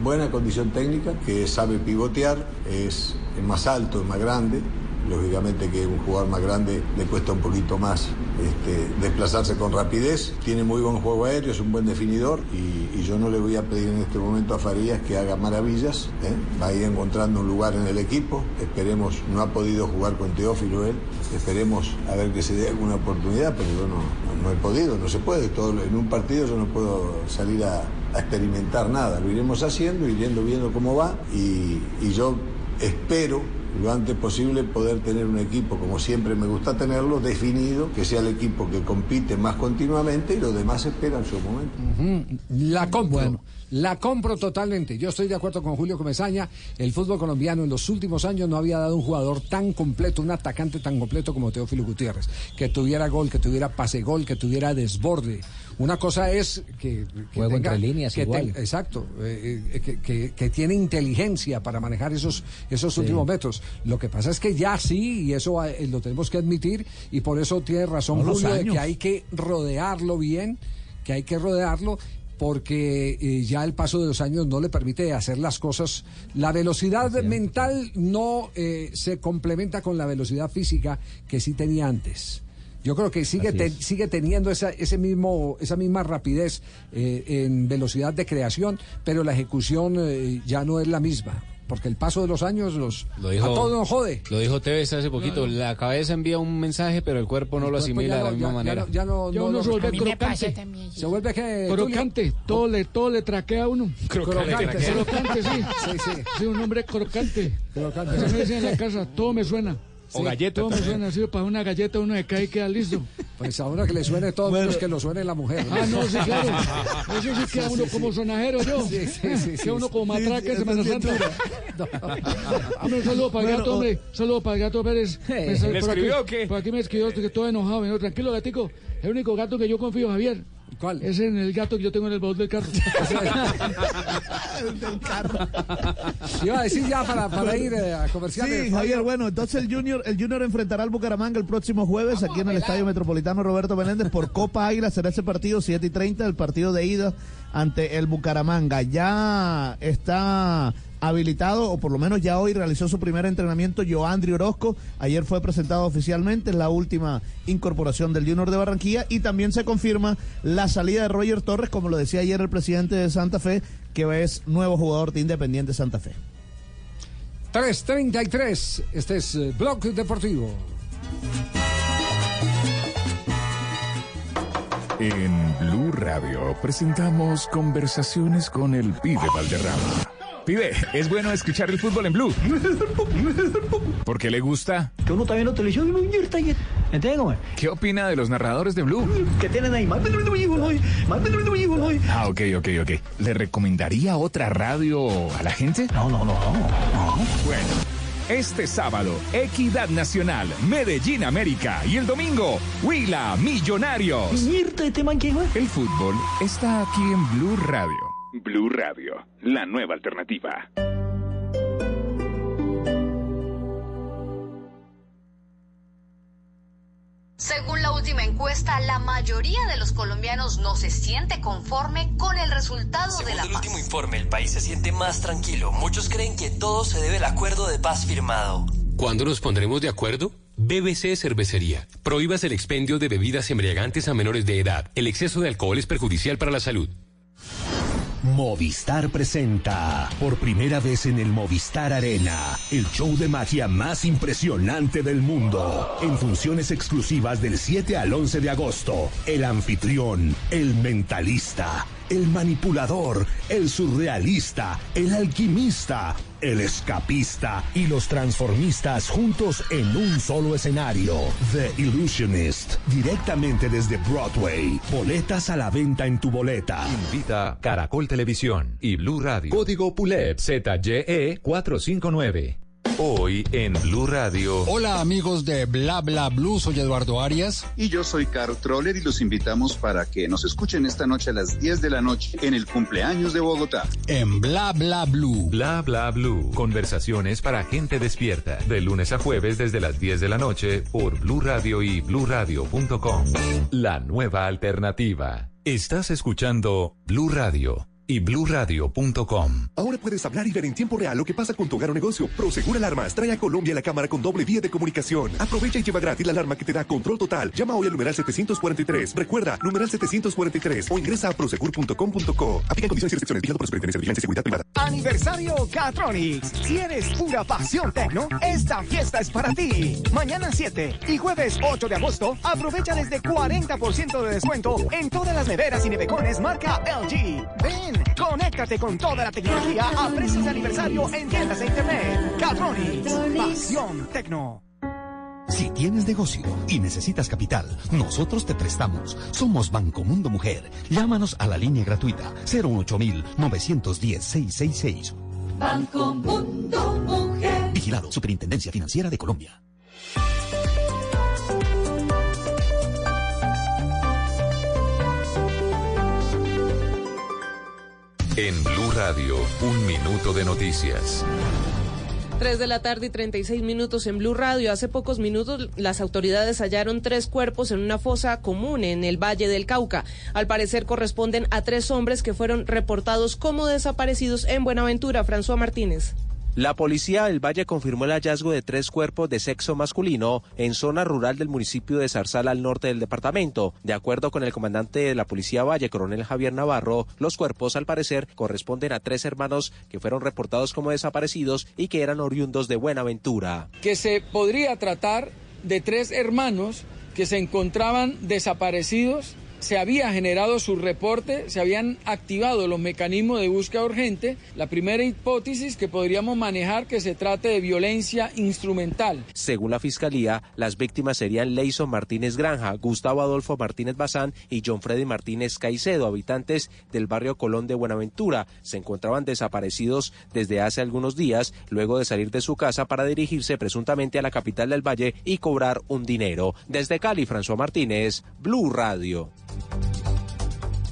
buena condición técnica, que sabe pivotear, es, es más alto, es más grande. Lógicamente que un jugador más grande le cuesta un poquito más este, desplazarse con rapidez. Tiene muy buen juego aéreo, es un buen definidor y, yo no le voy a pedir en este momento a Farías que haga maravillas. ¿eh? Va a ir encontrando un lugar en el equipo. Esperemos, no ha podido jugar con Teófilo él. Esperemos a ver que se dé alguna oportunidad, pero yo no, he podido, no se puede. Todo, en un partido yo no puedo salir a, experimentar nada. Lo iremos haciendo, iremos viendo cómo va y yo espero lo antes posible poder tener un equipo, como siempre me gusta tenerlo, definido, que sea el equipo que compite más continuamente y los demás esperan su momento. La compro. La compro totalmente. Yo estoy de acuerdo con Julio Comesaña. El fútbol colombiano en los últimos años no había dado un jugador tan completo, un atacante tan completo como Teófilo Gutiérrez. Que tuviera gol, que tuviera pase gol, que tuviera desborde. Una cosa es que. que Juego entre líneas, que igual. tenga- exacto. eh, eh, que, que- que tiene inteligencia para manejar esos, esos Sí. últimos metros. Lo que pasa es que ya sí, y eso eh, lo tenemos que admitir, y por eso tiene razón No, Julio de que hay que rodearlo bien, que hay que rodearlo porque eh, ya el paso de los años no le permite hacer las cosas. La velocidad mental no eh, se complementa con la velocidad física que sí tenía antes. Yo creo que sigue, te- sigue teniendo esa, ese mismo, esa misma rapidez eh, en velocidad de creación, pero la ejecución eh, ya no es la misma. porque el paso de los años los Lo dijo, a todos nos jode. Lo dijo Tevez hace poquito. La cabeza envía un mensaje, pero el cuerpo no lo El cuerpo asimila de la misma ya- manera. Ya, no- ya no, Ya no- uno no- se vuelve crocante. también. Se vuelve que Crocante, todo le, todo le traquea a uno. Crocante, sí. crocante, sí. Sí, sí. Sí, un hombre crocante. Crocante. Eso me en la casa, todo me suena. O Sí, galleta Todo me suena, sí, para una galleta uno se cae y queda listo. Pues ahora que le suene todo, menos que lo suene la mujer. Ah, no, sí, claro. Eso sí queda uno como sonajero, yo. Sí, sí, sí, Queda uno como Sí, matraca sí, en Semana Santa. Hombre, un saludo para el Bueno, gato, hombre. Un saludo para el gato Pérez. Eh, Me sal- ¿le por aquí- escribió o qué? Por aquí me escribió que todo enojado. Me tranquilo, gatico. El único gato que yo confío, Javier. ¿Cuál? Es en el gato que yo tengo en el baúl del carro. Iba a decir ya para, para ir eh, a comerciales. Sí, Javier, bueno, entonces el Junior, el Junior enfrentará al Bucaramanga el próximo jueves aquí en el Estadio Metropolitano Roberto Menéndez por Copa Águila. Será ese partido 7 y 30, el partido de ida ante el Bucaramanga. Ya está habilitado, o por lo menos ya hoy realizó su primer entrenamiento Joandri Orozco. Ayer fue presentado oficialmente, es la última incorporación del Junior de Barranquilla y también se confirma la salida de Roger Torres, como lo decía ayer el presidente de Santa Fe, que es nuevo jugador de Independiente Santa Fe. 3.33, este es eh, Blog Deportivo. En Blue Radio presentamos conversaciones con el pibe Valderrama. Pibe, es bueno escuchar el fútbol en Blue. ¿Por qué le gusta? Que uno está viendo televisión. ¿Qué opina de los narradores de Blue? Que tienen ahí Ah, ok, ok, ok. ¿Le recomendaría otra radio a la gente? No, no, no, no. Bueno, este sábado, Equidad Nacional, Medellín América y el domingo, Huila Millonarios. El fútbol está aquí en Blue Radio. Blue Radio, la nueva alternativa. Según la última encuesta, la mayoría de los colombianos no se siente conforme con el resultado de Según la el paz. último informe, el país se siente más tranquilo. Muchos creen que todo se debe al acuerdo de paz firmado. ¿Cuándo nos pondremos de acuerdo? BBC Cervecería. Prohíbas el expendio de bebidas embriagantes a menores de edad. El exceso de alcohol es perjudicial para la salud. Movistar presenta por primera vez en el Movistar Arena el show de magia más impresionante del mundo. En funciones exclusivas del 7 al 11 de agosto, el anfitrión, el mentalista, el manipulador, el surrealista, el alquimista, el escapista y los transformistas juntos en un solo escenario. The Illusionist, directamente desde Broadway. Boletas a la venta en tu boleta. Invita Caracol Televisión y Blue Radio. Código PULEP ZYE 459. Hoy en Blue Radio. Hola amigos de Bla Bla Blue, soy Eduardo Arias. Y yo soy Caro Troller y los invitamos para que nos escuchen esta noche a las 10 de la noche en el cumpleaños de Bogotá. En Bla Bla Blue. Bla Bla Blue. Conversaciones para gente despierta. De lunes a jueves desde las 10 de la noche por Blue Radio y bluradio.com. La nueva alternativa. Estás escuchando Blue Radio y bluradio.com. Ahora puedes hablar y ver en tiempo real lo que pasa con tu hogar o negocio. Prosegur Alarmas trae a Colombia la cámara con doble vía de comunicación. Aprovecha y lleva gratis la alarma que te da control total. Llama hoy al numeral 743. Recuerda, numeral 743 o ingresa a prosegur.com.co. Aplica condiciones y restricciones. Vigilado por Superintendencia de Vigilancia y Seguridad Privada. Aniversario Catronics. ¿Tienes pura pasión tecno? Esta fiesta es para ti. Mañana 7 y jueves 8 de agosto, aprovecha desde 40% de descuento en todas las neveras y nevecones marca LG. Ven, conéctate con toda la tecnología a precios de aniversario en tiendas e internet. Catronics. Pasión tecno. Si tienes negocio y necesitas capital, nosotros te prestamos. Somos Banco Mundo Mujer. Llámanos a la línea gratuita 08910-666. Banco Mundo Mujer. Vigilado Superintendencia Financiera de Colombia. En Blue Radio, un minuto de noticias. 3 de la tarde y 36 minutos en Blue Radio. Hace pocos minutos las autoridades hallaron tres cuerpos en una fosa común en el Valle del Cauca. Al parecer corresponden a tres hombres que fueron reportados como desaparecidos en Buenaventura. François Martínez. La policía del Valle confirmó el hallazgo de tres cuerpos de sexo masculino en zona rural del municipio de Zarzal al norte del departamento. De acuerdo con el comandante de la policía Valle, coronel Javier Navarro, los cuerpos al parecer corresponden a tres hermanos que fueron reportados como desaparecidos y que eran oriundos de Buenaventura. que se podría tratar de tres hermanos que se encontraban desaparecidos. Se había generado su reporte, se habían activado los mecanismos de búsqueda urgente. La primera hipótesis que podríamos manejar que se trate de violencia instrumental. Según la fiscalía, las víctimas serían Leison Martínez Granja, Gustavo Adolfo Martínez Bazán y John Freddy Martínez Caicedo, habitantes del barrio Colón de Buenaventura. Se encontraban desaparecidos desde hace algunos días, luego de salir de su casa para dirigirse presuntamente a la capital del Valle y cobrar un dinero. Desde Cali, François Martínez, Blue Radio.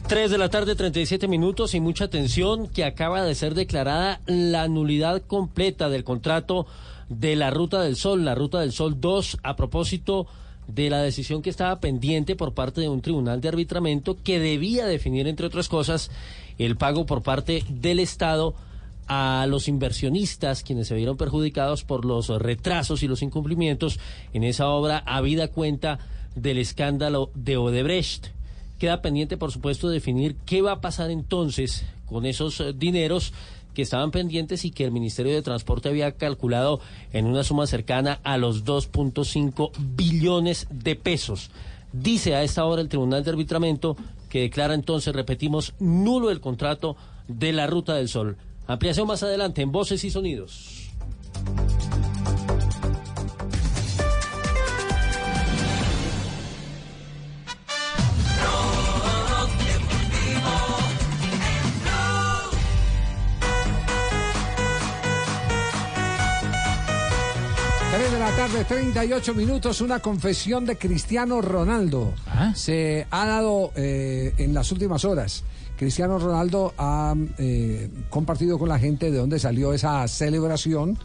3 de la tarde, 37 minutos y mucha atención que acaba de ser declarada la nulidad completa del contrato de la Ruta del Sol, la Ruta del Sol 2, a propósito de la decisión que estaba pendiente por parte de un tribunal de arbitramiento que debía definir, entre otras cosas, el pago por parte del Estado a los inversionistas, quienes se vieron perjudicados por los retrasos y los incumplimientos en esa obra, habida cuenta del escándalo de Odebrecht. Queda pendiente, por supuesto, definir qué va a pasar entonces con esos eh, dineros que estaban pendientes y que el Ministerio de Transporte había calculado en una suma cercana a los 2.5 billones de pesos. Dice a esta hora el Tribunal de Arbitramiento que declara entonces, repetimos, nulo el contrato de la Ruta del Sol. Ampliación más adelante en Voces y Sonidos. De la tarde, 38 minutos, una confesión de Cristiano Ronaldo. Se ha dado eh, en las últimas horas. Cristiano Ronaldo ha eh, compartido con la gente de dónde salió esa celebración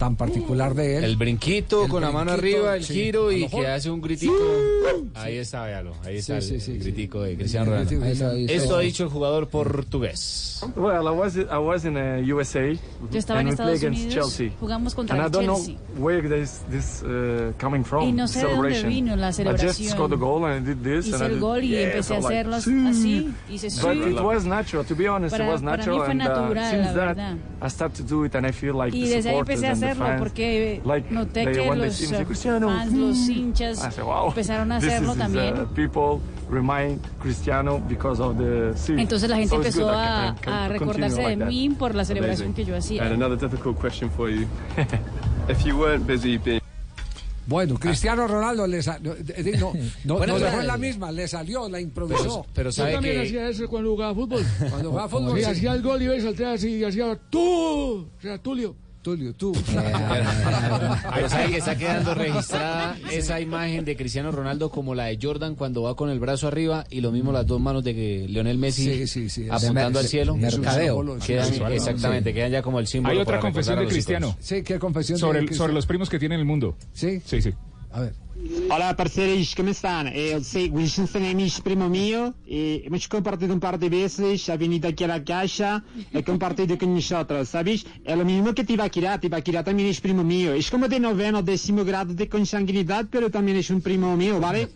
tan particular de él. El brinquito El con la mano arriba, el sí, giro y que hace un gritico. Ahí está, véalo. Ahí está Sí, el, sí, sí, el sí. gritico de Cristiano Ronaldo. Esto ha dicho el jugador portugués. Well, I was I was in uh, USA. Yo estaba en Estados Unidos, Chelsea. jugamos contra and el I don't Chelsea. know where this this uh, coming from. Y no sé de dónde celebration. vino la I just celebración. scored the goal and I did this. Hice and I el did- gol y yeah, empecé a like, hacerlo "Sí". así, hice But sí. it was natural. To be honest, Para- it was para mí natural. fue and uh, natural, since la that, verdad. I started to do it and I feel like Y the empecé a hacerlo porque noté que los eh, fans, los hinchas empezaron a hacerlo también. uh, people remind Cristiano because of the sea. Entonces la gente empezó a, a recordarse de mí por la celebración Amazing. que yo hacía. And another difficult question for you. If you weren't busy being Bueno, Cristiano Ronaldo le no, no, no, Bueno, no pero- dejó en la misma, le salió, la improvisó. Yo también hacía eso cuando jugaba fútbol. Cuando jugaba fútbol, Sí, sí. hacía el gol y iba y saltaba así y hacía tú, o sea, Tulio. Tú. Que está quedando registrada esa imagen de Cristiano Ronaldo como la de Jordan cuando va con el brazo arriba y lo mismo las dos manos de que Lionel Messi Sí, sí, sí. apuntando al cielo. mer- mercadeo. Quedan, exactamente, quedan ya como el símbolo. Hay otra confesión de Cristiano. Sí, ¿qué confesión sobre, de el- Cristiano? sobre los primos que tiene en el mundo. Sí, sí, sí. A ver. Olá parceiros, como estão? Eu sei, o Wilson é amigo primo meu, e hemos compartido um par de vezes, ha venido aqui a la caixa, he compartido con nosotros, ¿sabes? É o mesmo que Tibaquirá, Tibaquirá também é primo meu. É como de noveno, décimo grado de consanguinidade, pero também é um primo meu, ¿vale?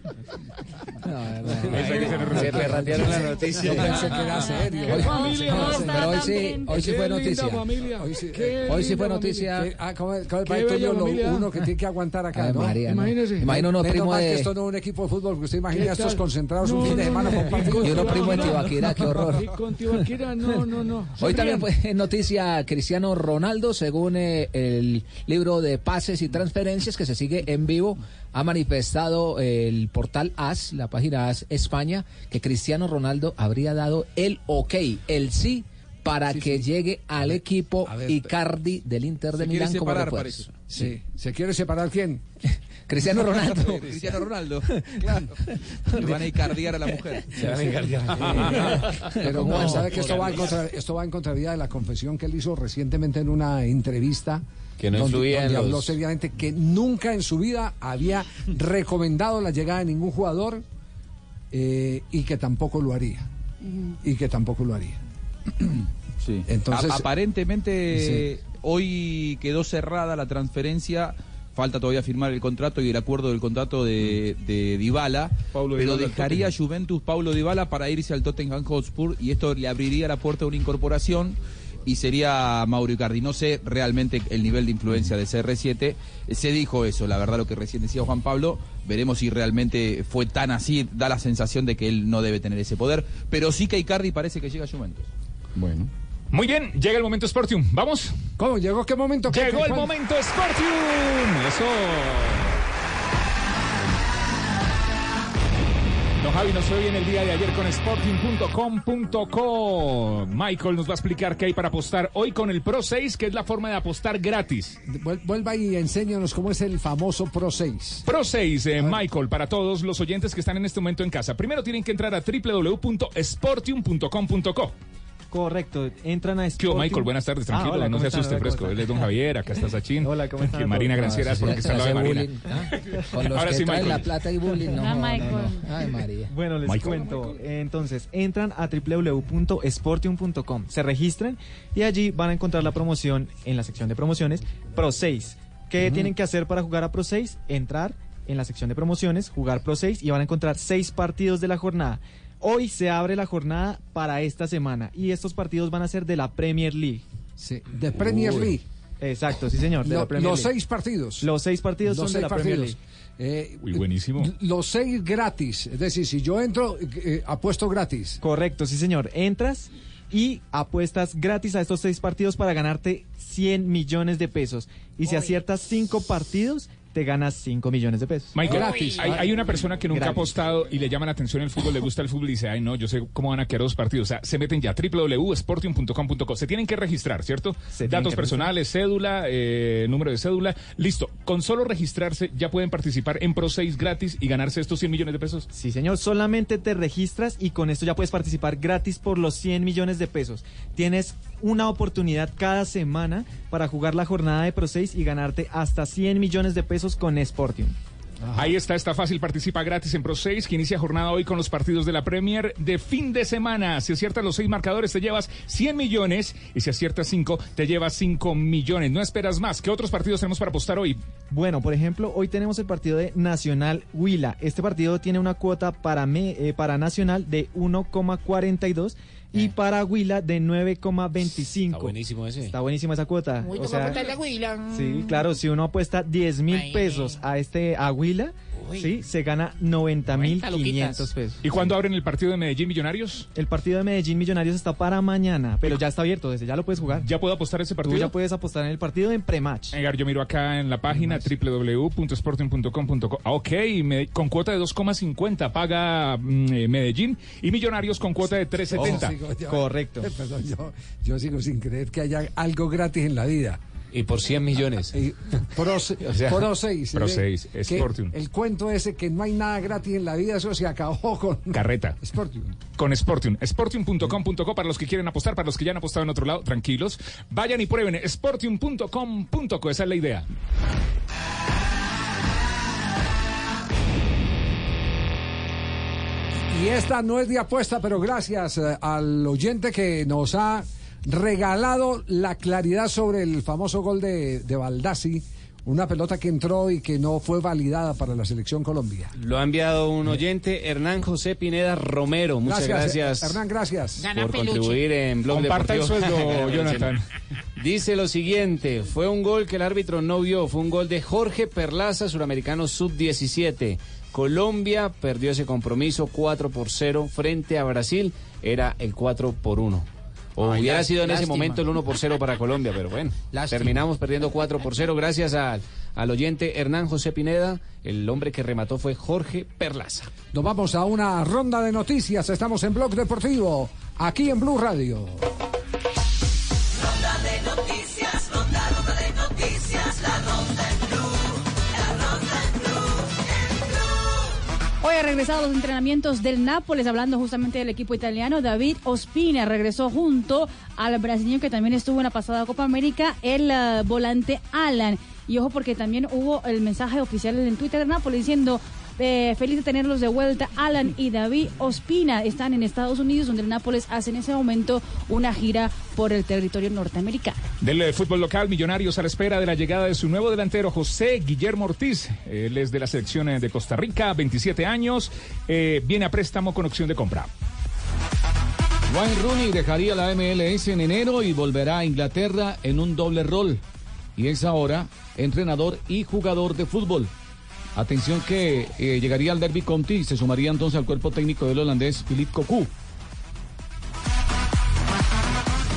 Se perratearon la noticia. Yo pensé que era serio. Qué familia, No, ¿no? Pero hoy sí, hoy sí fue noticia. Hoy sí, hoy sí fue noticia. Ah, ¿cómo, cómo qué va Tulio, bella lo familia. uno que tiene que aguantar acá, ¿no? No. Imagínese. Imagina uno Menos primo mal que de- esto no es un equipo de fútbol, porque usted imagina ¿Qué estos tal? concentrados un No, fin de semana no. con. Y uno primo de Tibaquirá, qué horror. Y con Tibaquira, no, no, no. Hoy también fue noticia Cristiano Ronaldo, según eh, el libro de pases y transferencias que se sigue en vivo, ha manifestado el portal AS, la página AS España, que Cristiano Ronaldo habría dado el ok, el sí, para que llegue al equipo ver, Icardi del Inter de Milán como refuerzo. Sí. ¿Se quiere separar quién? Cristiano Ronaldo. Cristiano Ronaldo. Claro. Le van a icardiar a la mujer. Se van a encargar. Pero. Juan, ¿sabe que esto va, en contra, esto va en contravía de la confesión que él hizo recientemente en una entrevista? Que no donde, influía en donde habló seriamente que nunca en su vida había recomendado la llegada de ningún jugador eh, y que tampoco lo haría. Y que tampoco lo haría. Sí. Entonces- A- aparentemente hoy quedó cerrada la transferencia. Falta todavía firmar el contrato y el acuerdo del contrato de, de Dybala, Paulo pero Dybala dejaría. Juventus Paulo Dybala para irse al Tottenham Hotspur y esto le abriría la puerta a una incorporación y sería Mauro Icardi. No sé realmente el nivel de influencia de CR7. Se dijo eso, la verdad lo que recién decía Juan Pablo. Veremos si realmente fue tan así. Da la sensación de que él no debe tener ese poder. Pero sí que Icardi parece que llega a Juventus. Bueno. Muy bien, llega el momento Sportium. ¿Vamos? ¿Cómo? ¿Llegó qué momento? ¿Qué- Llegó qué- el momento Sportium. Eso. No, Javi, nos fue bien el día de ayer con Sporting.com.co. Michael nos va a explicar qué hay para apostar hoy con el Pro 6, que es la forma de apostar gratis. Vuel- Vuelva y enséñanos cómo es el famoso Pro 6. Pro 6, eh, Michael, para todos los oyentes que están en este momento en casa. Primero tienen que entrar a www.sportium.com.co. Correcto, entran a ¿Qué hubo, Michael? Buenas tardes, tranquilo, Ah, hola, no ¿cómo se asuste Hola, fresco. ¿cómo Él es don? Javier, acá está Sachin. Hola, ¿cómo están Marina todos? Granciera, Ah, porque está al lado de Marina. bullying, ¿ah? Con los Ahora que sí, traen Michael. la plata y bullying, no, Hola, no, no, Michael. no. Ay, María. Bueno, les Michael. cuento. Entonces, entran a www.sportium.com, se registran y allí van a encontrar la promoción en la sección de promociones Pro 6. ¿Qué tienen que hacer para jugar a Pro 6? Entrar en la sección de promociones, jugar Pro 6 y van a encontrar seis partidos de la jornada. Hoy se abre la jornada para esta semana y estos partidos van a ser de la Premier League. Sí, de Premier Uy. League. Exacto, sí señor, de Lo- la Premier los League. seis partidos. Los seis partidos Los son de seis la Premier partidos. League. Eh, Uy, buenísimo. Los seis gratis. Es decir, si yo entro, eh, apuesto gratis. Correcto, sí señor. Entras y apuestas gratis a estos seis partidos para ganarte 100 millones de pesos. Y si aciertas cinco partidos, te ganas 5 millones de pesos. Michael, hay, hay una persona que nunca ha apostado y le llama la atención el fútbol, le gusta el fútbol y dice, ay no, yo sé cómo van a quedar los partidos. O sea, se meten ya, www.sportium.com.co. Se tienen que registrar, ¿cierto? Datos personales, cédula, eh, número de cédula. Listo. Con solo registrarse ya pueden participar en Pro 6 gratis y ganarse estos 100 millones de pesos. Sí, señor, solamente te registras y con esto ya puedes participar gratis por los 100 millones de pesos. Tienes una oportunidad cada semana para jugar la jornada de Pro 6 y ganarte hasta 100 millones de pesos con Sportium. Ahí está, está fácil, participa gratis en Pro 6, que inicia jornada hoy con los partidos de la Premier de fin de semana. Si aciertas los seis marcadores, te llevas 100 millones y si aciertas cinco, te llevas 5 millones. No esperas más. ¿Qué otros partidos tenemos para apostar hoy? Bueno, por ejemplo, hoy tenemos el partido de Nacional Huila. Este partido tiene una cuota para, me- eh, para Nacional de 1,42 y para Huila de 9,25. Está buenísimo ese. Está buenísima esa cuota. Uy, O sea, apretarle a Huila. Sí, claro, si uno apuesta 10 mil pesos a este a Huila, Uy. sí, se gana 90 mil 90 luquitas. 500 pesos. ¿Y cuándo abren el partido de Medellín Millonarios? El partido de Medellín Millonarios está para mañana, pero ya está abierto, desde ya lo puedes jugar. ¿Ya puedo apostar ese Tú partido? ya puedes apostar en el partido en prematch. Edgar, yo miro acá en la página www.sporting.com.co. Ah, ok, me- con cuota de 2,50 paga mm, eh, Medellín y Millonarios con cuota de 3,70. Oh, Correcto. Perdón, yo, yo sigo sin creer que haya algo gratis en la vida. Y por 100 millones. Pro, O sea, Pro 6. Pro ¿eh? 6, Que Sportium. El cuento ese que no hay nada gratis en la vida, eso se acabó con Carreta. Sportium. Con Sportium. Sportium.com.co para los que quieren apostar, para los que ya han apostado en otro lado, tranquilos. Vayan y prueben. Sportium.com.co. Esa es la idea. Y esta no es de apuesta, pero gracias eh, al oyente que nos ha regalado la claridad sobre el famoso gol de, de Baldassi, una pelota que entró y que no fue validada para la selección Colombia. Lo ha enviado un oyente, Hernán José Pineda Romero. Muchas gracias. Hernán, gracias. Gana por peluche. contribuir en Blog Comparta el Deportivo. sueldo, Jonathan. Dice lo siguiente, fue un gol que el árbitro no vio, fue un gol de Jorge Perlaza, suramericano sub-17. Colombia perdió ese compromiso 4 por 0 frente a Brasil, era el 4 por 1. O Ay, hubiera sido en ese momento el 1 por 0 para Colombia, pero bueno, Lástima. terminamos perdiendo 4 por 0 gracias al, al oyente Hernán José Pineda, el hombre que remató fue Jorge Perlaza. Nos vamos a una ronda de noticias. Estamos en Blog Deportivo, aquí en Blue Radio. Hoy ha regresado a los entrenamientos del Nápoles, hablando justamente del equipo italiano. David Ospina regresó junto al brasileño que también estuvo en la pasada Copa América, el eh, volante Alan. Y ojo porque también hubo el mensaje oficial en Twitter de Nápoles diciendo, Eh, feliz de tenerlos de vuelta. Alan y David Ospina están en Estados Unidos, donde el Nápoles hace en ese momento una gira por el territorio norteamericano. Del eh, fútbol local, Millonarios a la espera de la llegada de su nuevo delantero, José Guillermo Ortiz. Él es de la selección eh, de Costa Rica, 27 años. Eh, viene a préstamo con opción de compra. Wayne Rooney dejaría la MLS en enero y volverá a Inglaterra en un doble rol. Y es ahora entrenador y jugador de fútbol. Atención que eh, llegaría al Derby County y se sumaría entonces al cuerpo técnico del holandés Philippe Cocu.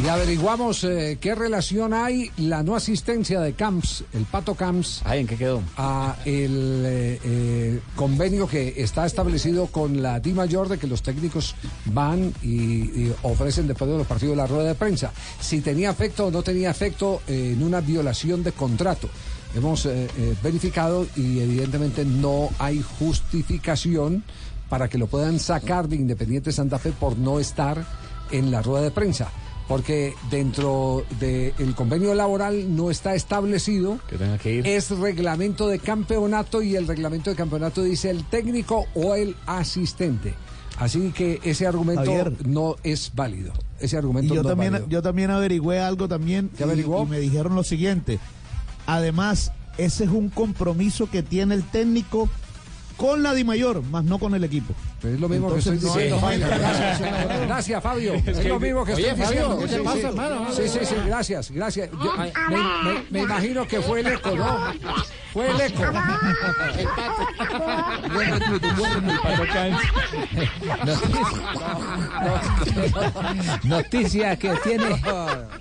Y averiguamos eh, qué relación hay la no asistencia de Camps, el Pato Camps. ¿en qué quedó? A el eh, eh, convenio que está establecido con la Di Mayor de que los técnicos van y, y ofrecen después de los partidos la rueda de prensa. Si tenía efecto o no tenía efecto en una violación de contrato. Hemos eh, eh, verificado y evidentemente no hay justificación para que lo puedan sacar de Independiente Santa Fe por no estar en la rueda de prensa. Porque dentro del convenio laboral no está establecido, Que tenga que ir. es reglamento de campeonato y el reglamento de campeonato dice el técnico o el asistente. Así que ese argumento Javier. no es válido. Ese Y argumento yo no es también, válido. yo también averigüé algo también y- averiguó? y me dijeron lo siguiente. Además, ese es un compromiso que tiene el técnico con la Dimayor, más no con el equipo. Pero es lo mismo que estoy diciendo, Fabio. Gracias, gracias, Fabio. Es Es, que- lo mismo que Oye, estoy Fabio, diciendo. ¿qué te Sí, pasa, sí. hermano? Sí, sí, sí, gracias, gracias. Yo- Ay. me, me- me imagino que fue el eco, ¿no? Fue el eco. Noticia que tiene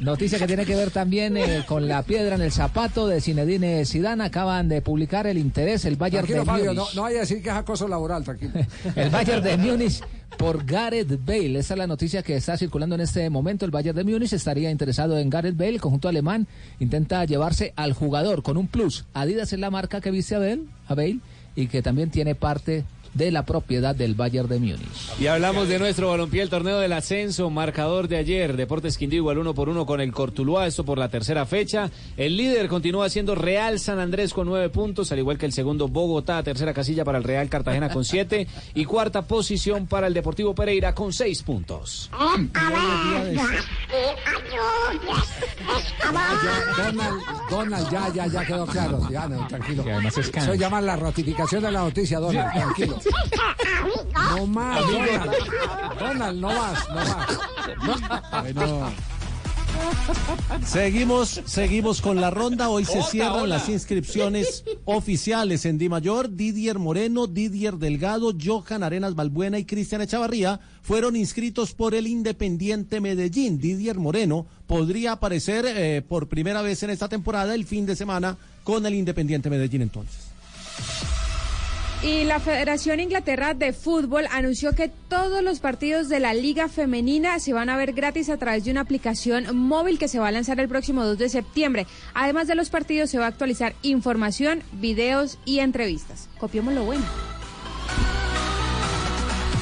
noticia que tiene que ver también eh, con la piedra en el zapato de Zinedine Zidane. Acaban de publicar el interés el Bayern Tranquilo, de Fabio, no vaya a decir que es acoso laboral, tranquilo. El Bayern de Múnich por Gareth Bale. Esa es la noticia que está circulando en este momento. El Bayern de Múnich estaría interesado en Gareth Bale. El conjunto alemán intenta llevarse al jugador con un plus. Adidas es la marca que viste a Bale y que también tiene parte de la propiedad del Bayern de Múnich. Y hablamos de nuestro balompié, el torneo del ascenso, marcador de ayer, Deportes Quindío igual uno por uno con el Cortuluá, esto por la tercera fecha. El líder continúa siendo Real San Andrés con nueve puntos, al igual que el segundo Bogotá, tercera casilla para el Real Cartagena con siete y cuarta posición para el Deportivo Pereira con seis puntos. Donald, Donald, ya, ya, ya quedó claro. Ya, no, tranquilo. Eso llama la ratificación de la noticia, Donald, tranquilo. No más, Donald. Donald, no más, no más. Seguimos, seguimos con la ronda. Hoy se cierran hola. las inscripciones oficiales en Di Mayor. Didier Moreno, Didier Delgado, Johan Arenas Balbuena y Cristian Echavarría fueron inscritos por el Independiente Medellín. Didier Moreno podría aparecer eh, por primera vez en esta temporada el fin de semana con el Independiente Medellín entonces. Y la Federación Inglaterra de Fútbol anunció que todos los partidos de la Liga Femenina se van a ver gratis a través de una aplicación móvil que se va a lanzar el próximo 2 de septiembre. Además de los partidos, se va a actualizar información, videos y entrevistas. Copiemos lo bueno.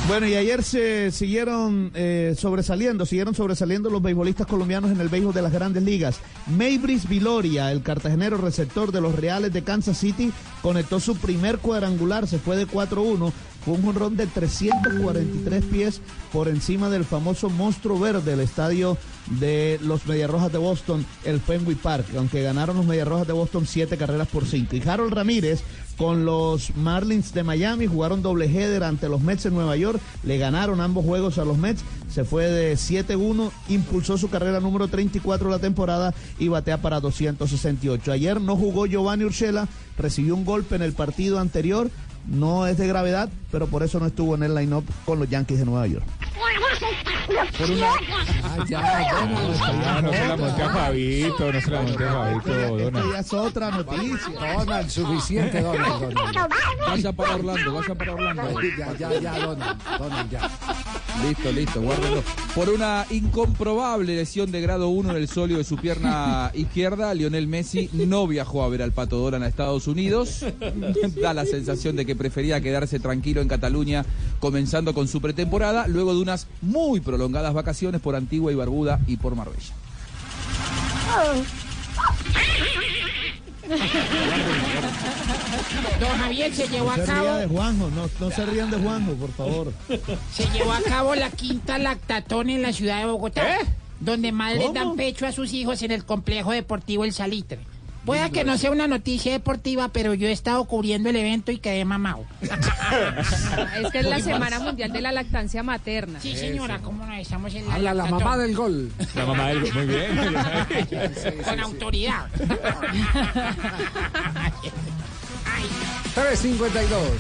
Bueno, y ayer se siguieron eh, sobresaliendo, siguieron sobresaliendo los beisbolistas colombianos en el béisbol de las grandes ligas. Maybris Viloria, el cartagenero receptor de los Reales de Kansas City, conectó su primer cuadrangular, se fue de 4-1, fue un jonrón de 343 pies por encima del famoso monstruo verde del estadio de los Mediarrojas de Boston, el Fenway Park, aunque ganaron los Mediarrojas de Boston siete carreras por cinco. Y Harold Ramírez con los Marlins de Miami jugaron doble header ante los Mets en Nueva York, le ganaron ambos juegos a los Mets, se fue de 7-1, impulsó su carrera número 34 de la temporada y batea para 268. Ayer no jugó Giovanni Urshela, recibió un golpe en el partido anterior, no es de gravedad, pero por eso no estuvo en el line-up con los Yankees de Nueva York. Por una... Ah, ya, Ah, no se la monte a Fabito, no se la monte a Fabito, Donald. ya es otra noticia. Donald, suficiente, Donald. Donald. Vaya para Orlando, vaya para Orlando. Ya, ya, ya, Donald. Donald, ya. Listo, listo, guárdalo. Por una incomprobable lesión de grado 1 en el solio de su pierna izquierda, Lionel Messi no viajó a ver al Pato Dolan a Estados Unidos. Da la sensación de que prefería quedarse tranquilo en Cataluña, comenzando con su pretemporada, luego de unas muy prolongadas vacaciones por Antigua y Barbuda y por Marbella. Don Javier se llevó No a se cabo de Juanjo, no, no se rían de Juanjo, por favor. se llevó a cabo la quinta lactatón en la ciudad de Bogotá, donde madres ¿Cómo? dan pecho a sus hijos en el complejo deportivo El Salitre. Pueda que no sea una noticia deportiva, pero yo he estado cubriendo el evento y quedé mamado. Es que es la Semana Mundial de la Lactancia Materna. Sí, señora, ¿cómo no estamos en la Habla la mamá del gol. La mamá del muy bien. Con autoridad. 352.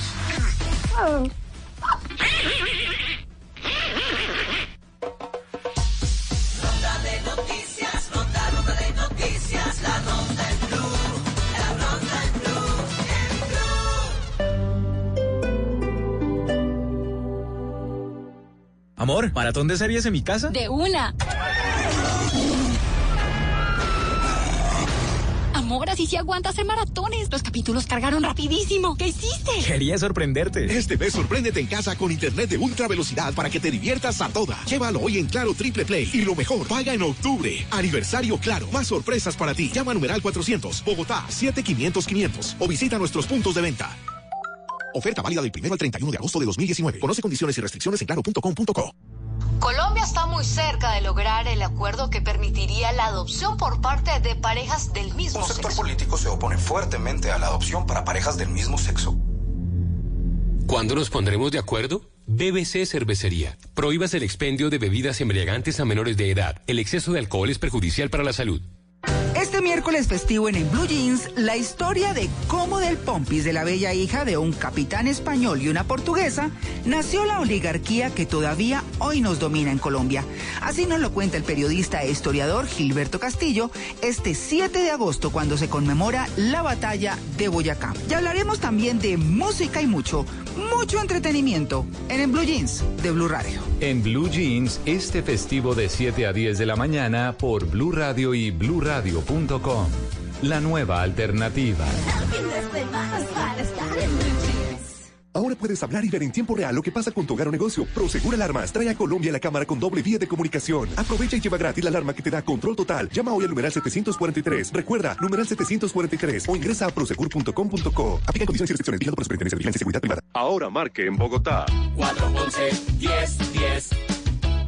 Amor, ¿maratón de series en mi casa? De una. Amor, así sí aguanta hacer maratones. Los capítulos cargaron rapidísimo. ¿Qué hiciste? Quería sorprenderte. Este mes sorpréndete en casa con internet de ultra velocidad para que te diviertas a toda. Llévalo hoy en Claro Triple Play. Y lo mejor, paga en octubre. Aniversario Claro. Más sorpresas para ti. Llama a numeral 400, Bogotá, 7500 500 o visita nuestros puntos de venta. Oferta válida del 1 al 31 de agosto de 2019. Conoce condiciones y restricciones en claro.com.co. Colombia está muy cerca de lograr el acuerdo que permitiría la adopción por parte de parejas del mismo Un sector sexo. político se opone fuertemente a la adopción para parejas del mismo sexo. ¿Cuándo nos pondremos de acuerdo? BBC Cervecería. Prohíbas el expendio de bebidas embriagantes a menores de edad. El exceso de alcohol es perjudicial para la salud. Miércoles festivo en, En Blue Jeans, la historia de cómo del Pompis de la bella hija de un capitán español y una portuguesa nació la oligarquía que todavía hoy nos domina en Colombia. Así nos lo cuenta el periodista e historiador Gilberto Castillo este 7 de agosto cuando se conmemora la batalla de Boyacá. Y hablaremos también de música y mucho, mucho entretenimiento en En Blue Jeans de Blue Radio. En Blue Jeans, este festivo de 7 a 10 de la mañana por Blue Radio y bluradio.com. La nueva alternativa. Ahora puedes hablar y ver en tiempo real lo que pasa con tu hogar o negocio. Prosegur Alarmas trae a Colombia la cámara con doble vía de comunicación. Aprovecha y lleva gratis la alarma que te da control total. Llama hoy al numeral 743. Recuerda, numeral 743 o ingresa a prosegur.com.co. Aplica condiciones y restricciones. Vigilado por la Superintendencia de Vigilancia y Seguridad Privada. Ahora marque en Bogotá. 411 10 10.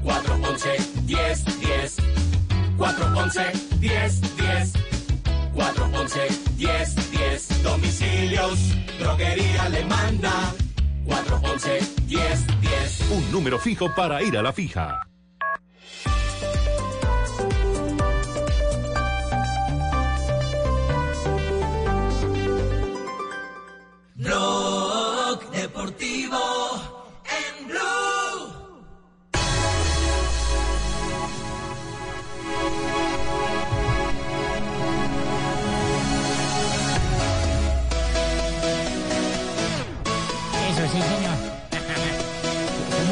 411 10 10. 411 10 10. 411 10 10. Domicilios, droguería alemana. 411 10 10. Un número fijo para ir a la fija. Blog Deportivo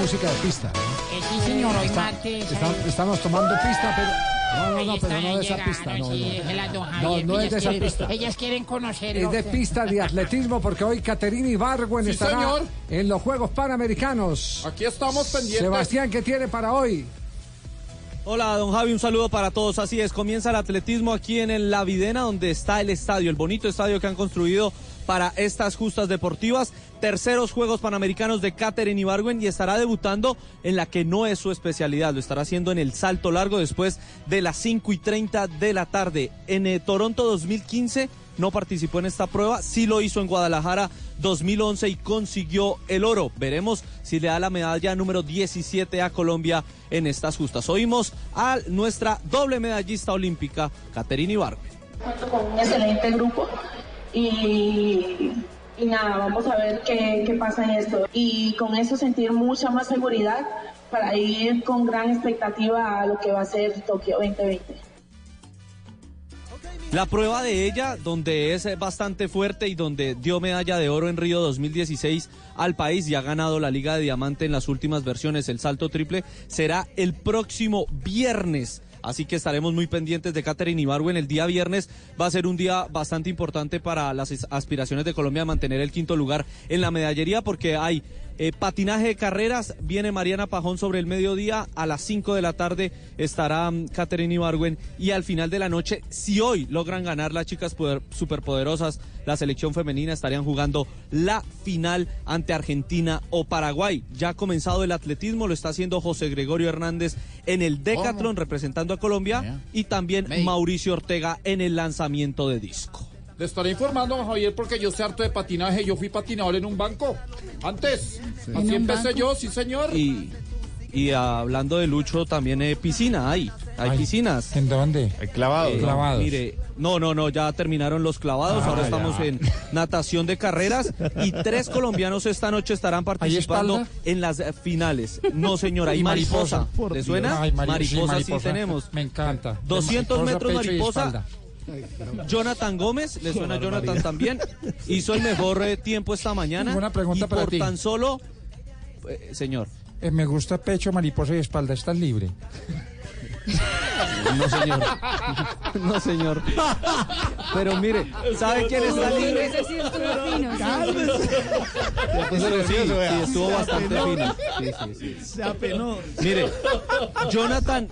música de pista. Eh, sí, señor, hoy Está- martes. está- ahí- estamos tomando pista, pero. No, no, no, pero no de esa pista. No, sí, no. No, no es de ellas esa quieren- pista. Ellas quieren conocer. Es de pista de atletismo porque hoy Caterina Ibargüen Sí, estará señor. en los Juegos Panamericanos. Aquí estamos pendientes. Sebastián, ¿qué tiene para hoy? Hola, don Javi, un saludo para todos. Así es, comienza el atletismo aquí en el La Videna, donde está el estadio, el bonito estadio que han construido para estas justas deportivas. Terceros Juegos Panamericanos de Katherine Ibargüen y estará debutando en la que no es su especialidad. Lo estará haciendo en el salto largo después de las 5 y 30 de la tarde. En eh, Toronto 2015 no participó en esta prueba, sí lo hizo en Guadalajara 2011 y consiguió el oro. Veremos si le da la medalla número 17 a Colombia en estas justas. Oímos a nuestra doble medallista olímpica, Caterina Ibargüen. cuento con un excelente grupo y, y nada, vamos a ver qué, qué pasa en esto. Y con eso sentir mucha más seguridad para ir con gran expectativa a lo que va a ser Tokio 2020. La prueba de ella, donde es bastante fuerte y donde dio medalla de oro en Río 2016 al país y ha ganado la Liga de Diamante en las últimas versiones, el salto triple, será el próximo viernes. Así que estaremos muy pendientes de Catherine Ibargüen. El día viernes va a ser un día bastante importante para las as- aspiraciones de Colombia a mantener el quinto lugar en la medallería porque hay Eh, patinaje de carreras, viene Mariana Pajón sobre el mediodía. A las 5 de la tarde estará mm, Catherine Ibargüen. Y al final de la noche, si hoy logran ganar las chicas poder- superpoderosas, la selección femenina estarían jugando la final ante Argentina o Paraguay. Ya ha comenzado el atletismo, lo está haciendo José Gregorio Hernández en el Decathlon representando a Colombia y también Mauricio Ortega en el lanzamiento de disco. Le estaré informando, Javier, porque yo sé harto de patinaje. Yo fui patinador en un banco. Antes. ¿En Así empecé banco? yo, sí, señor. Y, y hablando de Lucho, también hay piscina, hay. Hay piscinas. ¿En dónde? Hay clavados. Clavados. Mire, no, no, no, ya terminaron los clavados. Ah, ahora ya. estamos en natación de carreras. Y tres colombianos esta noche estarán participando en las eh, finales. No, señora, hay Y mariposa. mariposa. ¿Le suena? Ay, mari- sí, mariposa, sí, mariposa. tenemos. Me encanta. 200 Mariposa, metros mariposa. Jonathan Gómez, le suena a Jonathan también, hizo el mejor eh, tiempo esta mañana. Una pregunta y para por ti. tan solo, eh, señor. Eh, me gusta pecho, mariposa y espalda. ¿Estás libre? No, señor. No, señor. Pero mire, ¿sabe quién está libre? Ese sí estuvo fino, sí. Pero sí, sí, estuvo bastante fino. Sí, sí, sí. Se apenó. Mire, Jonathan,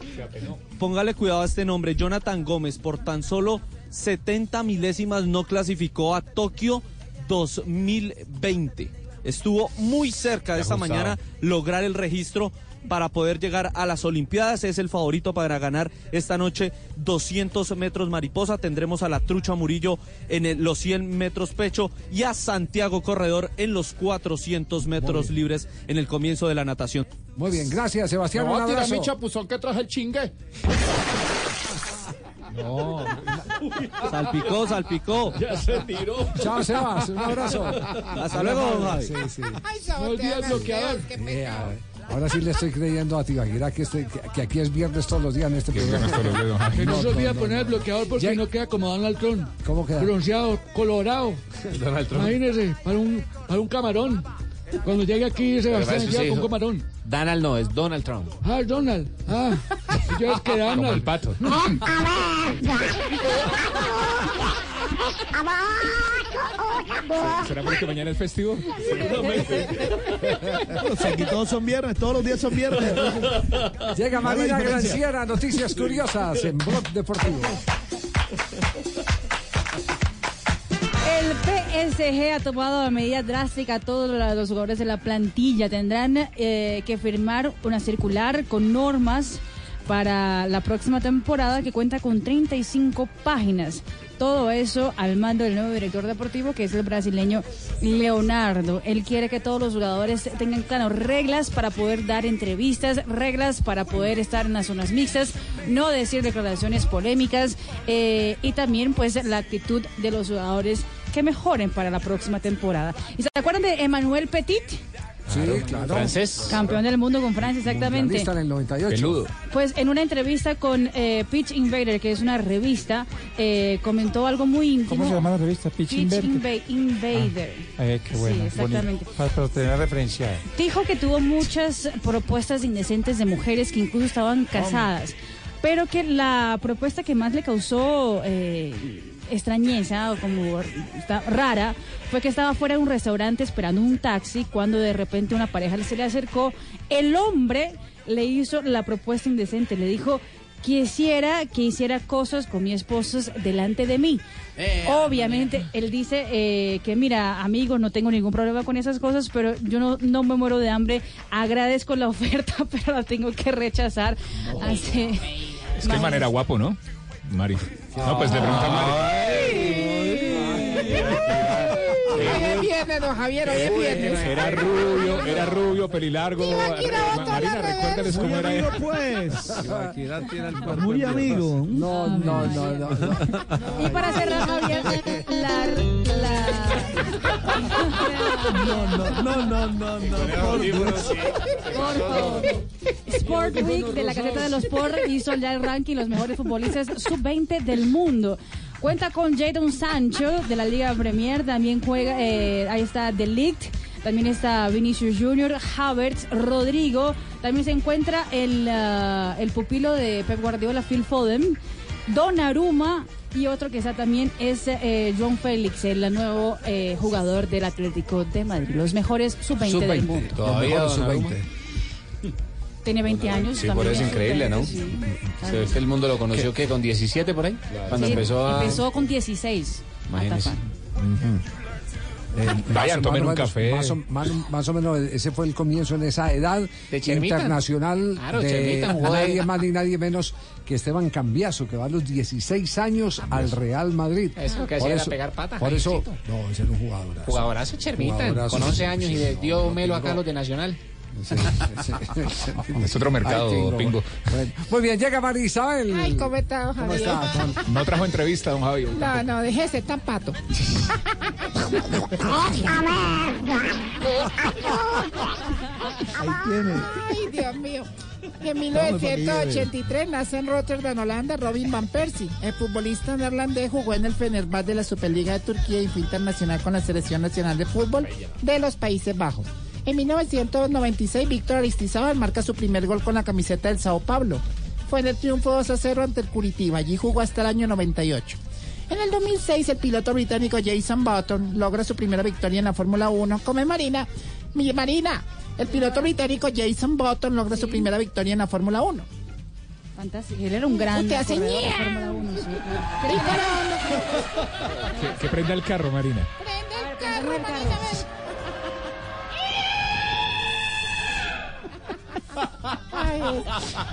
póngale cuidado a este nombre, Jonathan Gómez, por tan solo 70 milésimas no clasificó a Tokio 2020. Estuvo muy cerca de esta mañana lograr el registro para poder llegar a las Olimpiadas. Es el favorito para ganar esta noche 200 metros mariposa. Tendremos a la Trucha Murillo en el- los 100 metros pecho y a Santiago Corredor en los 400 metros libres en el comienzo de la natación. Muy bien, gracias Sebastián. Me voy Un a tirar mi chapuzón que traje el chingue. No. Salpicó, salpicó. Ya se tiró. Chao, Sebas. Un abrazo. Hasta luego, don Javi. Sí. No olvides el bloqueador. Ver, Ahora sí le estoy creyendo a Tibaquira que, este- que, que aquí es viernes todos los días en este programa. Que no, se olvide no, poner el bloqueador porque Ya- no queda como Donald Trump. ¿Cómo queda? Bronceado, colorado. Donald Trump. Imagínese, para un, para un camarón. Cuando llegue aquí Sebastián Pero llega sí, con hijo. camarón. Donald no, es Donald Trump. Ah, es Donald. Ah, yo es que Donald. Como el pato. ¿Será porque mañana es festivo? Sea, aquí todos son viernes, todos los días son viernes. Llega ¿Cuál es Marina? Granciera, noticias curiosas en Blog Deportivo. El PSG ha tomado medidas drásticas. Todos los jugadores de la plantilla tendrán eh, que firmar una circular con normas para la próxima temporada que cuenta con 35 páginas. Todo eso al mando del nuevo director deportivo que es el brasileño Leonardo. Él quiere que todos los jugadores tengan claro reglas para poder dar entrevistas, reglas para poder estar en las zonas mixtas, no decir declaraciones polémicas eh, y también pues la actitud de los jugadores que mejoren para la próxima temporada. ¿Y se acuerdan de Emmanuel Petit? Sí, claro. Francés. Campeón del mundo con Francia, exactamente. En el 98. Peludo. Pues en una entrevista con eh, Pitch Invader, que es una revista, eh, comentó algo muy íntimo. ¿Cómo se llama la revista? Pitch Pitch Invader. Inva- Invader. Eh, qué bueno. Sí, exactamente. Para, para tener referenciada. Dijo que tuvo muchas propuestas indecentes de mujeres que incluso estaban casadas, pero que la propuesta que más le causó eh, extrañeza o como está rara fue que estaba fuera de un restaurante esperando un taxi cuando de repente una pareja se le acercó. El hombre le hizo la propuesta indecente, le dijo quisiera que hiciera cosas con mi esposo delante de mí. Obviamente, él dice eh, que, mira, amigo, no tengo ningún problema con esas cosas, pero yo no, no me muero de hambre. Agradezco la oferta, pero la tengo que rechazar. Así. Es que el man era guapo, ¿no? Mari. No, pues le pregunta a Mari. Hoy es viernes, don Javier, hoy es viernes. Era rubio, era rubio, pelilargo. Marina, recuérdales cómo era amigo, pues. Muy amigo. No, no, no, no. Y para cerrar, Javier, la. la... No, no, no, no, no, no. por. Por. Sport Week de la caseta de los Sport hizo ya el ranking los mejores futbolistas sub-20 del mundo. Cuenta con Jadon Sancho de la Liga Premier, también juega, eh, ahí está The Ligt, también está Vinicius Junior, Havertz, Rodrigo, también se encuentra el, ah, el pupilo de Pep Guardiola, Phil Foden, Donnarumma, Y otro que está también es eh, John Félix, el nuevo eh, jugador del Atlético de Madrid. Los mejores sub-20 del mundo. Todavía, Los mejores don sub-20. Tiene 20 años. Sí, también por eso es increíble, ¿no? sub-20, sí. Se ve que el mundo lo conoció que con 17 por ahí, cuando Sí, empezó a empezó con 16. Imagínese. Atafán. Eh, Vayan, tomen más un café. Más o, más- más o menos ese fue el comienzo en esa edad Chermita. internacional Claro, de Chermita jugó nadie de- más ni nadie menos que Esteban Cambiaso, que va a los 16 años al Real Madrid. Eso lo que hacía era pegar patas, Por eso, no, ese era un jugadorazo. Jugadorazo Chermita, Jugadorazo. con 11 años y le dio melo acá a los de Nacional. Es otro mercado, Ay, Pingo. Pingo. Bueno, muy bien, llega María Isabel. Ay, ¿cómo está, don ¿Cómo Javier? está? Con- No trajo entrevista, don Javi. No, no, déjese tan pato. Ahí tiene. Ay, Dios mío. En 1983 nace en Rotterdam, Holanda, Robin Van Persie. El futbolista neerlandés jugó en el Fenerbahce de la Superliga de Turquía y fue internacional con la Selección Nacional de Fútbol de los Países Bajos. En 1996, Víctor Aristizábal marca su primer gol con la camiseta del Sao Paulo. Fue en el triunfo 2 a 0 ante el Curitiba. Allí jugó hasta el año 98. En el 2006, el piloto británico Jason Button logra su primera victoria en la Fórmula 1. Come Marina. Mi Marina. El piloto británico Jason Button logra su primera victoria en la Fórmula 1. Fantástico. Él era un gran Usted hace corredor de ña. Fórmula 1, sí. Que, que prenda el carro, Marina.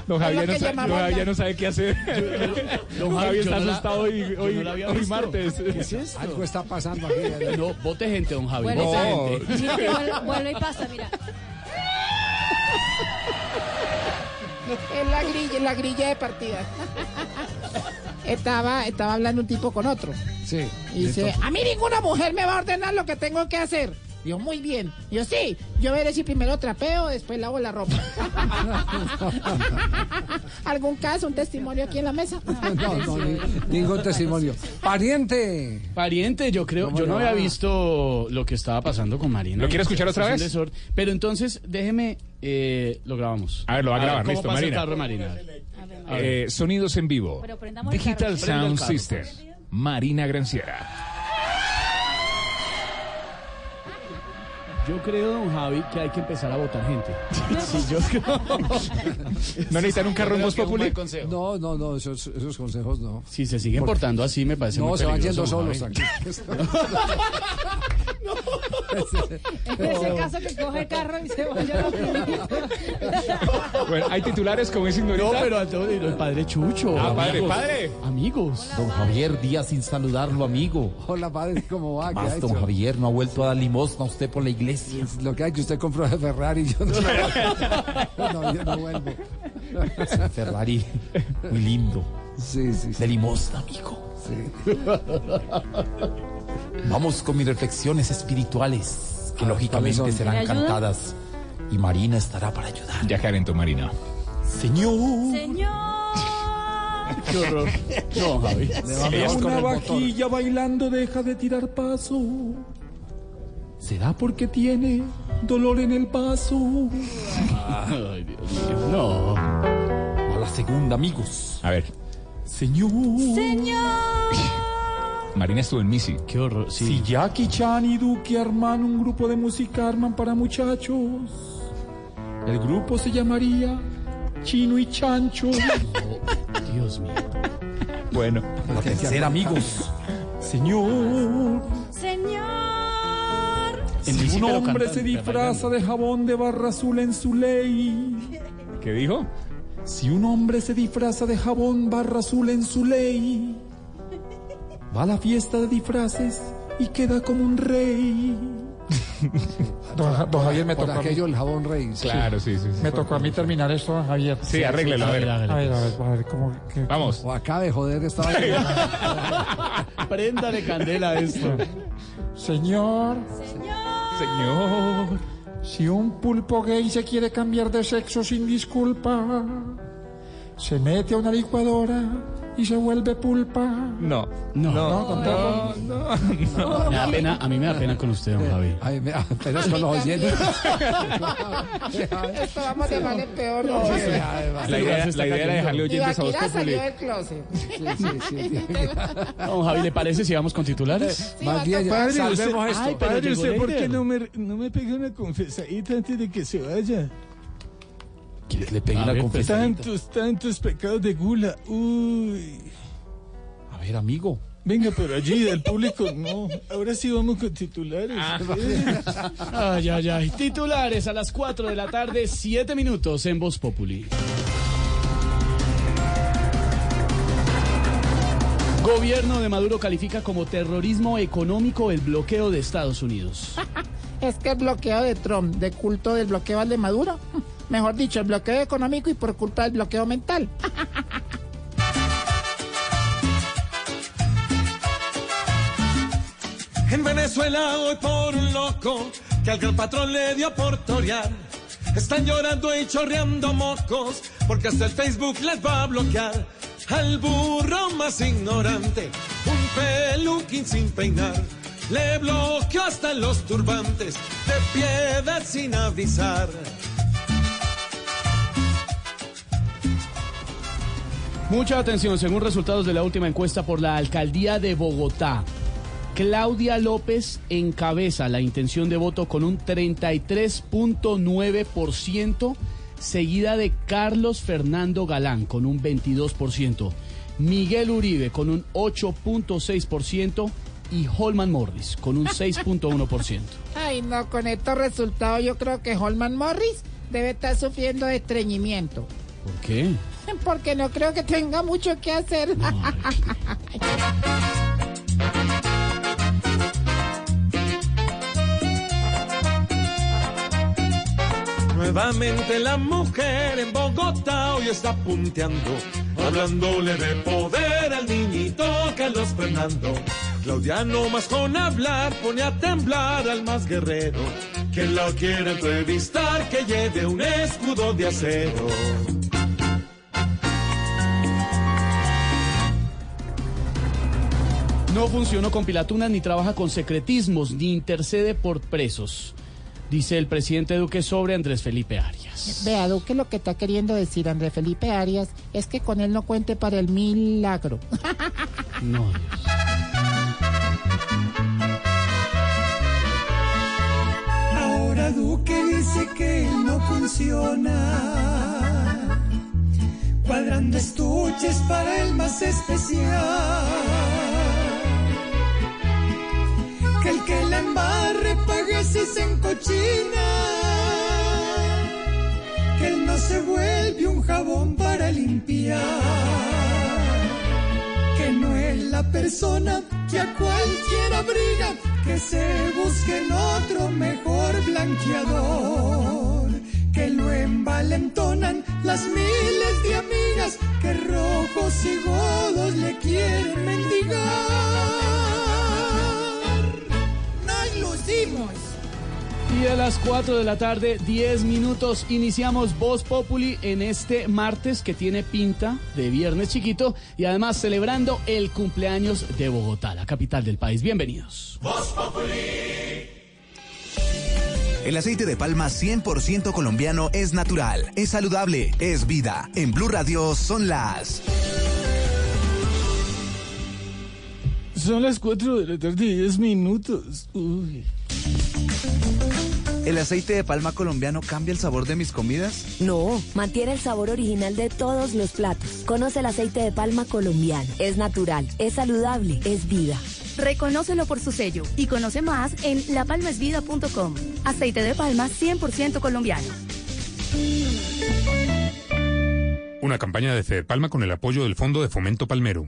Don Javier, no, sa- don Javier no sabe qué hacer. Don Javi, Javier está no la- asustado hoy, hoy, no hoy martes. ¿Qué es esto? Algo está pasando aquí. No, vote gente, don Javi. Vuelve, vote No. gente. Mira que vuelve, vuelve y pasa, mira. Es la grilla, la grilla de partida. Estaba, estaba hablando un tipo con otro. Sí. Y dice, a mí ninguna mujer me va a ordenar lo que tengo que hacer. Yo, muy bien. Yo, sí, yo veré si primero trapeo, después lavo la ropa. ¿Algún caso, un testimonio aquí en la mesa? No, no, ni- ningún testimonio. Pariente. Pariente, yo creo, ¿Cómo yo no había visto lo que estaba pasando con Marina. ¿Lo quiere escuchar otra vez? desorden. Pero entonces, déjeme, eh, lo grabamos. A ver, lo va a grabar, ¿cómo listo, pasa el Marina. carro Marina? A ver. Eh, sonidos en vivo. Pero prendamos el Digital Sound. System. Marina Granciera. Yo creo, don Javi, que hay que empezar a votar gente. Sí, yo creo. ¿No necesitan un carro en Voz Populi? No, no, no, esos, esos consejos no. Si se siguen portando así, me parece No, muy se van yendo solos aquí. En ese caso que coge el carro y se vaya a Bueno, hay titulares como es No, ignorita. pero Antonio, el padre Chucho. Ah, padre, amigos. padre. Amigos. Don Javier, día sin saludarlo, amigo. Hola, padre, ¿cómo va? ¿Qué ha Más, don hecho? Javier, no ha vuelto a dar limosna a usted por la iglesia. Lo que hay que usted compró de Ferrari, yo no, no, yo no vuelvo. Ferrari, muy lindo. Sí, sí, sí. De limosna, amigo. sí. Vamos con mis reflexiones espirituales, que Ah, lógicamente serán cantadas. Y Marina estará para ayudar. Ya Karen, Marina. Señor. Señor. Qué horror. No, Javi. Es el motor. bailando deja de tirar paso. ¿Será porque tiene dolor en el paso? Ay, Dios mío. No. A la segunda, amigos. A ver, Señor. Señor. Marina estuvo en Missy. Qué horror. Sí. Si Jackie Chan y Duque arman un grupo de música arman para muchachos, el grupo se llamaría Chino y Chancho. Dios mío. Bueno. La tercera, amigos. Señor. Señor. En Si un hombre se disfraza de jabón de barra azul en su ley. ¿Qué dijo? Si un hombre se disfraza de jabón barra azul en su ley, va a la fiesta de disfraces y queda como un rey. Don, don Javier, me tocó, aquello el jabón rey. sí. Claro, sí, sí. sí. me tocó a mí terminar esto, don Javier. Sí, arréglelo, a ver. A ver, a ver, a ver, ¿cómo que- Vamos. O acaba de joder esta vaina. Préndale candela esto. Señor, Señor. Si un pulpo gay se quiere cambiar de sexo sin disculpa, se mete a una licuadora y se vuelve pulpa. No. No, No, tampoco. no, no. Me da pena, a mí me da pena con usted, don Javi. Ay, me- pero es con los oyentes. Esto vamos a dejarle peor. No, ¿no? sí, sí. La idea, la idea era dejarle oyentes a Populi. salió del closet. Don Javi, ¿le parece si vamos con titulares? Sí, Más bien, Padre, salvemos usted, esto. ay, padre, ¿usted por qué no me, no me pega una confesadita antes de que se vaya? ¿Quiere que le pegue A una ver, confesadita? Tantos, tantos pecados de gula. Uy. A ver, amigo. Venga, pero allí del público no. Ahora sí vamos con titulares. Ay, ay, ay. Titulares a las 4 de la tarde, 7 minutos en Voz Populi. Gobierno de Maduro califica como terrorismo económico el bloqueo de Estados Unidos. Es que el bloqueo de Trump, de culto del bloqueo al de Maduro, mejor dicho, el bloqueo económico y por culpa del bloqueo mental. En Venezuela hoy por un loco que al gran patrón le dio por torear. Están llorando y chorreando mocos porque hasta el Facebook les va a bloquear. Al burro más ignorante, un peluquín sin peinar. Le bloqueó hasta los turbantes de piedad sin avisar. Mucha atención, según resultados de la última encuesta por la alcaldía de Bogotá. Claudia López encabeza la intención de voto con un 33.9%, seguida de Carlos Fernando Galán con un 22%, Miguel Uribe con un 8.6% y Holman Morris con un 6.1%. Ay, no, con estos resultados yo creo que Holman Morris debe estar sufriendo de estreñimiento. ¿Por qué? Porque no creo que tenga mucho que hacer. Nuevamente la mujer en Bogotá hoy está punteando, hablándole de poder al niñito Carlos Fernando. Claudia no más con hablar pone a temblar al más guerrero. Quien la quiera entrevistar que lleve un escudo de acero. No funcionó con pilatunas, ni trabaja con secretismos, ni intercede por presos, dice el presidente Duque sobre Andrés Felipe Arias. Vea, Duque, lo que está queriendo decir Andrés Felipe Arias es que con él no cuente para el milagro. No, Ahora Duque dice que no funciona. Cuadrando estuches para el más especial. Que el que la embarre pague si se encochina. Que él no se vuelve un jabón para limpiar. Que no es la persona que a cualquiera abriga. Que se busque en otro mejor blanqueador. Que lo envalentonan las miles de amigas que rojos y godos le quieren mendigar. Y a las 4 de la tarde, 10 minutos, iniciamos Voz Populi en este martes que tiene pinta de viernes chiquito y además celebrando el cumpleaños de Bogotá, la capital del país. Bienvenidos. El aceite de palma 100% colombiano es natural, es saludable, es vida. En Blue Radio son las... Son las 4 de la tarde y 10 minutos. Uy. ¿El aceite de palma colombiano cambia el sabor de mis comidas? No, mantiene el sabor original de todos los platos. Conoce el aceite de palma colombiano. Es natural, es saludable, es vida. Reconócelo por su sello y conoce más en lapalmasvida.com. Aceite de palma 100% colombiano. Una campaña de Fede Palma con el apoyo del Fondo de Fomento Palmero.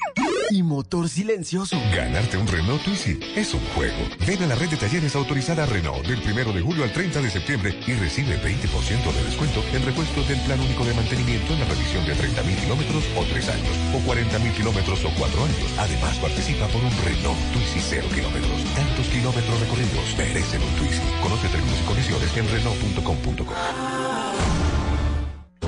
Y motor silencioso. Ganarte un Renault Twizy es un juego. Ven a la red de talleres autorizada Renault del 1 de julio al 30 de septiembre y recibe 20% de descuento en repuestos del plan único de mantenimiento en la revisión de 30.000 kilómetros o 3 años, o 40.000 kilómetros o 4 años. Además, participa por un Renault Twizy 0 kilómetros. Tantos kilómetros recorridos merecen un Twizy. Conoce términos y condiciones en Renault.com.co.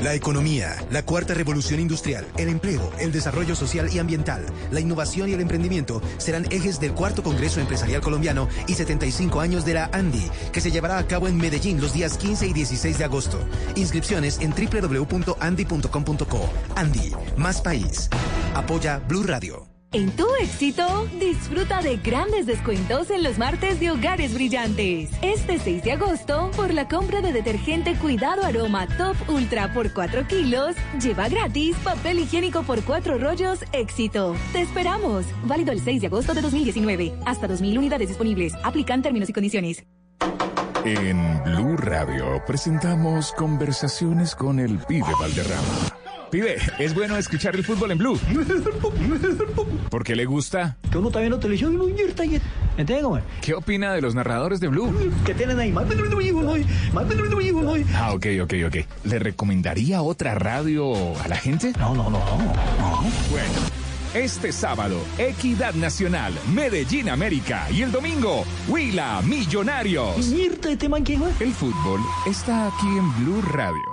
La economía, la cuarta revolución industrial, el empleo, el desarrollo social y ambiental, la innovación y el emprendimiento serán ejes del cuarto Congreso Empresarial Colombiano y 75 años de la ANDI, que se llevará a cabo en Medellín los días 15 y 16 de agosto. Inscripciones en www.andi.com.co. Andy, más país. Apoya Blue Radio. En tu éxito, disfruta de grandes descuentos en los martes de Hogares Brillantes. Este 6 de agosto, por la compra de detergente Cuidado Aroma Top Ultra por 4 kilos, lleva gratis papel higiénico por 4 rollos Éxito. Te esperamos. Válido el 6 de agosto de 2019. Hasta 2.000 unidades disponibles. Aplican términos y condiciones. En Blue Radio presentamos conversaciones con el pibe Valderrama. Pibe, es bueno escuchar el fútbol en Blue. ¿Por qué le gusta? Que uno está viendo televisión. ¿Qué opina de los narradores de Blue? Que tienen ahí Ah, ok, ok, ok. ¿Le recomendaría otra radio a la gente? No, no, no, no. Bueno. Este sábado, Equidad Nacional, Medellín América. Y el domingo, Huila Millonarios. El fútbol está aquí en Blue Radio.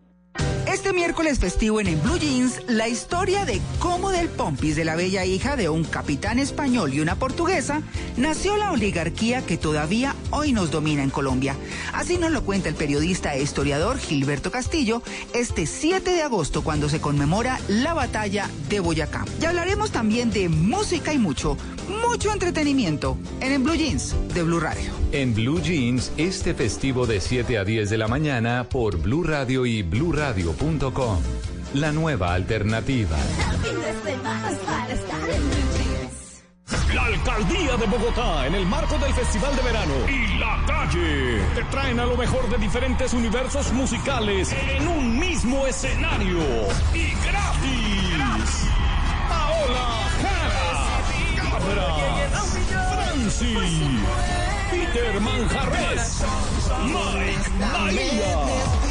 Este miércoles festivo en el Blue Jeans, la historia de cómo del Pompis de la bella hija de un capitán español y una portuguesa, nació la oligarquía que todavía hoy nos domina en Colombia. Así nos lo cuenta el periodista e historiador Gilberto Castillo este 7 de agosto cuando se conmemora la batalla de Boyacá. Y hablaremos también de música y mucho, mucho entretenimiento en el Blue Jeans de Blue Radio. En Blue Jeans, este festivo de 7 a 10 de la mañana por Blue Radio y La nueva alternativa. La Alcaldía de Bogotá, en el marco del Festival de Verano. Y La Calle, te traen a lo mejor de diferentes universos musicales en un mismo escenario. Y gratis. Paola Jara, Cabra, Franci, Peter Manjarres, Mike María,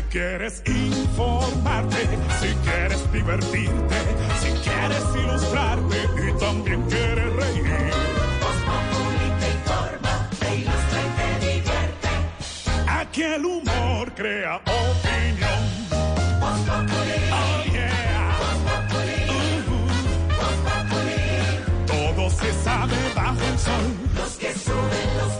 Si quieres informarte, si quieres divertirte, si quieres ilustrarte y también quieres reír. te informa, te ilustra y te divierte. Aquí el humor crea opinión. Oh, yeah. Ujú. Todo se sabe bajo el sol. Los que suben, los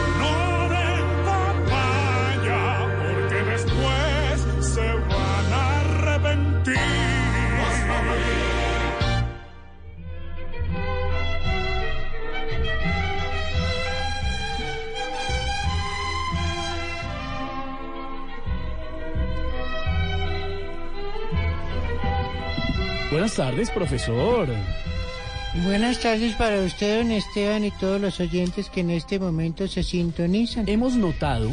Buenas tardes, profesor. Buenas tardes para usted, don Esteban, y todos los oyentes que en este momento se sintonizan. Hemos notado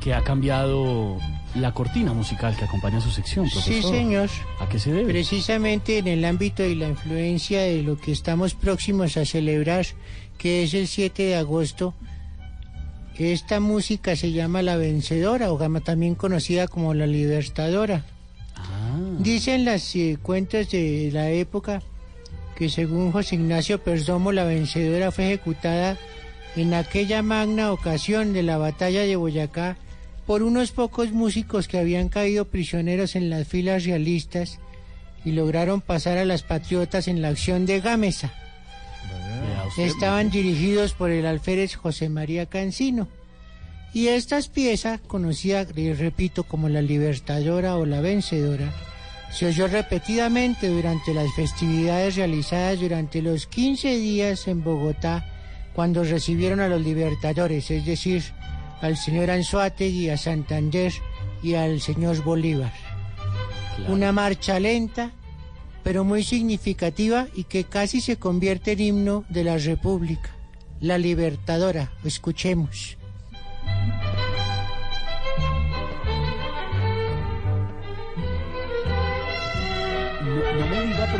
que ha cambiado la cortina musical que acompaña su sección, profesor. Sí, señor. ¿A qué se debe? Precisamente en el ámbito y la influencia de lo que estamos próximos a celebrar, que es el 7 de agosto, esta música se llama La Vencedora, o gama- también conocida como La Libertadora. Dicen las eh, cuentas de la época que según José Ignacio Perdomo, la vencedora fue ejecutada en aquella magna ocasión de la batalla de Boyacá por unos pocos músicos que habían caído prisioneros en las filas realistas y lograron pasar a las patriotas en la acción de Gámeza. Estaban dirigidos por el alférez José María Cancino. Y estas piezas, conocida, repito, como la Libertadora o la Vencedora, se oyó repetidamente durante las festividades realizadas durante los 15 días en Bogotá cuando recibieron a los libertadores, es decir, al señor Anzuategui, a Santander y al señor Bolívar. Una marcha lenta, pero muy significativa y que casi se convierte en himno de la República. La Libertadora, escuchemos.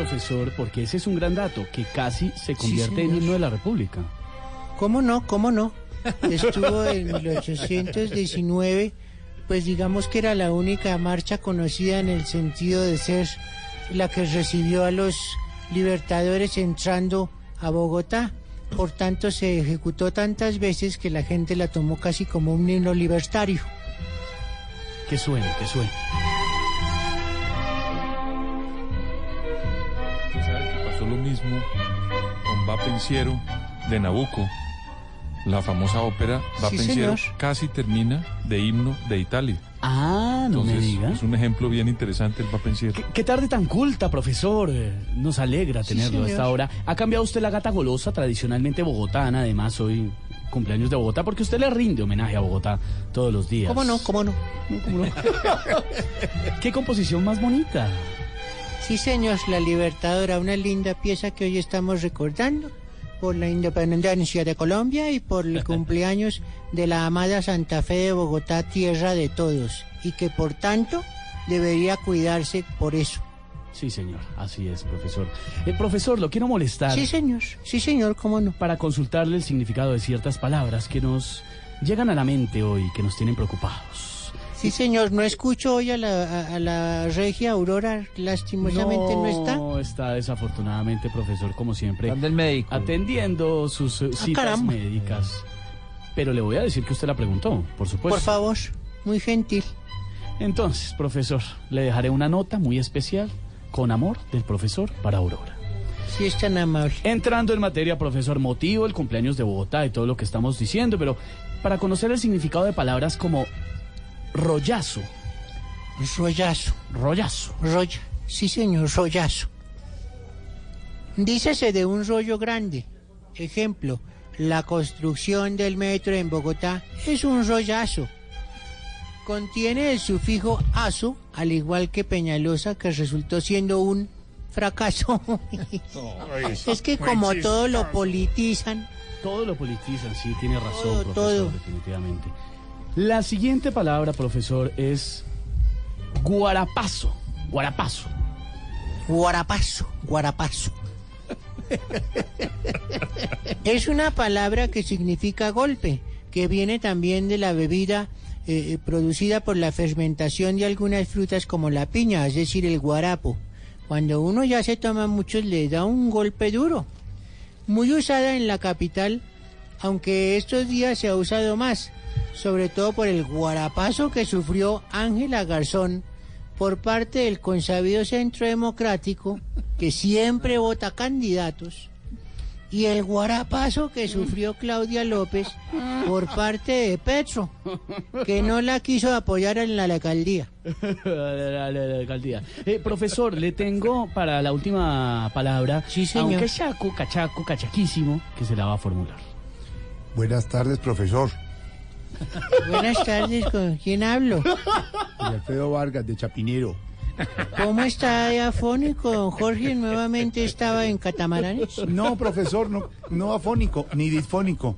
Profesor, porque ese es un gran dato, que casi se convierte en himno de la República. ¿Cómo no? ¿Cómo no? Estuvo en 1819, pues digamos que era la única marcha conocida en el sentido de ser la que recibió a los libertadores entrando a Bogotá. Por tanto, se ejecutó tantas veces que la gente la tomó casi como un himno libertario. Que suene, que suene. Lo mismo con Va Pensiero de Nabucco. La famosa ópera Va Sí, Pensiero señor. casi termina de himno de Italia. Ah, no me Entonces, diga. es un ejemplo bien interesante el Va Pensiero. Qué tarde tan culta, profesor. Eh, Nos alegra Sí, tenerlo a esta hora. ¿Ha cambiado usted la gata golosa, tradicionalmente bogotana? Además, hoy cumpleaños de Bogotá, porque usted le rinde homenaje a Bogotá todos los días. ¿Cómo no? ¿Cómo no? ¿Qué composición más bonita? Sí, señor, La Libertadora, una linda pieza que hoy estamos recordando por la independencia de Colombia y por el cumpleaños de la amada Santa Fe de Bogotá, tierra de todos, y que por tanto debería cuidarse por eso. Sí, señor, así es, profesor. Eh, profesor, lo quiero molestar. Sí, señor, sí, señor, cómo no. Para consultarle el significado de ciertas palabras que nos llegan a la mente hoy, que nos tienen preocupados. Sí, señor, no escucho hoy a la, a, a la regia Aurora, lastimosamente no, está. No está desafortunadamente, profesor, como siempre. Atendiendo sus eh, citas caramba. médicas. Pero le voy a decir que usted la preguntó, por supuesto. Por favor, muy gentil. Entonces, profesor, le dejaré una nota muy especial, con amor, del profesor para Aurora. Sí, es tan amable. Entrando en materia, profesor, motivo el cumpleaños de Bogotá y todo lo que estamos diciendo, pero para conocer el significado de palabras como rollazo. Rollazo. Rollazo. Rolla. Sí, señor, rollazo. Dícese de un rollo grande. Ejemplo, la construcción del metro en Bogotá es un rollazo. Contiene el sufijo aso, al igual que Peñalosa, que resultó siendo un fracaso. es que como todo lo politizan. Todo lo politizan, sí, tiene razón, Todo, profesor, todo. definitivamente. La siguiente palabra, profesor, es guarapazo. Guarapazo. Guarapazo, guarapazo. es una palabra que significa golpe, que viene también de la bebida eh, producida por la fermentación de algunas frutas como la piña, es decir, el guarapo. Cuando uno ya se toma muchos le da un golpe duro. Muy usada en la capital, aunque estos días se ha usado más, sobre todo por el guarapazo que sufrió Ángela Garzón por parte del consabido Centro Democrático, que siempre vota candidatos, y el guarapazo que sufrió Claudia López por parte de Petro, que no la quiso apoyar en la alcaldía. la, la- la alcaldía. Eh, profesor, le tengo para la última palabra, señor. aunque chaco, cachaco, cachaquísimo, que se la va a formular. Buenas tardes, profesor. Buenas tardes, ¿con quién hablo? Alfredo Vargas, de Chapinero. ¿Cómo está afónico, don Jorge? ¿Nuevamente estaba en catamaranes? No, profesor, no, no afónico ni disfónico.